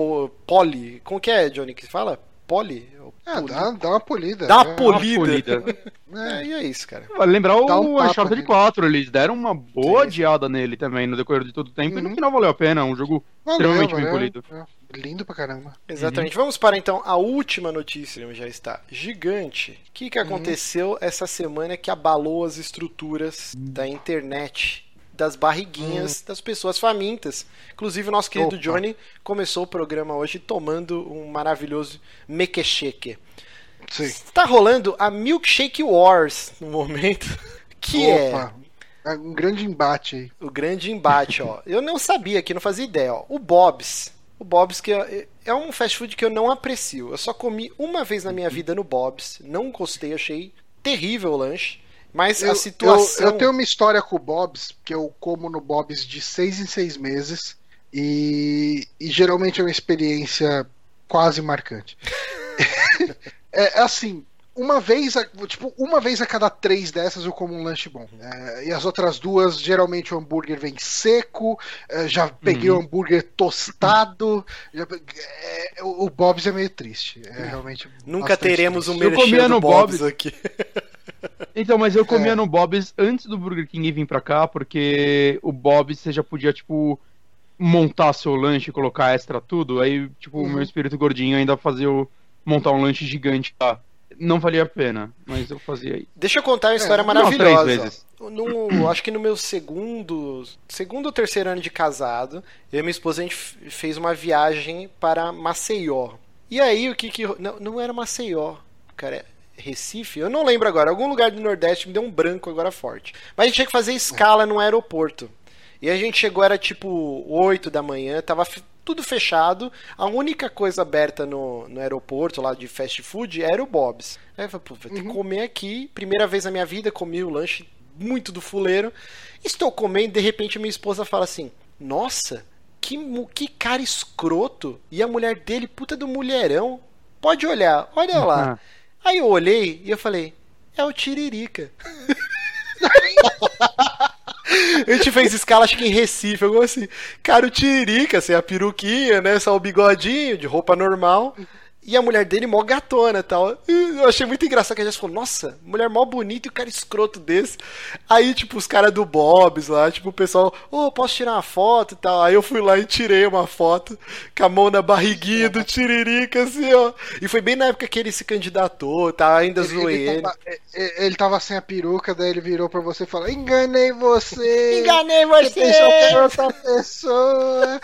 po, poli. Como que é, Johnny, que fala? Poli? É, dá, dá, uma polida. Dá uma polida. Uma polida. é, e é isso, cara. Vale lembrar o um Uncharted 4, eles deram uma boa adiada nele também no decorrer de todo o tempo, uhum. e no uhum. final valeu a pena, um jogo valeu, extremamente valeu. bem polido. É. Lindo pra caramba. Exatamente. Uhum. Vamos para então a última notícia, já está gigante. O que, que uhum. aconteceu essa semana que abalou as estruturas da internet das barriguinhas hum. das pessoas famintas. Inclusive, o nosso querido Opa. Johnny começou o programa hoje tomando um maravilhoso mequecheque. Sim. Está rolando a Milkshake Wars no momento, que Opa. é... é um grande embate aí. O grande embate, ó. Eu não sabia que não fazia ideia, ó. O Bob's. O Bob's que é, é um fast food que eu não aprecio. Eu só comi uma vez na minha vida no Bob's, não gostei, achei terrível o lanche. Mas eu, a situação. Eu, eu, tenho uma história com o Bob's, que eu como no Bob's de seis em seis meses. E, e geralmente é uma experiência quase marcante. É, é assim, uma vez, a, tipo, uma vez a cada três dessas eu como um lanche bom. É, e as outras duas, geralmente o hambúrguer vem seco. É, já peguei uhum. o hambúrguer tostado. Já, é, o, o Bob's é meio triste. É realmente. Nunca teremos triste. um merchan do Bob's, Bob's aqui. Então, mas eu comia é. no Bob's antes do Burger King vir pra cá, porque o Bob's você já podia, tipo, montar seu lanche, colocar extra tudo. Aí, tipo, o meu uhum. espírito gordinho ainda fazia eu montar um lanche gigante lá. Não valia a pena, mas eu fazia aí. Deixa eu contar uma história é, maravilhosa. No, acho que no meu segundo, segundo ou terceiro ano de casado, eu e minha esposa a gente fez uma viagem para Maceió. E aí o que que não, não era Maceió, cara, Recife, eu não lembro agora, algum lugar do Nordeste me deu um branco agora forte. Mas a gente tinha que fazer escala no aeroporto. E a gente chegou, era tipo 8 da manhã, tava tudo fechado. A única coisa aberta no, no aeroporto lá de fast food era o Bob's. Aí eu falei, pô, vou ter uhum. que comer aqui. Primeira vez na minha vida, comi o lanche muito do fuleiro. Estou comendo, de repente minha esposa fala assim: Nossa, que, que cara escroto. E a mulher dele, puta do mulherão. Pode olhar, olha lá. Uhum. Aí eu olhei e eu falei: É o Tiririca. A gente fez escala, acho que em Recife, algo assim. Cara, o Tiririca, assim, a peruquinha, né? Só o bigodinho, de roupa normal. E a mulher dele mó gatona e tal. Eu achei muito engraçado que a gente falou, nossa, mulher mó bonita e o cara escroto desse. Aí, tipo, os caras do Bob's lá, tipo, o pessoal, ô, oh, posso tirar uma foto e tal. Aí eu fui lá e tirei uma foto com a mão na barriguinha do Tiririca, assim, ó. E foi bem na época que ele se candidatou, tá? Ainda ele, zoei ele. Tava, ele tava sem a peruca, daí ele virou pra você e falou, enganei você! Enganei você! Outra pessoa!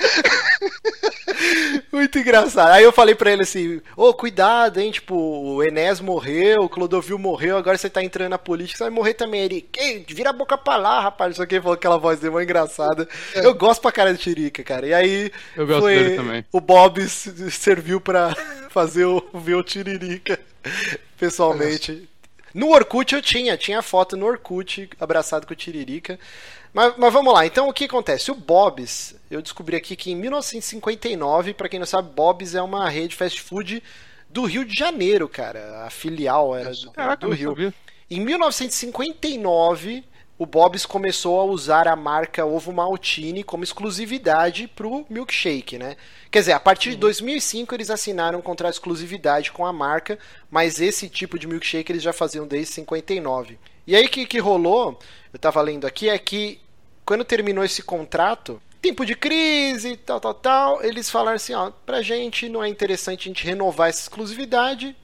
muito engraçado. Aí eu falei pra ele assim, ô, oh, cuidado, hein? Tipo, o Enes morreu, o Clodovil morreu, agora você tá entrando na política, você vai morrer também. Ele, vira a boca pra lá, rapaz. Isso aqui falou aquela voz dele, uma engraçada. É. Eu gosto pra cara de Tirica, cara. E aí. Eu gosto foi, dele também. O Bob serviu pra fazer o, ver o Tiririca pessoalmente. No Orkut eu tinha, tinha foto no Orkut abraçado com o Tiririca. Mas, mas, vamos lá, então o que acontece? O Bob's, eu descobri aqui que em 1959, para quem não sabe, Bob's é uma rede fast food do Rio de Janeiro, cara. A filial era do, Caraca, do Rio. Sabia. Em 1959, o Bob's começou a usar a marca Ovo Maltine como exclusividade pro milkshake, né? Quer dizer, a partir de 2005 eles assinaram um contrato de exclusividade com a marca, mas esse tipo de milkshake eles já faziam desde 59. E aí o que, que rolou, eu tava lendo aqui, é que quando terminou esse contrato, tempo de crise, tal, tal, tal, eles falaram assim, ó, pra gente não é interessante a gente renovar essa exclusividade,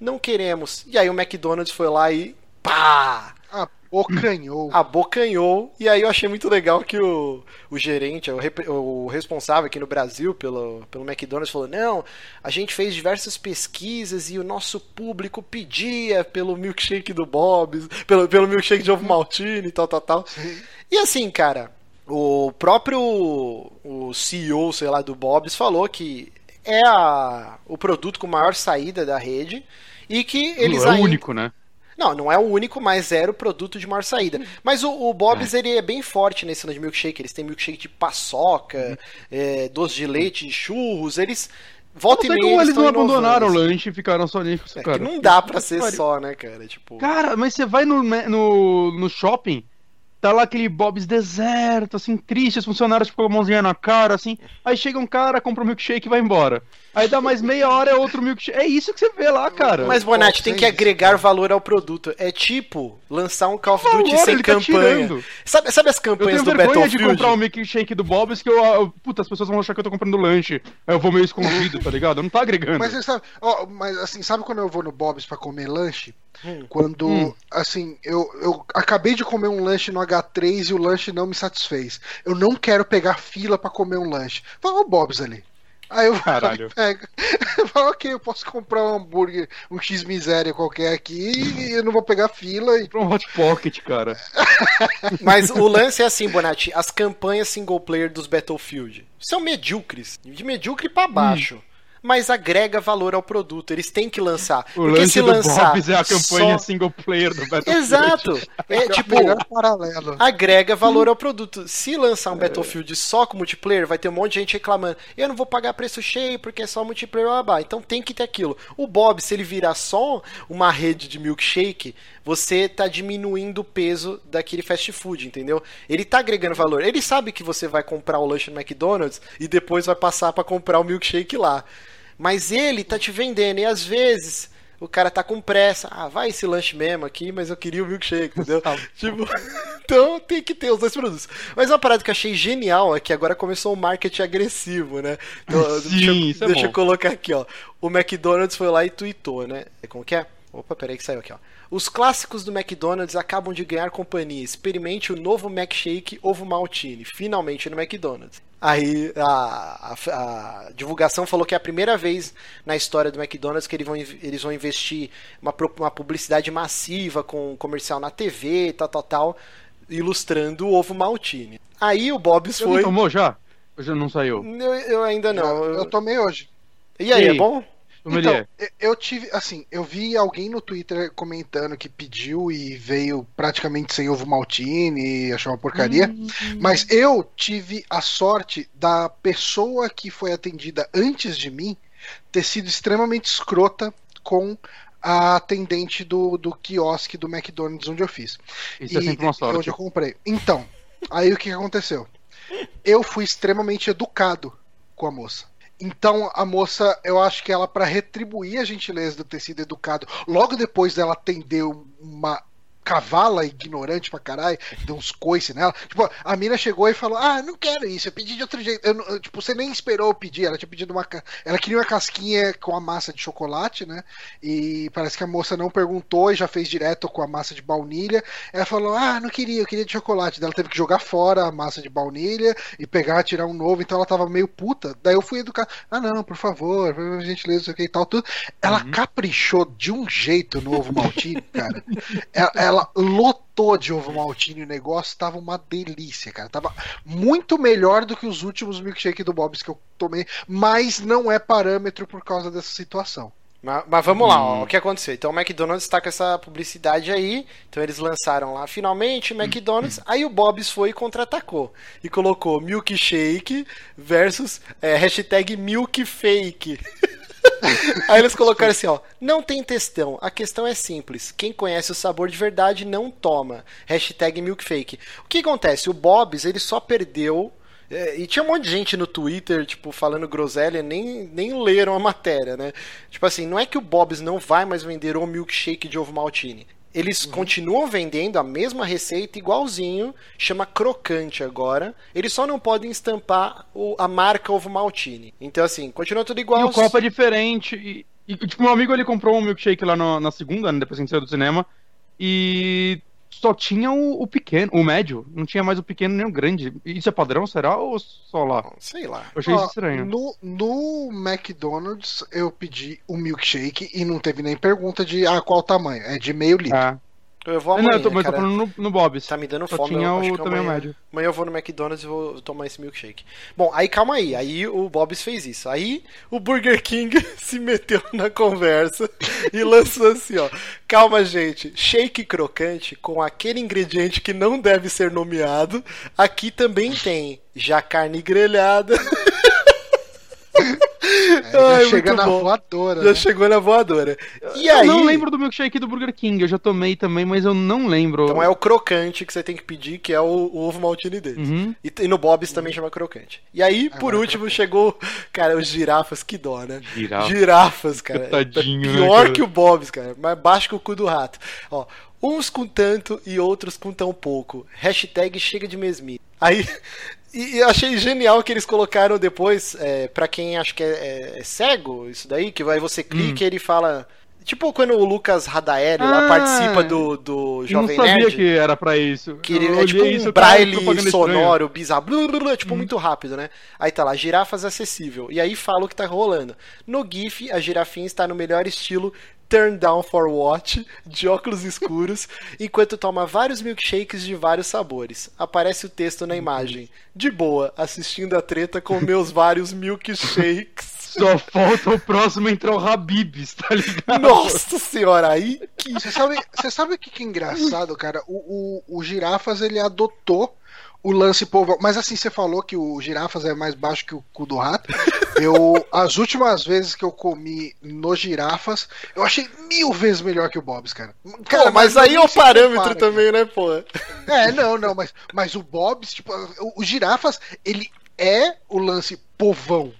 não queremos. E aí o McDonald's foi lá e pá! Abocanhou. Abocanhou. E aí eu achei muito legal que o, o gerente, o, rep, o responsável aqui no Brasil pelo, pelo McDonald's falou: não, a gente fez diversas pesquisas e o nosso público pedia pelo milkshake do Bob's, pelo, pelo milkshake de ovo maltine e tal, tal, tal. Sim. E assim, cara, o próprio o CEO, sei lá, do Bob's falou que é a, o produto com maior saída da rede e que eles Não é ainda... único, né? Não, não é o único, mas era o produto de maior saída. Mas o, o Bob's, é. ele é bem forte nesse de milkshake. Eles têm milkshake de paçoca, uhum. é, doce de leite, churros. Eles... Volta e meia, como eles, não abandonaram o lanche e ficaram só nisso, é, cara. não dá pra ser só, né, cara? Tipo... Cara, mas você vai no, no, no shopping Tá lá aquele Bob's deserto, assim, triste, os funcionários tipo, com a mãozinha na cara, assim. Aí chega um cara, compra um milkshake e vai embora. Aí dá mais meia hora, é outro milkshake. É isso que você vê lá, cara. Mas, Bonatti, tem que agregar valor ao produto. É tipo lançar um Call of Duty valor, sem tá campanha. Tá sabe, sabe as campanhas do Battlefield? Eu tenho de comprar um milkshake do Bob's que eu, eu... Puta, as pessoas vão achar que eu tô comprando lanche. Aí eu vou meio escondido, tá ligado? Eu não tá agregando. Mas, sabe, ó, mas assim, sabe quando eu vou no Bob's pra comer lanche? Hum. Quando, hum. assim, eu, eu acabei de comer um lanche no H3 e o lanche não me satisfez. Eu não quero pegar fila para comer um lanche. Fala o Bob's ali. Aí eu Caralho. pego. Eu falo, ok, eu posso comprar um hambúrguer, um X miséria qualquer aqui e eu não vou pegar fila. E... Um Hot Pocket, cara. Mas o lance é assim, Bonatti, as campanhas single player dos Battlefield são medíocres, de medíocre para baixo. Hum mas agrega valor ao produto. Eles têm que lançar. O Porque se lançar. Bob's é a campanha só... single player do Battlefield. Exato. É tipo, paralelo. agrega valor ao produto. Se lançar um Battlefield só com multiplayer, vai ter um monte de gente reclamando. Eu não vou pagar preço cheio porque é só multiplayer. Blá, Então tem que ter aquilo. O Bob, se ele virar só uma rede de milkshake, você tá diminuindo o peso daquele fast food, entendeu? Ele tá agregando valor. Ele sabe que você vai comprar o lanche no McDonald's e depois vai passar para comprar o milkshake lá. Mas ele tá te vendendo, e às vezes o cara tá com pressa. Ah, vai esse lanche mesmo aqui, mas eu queria o milkshake, entendeu? Tipo, então tem que ter os dois produtos. Mas uma parada que eu achei genial é que agora começou o marketing agressivo, né? Então, Sim, deixa, isso é deixa bom. eu colocar aqui, ó. O McDonald's foi lá e tweetou, né? Como que é? Opa, peraí que saiu aqui, ó. Os clássicos do McDonald's acabam de ganhar companhia. Experimente o novo McShake Ovo Maltine, finalmente no McDonald's. Aí a, a, a, divulgação falou que é a primeira vez na história do McDonald's que eles vão, eles vão investir uma, uma publicidade massiva com comercial na TV, tal, tal, tal, ilustrando o ovo maltine. Aí o Bob's foi. tomou já? Hoje não saiu? Eu, eu ainda não. Eu, eu tomei hoje. E aí, e aí, é bom? Sommelier. Então, eu tive, assim, eu vi alguém no Twitter comentando que pediu e veio praticamente sem ovo maltine, achou uma porcaria. Hum. Mas eu tive a sorte da pessoa que foi atendida antes de mim ter sido extremamente escrota com a atendente do, do quiosque do McDonald's onde eu fiz. Isso é sempre uma sorte. Onde eu comprei. Então, aí o que aconteceu? Eu fui extremamente educado com a moça. Então a moça, eu acho que ela para retribuir a gentileza eu ter sido educado, logo depois dela atender uma cavala ignorante pra caralho, deu uns coice nela. Tipo, a mina chegou e falou: Ah, não quero isso, eu pedi de outro jeito. Eu tipo, você nem esperou eu pedir, ela tinha pedido uma. Ela queria uma casquinha com a massa de chocolate, né? E parece que a moça não perguntou e já fez direto com a massa de baunilha. Ela falou: Ah, não queria, eu queria de chocolate. Daí ela teve que jogar fora a massa de baunilha e pegar, tirar um novo. Então ela tava meio puta. Daí eu fui educar: Ah, não, por favor, por gentileza, não sei o que e tal, tudo. Ela caprichou de um jeito no ovo maltine, cara. Ela, ela lotou de ovo maltine o negócio, tava uma delícia, cara. Tava muito melhor do que os últimos milkshake do Bob's que eu tomei, mas não é parâmetro por causa dessa situação. Mas, mas vamos lá, ó, Hum. o que aconteceu? Então o McDonald's tá com essa publicidade aí, então eles lançaram lá finalmente Hum. o McDonald's, aí o Bob's foi e contra-atacou e colocou milkshake versus é, hashtag milkfake. Aí eles colocaram assim, ó, não tem textão, a questão é simples, quem conhece o sabor de verdade não toma, hashtag milkfake. O que acontece? O Bob's, ele só perdeu, é, e tinha um monte de gente no Twitter, tipo, falando groselha, nem, nem leram a matéria, né? Tipo assim, não é que o Bob's não vai mais vender o milkshake de ovo maltine. Eles continuam vendendo a mesma receita igualzinho, chama crocante agora. Eles só não podem estampar o- a marca ovo maltine. Então assim, continua tudo igual. E o copo é diferente. E, e, tipo, meu amigo ele comprou um milkshake lá no- na segunda, né, depois que a gente saiu do cinema. E só tinha o, o pequeno, o médio. Não tinha mais o pequeno nem o grande. Isso é padrão, será? Ou só lá? Sei lá. Eu achei Ó, isso estranho. No, no McDonald's eu pedi o milkshake e não teve nem pergunta de ah, qual tamanho. É de meio litro. É. Eu vou Não, amanhã, eu tô, mas eu tô cara. falando no, no Bob's. Tá me dando Só fome. tinha eu o acho que tamanho amanhã, médio. amanhã eu vou no McDonald's e vou tomar esse milkshake. Bom, aí calma aí. Aí o Bob's fez isso. Aí o Burger King se meteu na conversa e lançou assim, ó. Calma, gente. Shake crocante com aquele ingrediente que não deve ser nomeado. Aqui também tem já carne grelhada. É, já Ai, chega muito na bom. voadora. Já né? chegou na voadora. E Eu aí. não lembro do milkshake do Burger King. Eu já tomei também, mas eu não lembro. Então é o crocante que você tem que pedir, que é o, o ovo maltine deles. Uhum. E, e no Bob's também chama crocante. E aí, por Agora último, chegou, cara, os girafas, que dó, né? Girafa. Girafas, cara. Tadinho, É né, pior cara? que o Bob's, cara. Mais baixo que o cu do rato. Ó, uns com tanto e outros com tão pouco. Hashtag chega de mesmice. Aí, e, e achei genial que eles colocaram depois, é, para quem acha que é, é- é cego, isso daí, que aí você clica e ele fala... Tipo quando o Lucas Radaeli lá Ah, participa do, do Eu não Jovem sabia Nerd. que era pra isso. Que ele Eu é tipo isso, um cara, braille sonoro, bizarro, blu, blu, blu, é tipo muito rápido, né? Aí tá lá, girafas acessível. E aí fala o que tá rolando. No GIF, a girafinha está no melhor estilo Turn Down for Watch, de óculos escuros, enquanto toma vários milkshakes de vários sabores. Aparece o texto na imagem. De boa, assistindo a treta com meus vários milkshakes. Só falta o próximo entrar o Habibs, tá ligado? Nossa senhora, aí que. Você sabe, você sabe o que, que é engraçado, cara? O, o, o Girafas ele adotou o lance povão. Mas assim, você falou que o Girafas é mais baixo que o cu do rato. Eu, as últimas vezes que eu comi no Girafas, eu achei mil vezes melhor que o Bob's, cara. Cara, mas nem aí é o parâmetro compara, também, né, pô? cara. É, não, não, mas, mas o Bob's, tipo, o, o Girafas, ele é o lance povão.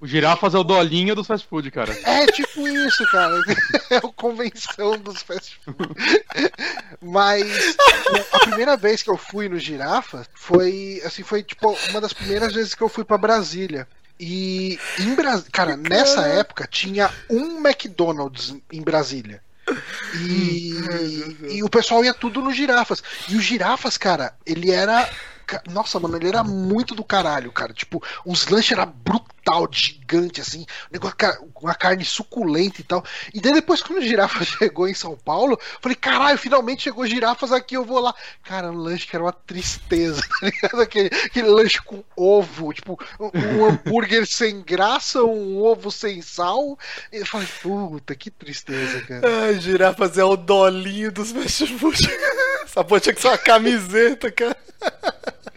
O girafas é o dolinho dos fast food, cara. É tipo isso, cara. É a convenção dos fast food. Mas a primeira vez que eu fui no Girafa foi assim, foi tipo uma das primeiras vezes que eu fui pra Brasília. E em Brasília, cara, nessa época tinha um McDonald's em Brasília. E, e o pessoal ia tudo no Girafas. E o Girafas, cara, ele era nossa, mano, ele era muito do caralho, cara. Tipo, os lanches brutais brutal, gigante, assim, negócio, uma carne suculenta e tal. E daí depois, quando a girafa chegou em São Paulo, falei, caralho, finalmente chegou girafas aqui, eu vou lá. Cara, um lanche que era uma tristeza, tá ligado? Aquele, aquele lanche com ovo, tipo, um, um hambúrguer sem graça, um ovo sem sal. E eu falei, puta, que tristeza, cara. Ai, girafas é o dolinho dos fast food. Essa porra tinha que ser uma camiseta, cara.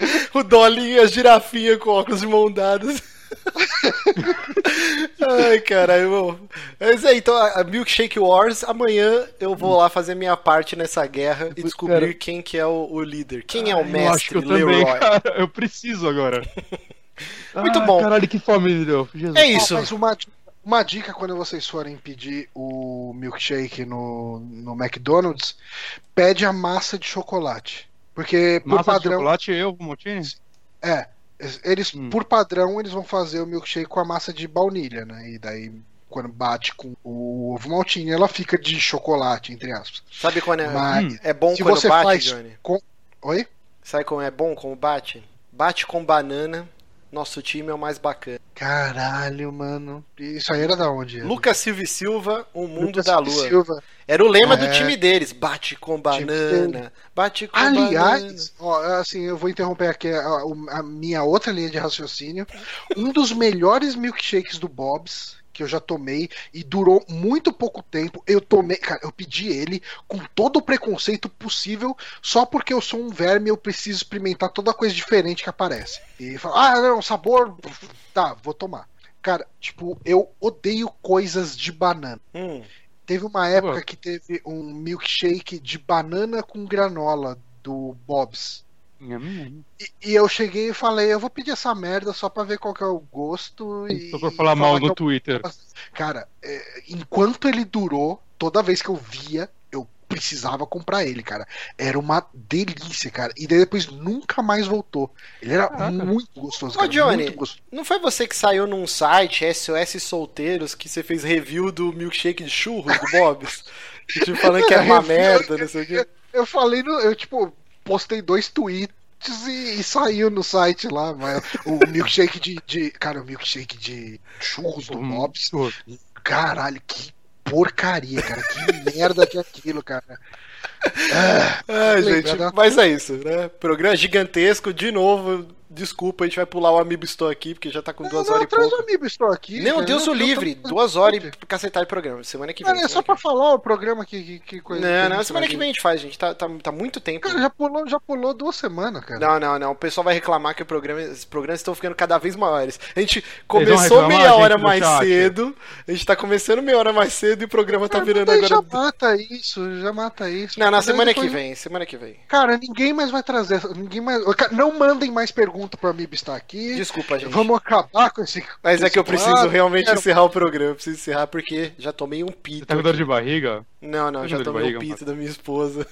O dolinho e a girafinha com óculos de mão dadas. Ai, caralho, bom. Mas é, então, a Milkshake Wars, amanhã eu vou lá fazer minha parte nessa guerra e descobrir Cara. quem que é o, o líder. Quem é o Eu acho que mestre eu Leroy. também, cara. Eu preciso agora. Muito Ai, bom. Caralho, que fome me deu. Jesus. É isso. mas uma, uma dica quando vocês forem pedir o milkshake no, no McDonald's, pede a massa de chocolate. Porque por Massa de padrão. chocolate e eu, Motini? É. Eles, Hum. por padrão, eles vão fazer o milkshake com a massa de baunilha, né? E daí, quando bate com o ovo maltine, ela fica de chocolate, entre aspas. Sabe quando é, Mas, é bom se quando você bate, faz Johnny? com. Oi? Sabe como é bom como bate? Bate com banana. Nosso time é o mais bacana. Caralho, mano. Isso aí era da onde? Lucas Silva e Silva, o mundo Lucas da lua. Silva. Era o lema do É. time deles. Bate com banana. Bate com banana. Aliás, assim, eu vou interromper aqui a, a minha outra linha de raciocínio. Um dos melhores milkshakes do Bob's que eu já tomei e durou muito pouco tempo. Eu tomei, cara, eu pedi ele com todo o preconceito possível, só porque eu sou um verme e eu preciso experimentar toda coisa diferente que aparece. E fala, ah, não, sabor, tá, vou tomar. Cara, tipo, eu odeio coisas de banana. Hum, Teve uma época que teve um milkshake de banana com granola do Bob's. Nham. E, e eu cheguei e falei, eu vou pedir essa merda só pra ver qual que é o gosto. E, Só pra falar mal no eu- Twitter. Cara, é, enquanto ele durou, toda vez que eu via, precisava comprar ele, cara. Era uma delícia, cara. E daí depois nunca mais voltou. Ele era Caraca. muito gostoso, Ô, cara. Johnny, Muito gostoso. não foi você que saiu num site, SOS Solteiros, que você fez review do milkshake de churros do Bob's? Tipo, falando que era uma Review, merda, não sei o quê. Eu falei, no, eu tipo, postei dois tweets e, e saiu no site lá, mas o milkshake de, de- Cara, o milkshake de churros do Hum, Bob's. churros. Caralho, que porcaria, cara. Que merda que é aquilo, cara. Ah, gente, mas é isso, né? Programa gigantesco, de novo. Desculpa, a gente vai pular o Amiibo Store aqui, porque já tá com duas não, horas e traz pouco. o amigo estou aqui. Não, cara. Deus o Eu- eu livre. tô- Duas horas e pra cacetar de programa. Semana que vem. Cara, é só pra que falar o programa que, que, que coisa. Não, que não, semana que vem a gente faz, gente. Tá, tá, tá muito tempo. Cara, já pulou, já pulou duas semanas, cara. Não, não, não. O pessoal vai reclamar que o programa, os programas estão ficando cada vez maiores. A gente começou reclamar, meia hora mais chat? cedo. A gente tá começando meia hora mais cedo e o programa tá Cara, virando agora. Já mata isso, já mata isso. Não, na semana que depois- vem. Semana que vem. Cara, ninguém mais vai trazer. Ninguém mais. Não mandem mais perguntas pro Amiibo estar aqui. Desculpa, gente. Vamos acabar com esse. Mas com é que eu preciso quadro. realmente Quero- encerrar o programa. Eu preciso encerrar porque já tomei um Você pito. tá com dor de barriga? Não, não, já tomei um barriga, pito da minha esposa.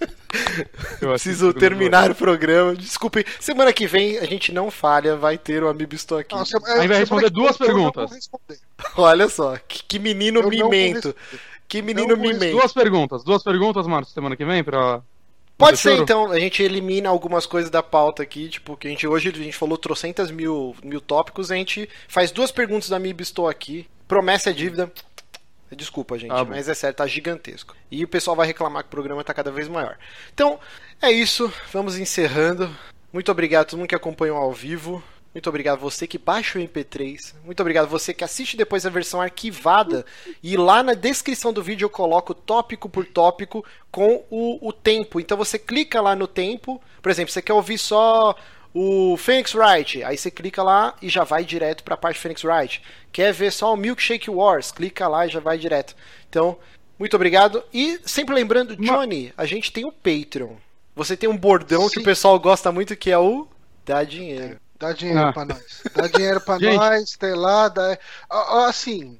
Eu Preciso terminar o programa. Desculpe. Semana que vem a gente não falha, vai ter o Amiibo Estou aqui. Não, se- Aí vai semana responder duas perguntas. Olha só, que, que menino Eu mimento. Que menino mimento. Duas perguntas, duas perguntas, Marcos, semana que vem pra. Pode ser, então, a gente elimina algumas coisas da pauta aqui, tipo, que a gente hoje a gente falou trocentas mil, mil tópicos, a gente faz duas perguntas da Amiibo Estou aqui. Promessa é dívida. Desculpa, gente, bom. mas é sério, tá gigantesco. E o pessoal vai reclamar que o programa tá cada vez maior. Então, é isso, vamos encerrando. Muito obrigado a todo mundo que acompanhou ao vivo. Muito obrigado você que baixa o MP3. Muito obrigado você que assiste depois a versão arquivada. E lá na descrição do vídeo eu coloco tópico por tópico com o, o tempo. Então você clica lá no tempo. Por exemplo, você quer ouvir só o Phoenix Wright. Aí você clica lá e já vai direto para a parte Phoenix Wright. Quer ver só o Milkshake Wars? Clica lá e já vai direto. Então, muito obrigado. E sempre lembrando, Johnny, a gente tem o Patreon. Você tem um bordão que Sim. o pessoal gosta muito que é o dá dinheiro. Dá dinheiro Ah. pra nós. Dá dinheiro pra nós, tem lá, dá... Assim,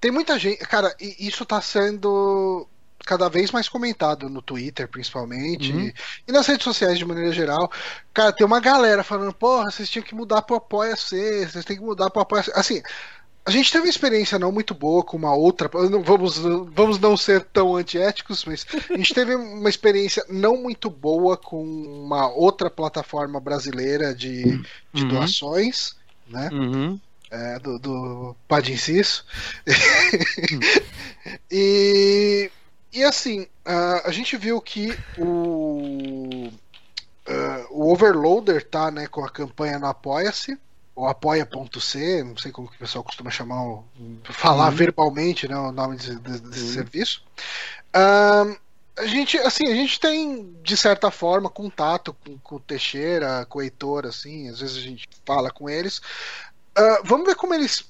tem muita gente. Cara, isso tá sendo cada vez mais comentado no Twitter, principalmente, Uhum. e, e nas redes sociais de maneira geral. Cara, tem uma galera falando, porra, vocês tinham que mudar pro Apoia-C, vocês têm que mudar pro Apoia-C. Assim, a gente teve uma experiência não muito boa com uma outra. Vamos, vamos não ser tão antiéticos, mas a gente teve uma experiência não muito boa com uma outra plataforma brasileira de, de Uhum. doações, né? Uhum. é, do, do Padinciso. e, e assim, uh, a gente viu que o, uh, o Overloader tá né, com a campanha no Apoia-se ou apoia.c, não sei como que o pessoal costuma chamar, falar uhum. verbalmente né, o nome desse, desse uhum. serviço. Uh, a gente, assim, a gente tem, de certa forma, contato com, com o Teixeira, com o Heitor, assim, às vezes a gente fala com eles. Uh, vamos ver como eles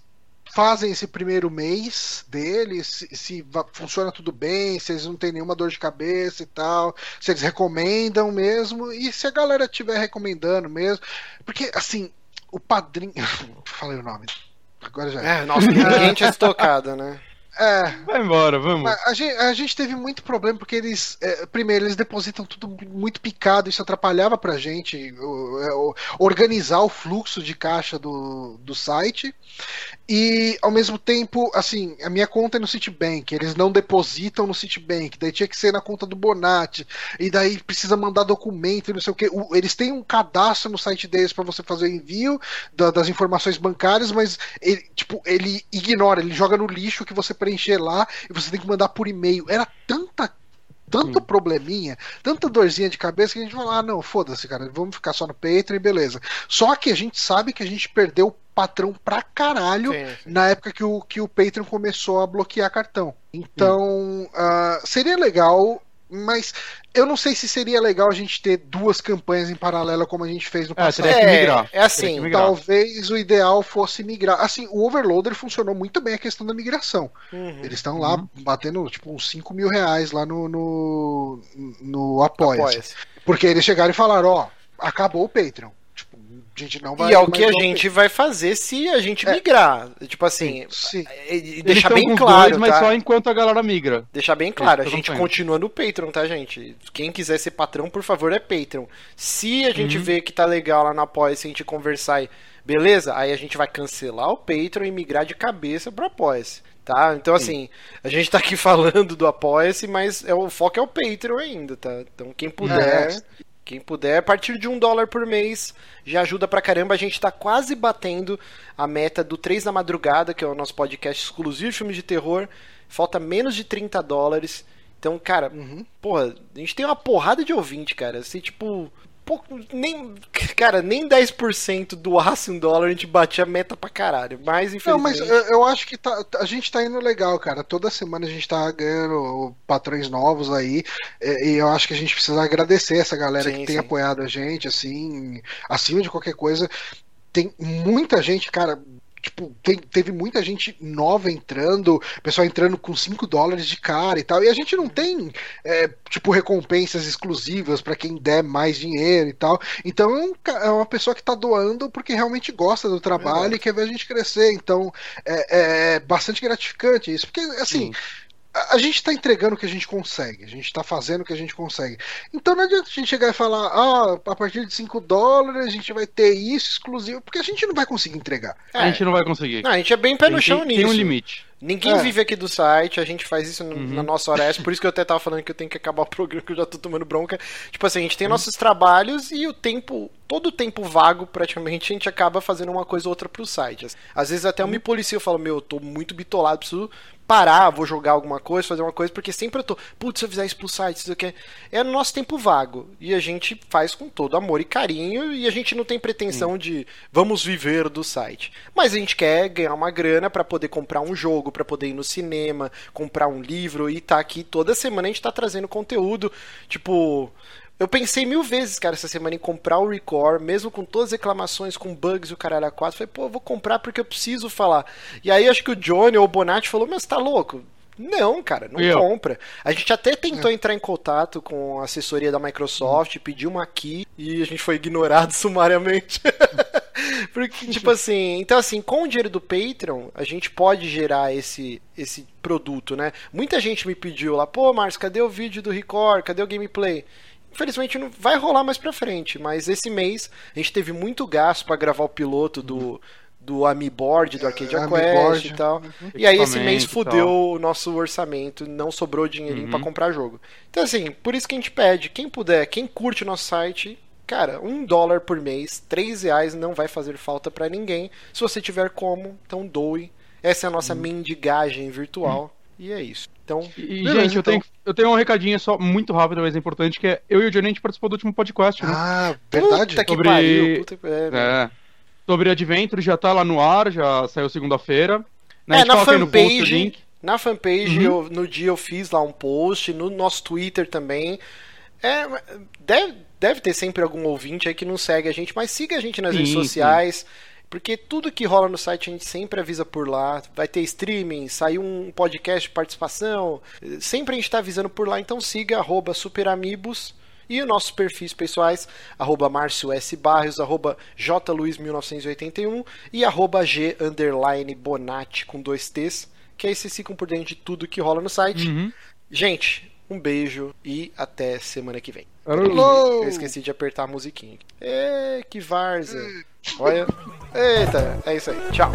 fazem esse primeiro mês deles, se, se, funciona tudo bem, se eles não têm nenhuma dor de cabeça e tal, se eles recomendam mesmo, e se a galera estiver recomendando mesmo. Porque, assim, o padrinho. Falei o nome. Agora já. É, nossa, ninguém tinha estocado, né? É. Vai embora, vamos. A gente, a gente teve muito problema porque eles, é, primeiro, eles depositam tudo muito picado, isso atrapalhava pra gente o, é, o, organizar o fluxo de caixa do, do site. E ao mesmo tempo, assim, a minha conta é no Citibank, eles não depositam no Citibank, daí tinha que ser na conta do Bonatti, e daí precisa mandar documento e não sei o que. Eles têm um cadastro no site deles para você fazer o envio da, das informações bancárias, mas ele, tipo, ele ignora, ele joga no lixo que você preencher lá e você tem que mandar por e-mail. Era tanta tanto Sim. probleminha, tanta dorzinha de cabeça que a gente falou: ah, não, foda-se, cara, vamos ficar só no Patreon e beleza. Só que a gente sabe que a gente perdeu patrão pra caralho sim, sim. na época que o, que o Patreon começou a bloquear cartão. Então, uh, seria legal mas eu não sei se seria legal a gente ter duas campanhas em paralelo como a gente fez no é, passado. É, que migrar. é assim, migrar. talvez o ideal fosse migrar. Assim, o Overloader funcionou muito bem a questão da migração. Uhum. Eles estão lá uhum. batendo tipo uns 5 mil reais lá no, no, no Apoia. Apoia porque eles chegaram e falaram, ó, acabou o Patreon. A gente não vai. E é o que a gente vai fazer se a gente é. migrar. Tipo assim, Sim. deixar bem claro. Dois, mas tá? só enquanto a galera migra. Deixar bem claro, a gente continua no Patreon, tá, gente? Quem quiser ser patrão, por favor, é Patreon. Se a gente uhum. vê que tá legal lá na Apoia, se a gente conversar e. Beleza? Aí a gente vai cancelar o Patreon e migrar de cabeça pro apoia Tá? Então, assim, a gente tá aqui falando do Apoia-se, mas é, o foco é o Patreon ainda, tá? Então, quem puder, é. Quem puder, a partir de um dólar por mês, já ajuda pra caramba. A gente tá quase batendo a meta do 3 da madrugada, que é o nosso podcast exclusivo de filmes de terror. Falta menos de 30 dólares. Então, cara, uhum. porra, a gente tem uma porrada de ouvinte, cara. Assim, tipo, pouco, nem, cara, nem 10% do aço em dólar a gente batia meta pra caralho. Mas, infelizmente... Não, mas eu acho que tá, a gente tá indo legal, cara. Toda semana a gente tá ganhando patrões novos aí. E eu acho que a gente precisa agradecer essa galera sim, que tem sim. apoiado a gente, assim, acima de qualquer coisa. Tem muita gente, cara, tipo, tem, teve muita gente nova entrando, pessoal entrando com 5 dólares de cara e tal. E a gente não tem, é, tipo, recompensas exclusivas para quem der mais dinheiro e tal. Então é, é uma pessoa que tá doando porque realmente gosta do trabalho é. e quer ver a gente crescer. Então é, é bastante gratificante isso. Porque, assim. Sim a gente está entregando o que a gente consegue, a gente está fazendo o que a gente consegue. Então não adianta a gente chegar e falar, ah, a partir de 5 dólares a gente vai ter isso exclusivo, porque a gente não vai conseguir entregar. É. A gente não vai conseguir. Não, a gente é bem pé no chão tem, nisso. Tem um limite. Ninguém é. vive aqui do site, a gente faz isso uhum. na nossa hora extra, por isso que eu até tava falando que eu tenho que acabar o programa, que eu já tô tomando bronca. Tipo assim, a gente tem uhum. nossos trabalhos e o tempo, todo o tempo vago, praticamente, a gente acaba fazendo uma coisa ou outra pro site. Às vezes até eu me uhum. policio e falo, meu, eu tô muito bitolado, preciso parar, vou jogar alguma coisa, fazer uma coisa, porque sempre eu tô, putz, se eu fizer isso pro site, isso aqui. É no nosso tempo vago. E a gente faz com todo amor e carinho, e a gente não tem pretensão hum. de vamos viver do site. Mas a gente quer ganhar uma grana para poder comprar um jogo, para poder ir no cinema, comprar um livro e tá aqui toda semana a gente tá trazendo conteúdo, tipo, eu pensei mil vezes, cara, essa semana em comprar o Record, mesmo com todas as reclamações, com bugs e o caralho a quatro. Falei, pô, eu vou comprar porque eu preciso falar. E aí acho que o Johnny ou o Bonatti falou, mas tá louco? Não, cara, não eu. compra. A gente até tentou é. entrar em contato com a assessoria da Microsoft, pediu uma key e a gente foi ignorado sumariamente. Porque, tipo assim, então assim, com o dinheiro do Patreon, a gente pode gerar esse, esse produto, né? Muita gente me pediu lá, pô, Marcos, cadê o vídeo do Record? Cadê o gameplay? Infelizmente não vai rolar mais pra frente, mas esse mês a gente teve muito gasto para gravar o piloto do, do Amiboard, do Arcade é, Quest e tal. Uhum. E aí esse mês fudeu o nosso orçamento, não sobrou dinheirinho uhum. para comprar jogo. Então assim, por isso que a gente pede, quem puder, quem curte o nosso site, Cara, um dólar por mês, três reais não vai fazer falta para ninguém. Se você tiver como, então doe. Essa é a nossa hum. mendigagem virtual. Hum. E é isso. Então, e, beleza, gente, eu, então. tenho, eu tenho um recadinho só muito rápido, mas é importante, que é eu e o Johnny a gente participou do último podcast. Né? Ah, verdade. Puta sobre... pariu. Puta... É, é, sobre Adventure, já tá lá no ar, já saiu segunda-feira. Né? É, na fanpage, na fanpage, uhum. eu, no dia eu fiz lá um post, no nosso Twitter também. É, deve, deve ter sempre algum ouvinte aí que não segue a gente, mas siga a gente nas sim, redes sociais. Sim. Porque tudo que rola no site a gente sempre avisa por lá. Vai ter streaming, saiu um podcast de participação. Sempre a gente está avisando por lá. Então siga arroba superamibos e os nossos perfis pessoais, arroba Márcio S. Barrios, arroba jluiz1981 e arroba G Bonatti com dois T's, que aí vocês ficam por dentro de tudo que rola no site. Uhum. Gente, um beijo e até semana que vem. Eu esqueci de apertar a musiquinha. Ê, que várzea. Olha. Eita, é isso aí. Tchau.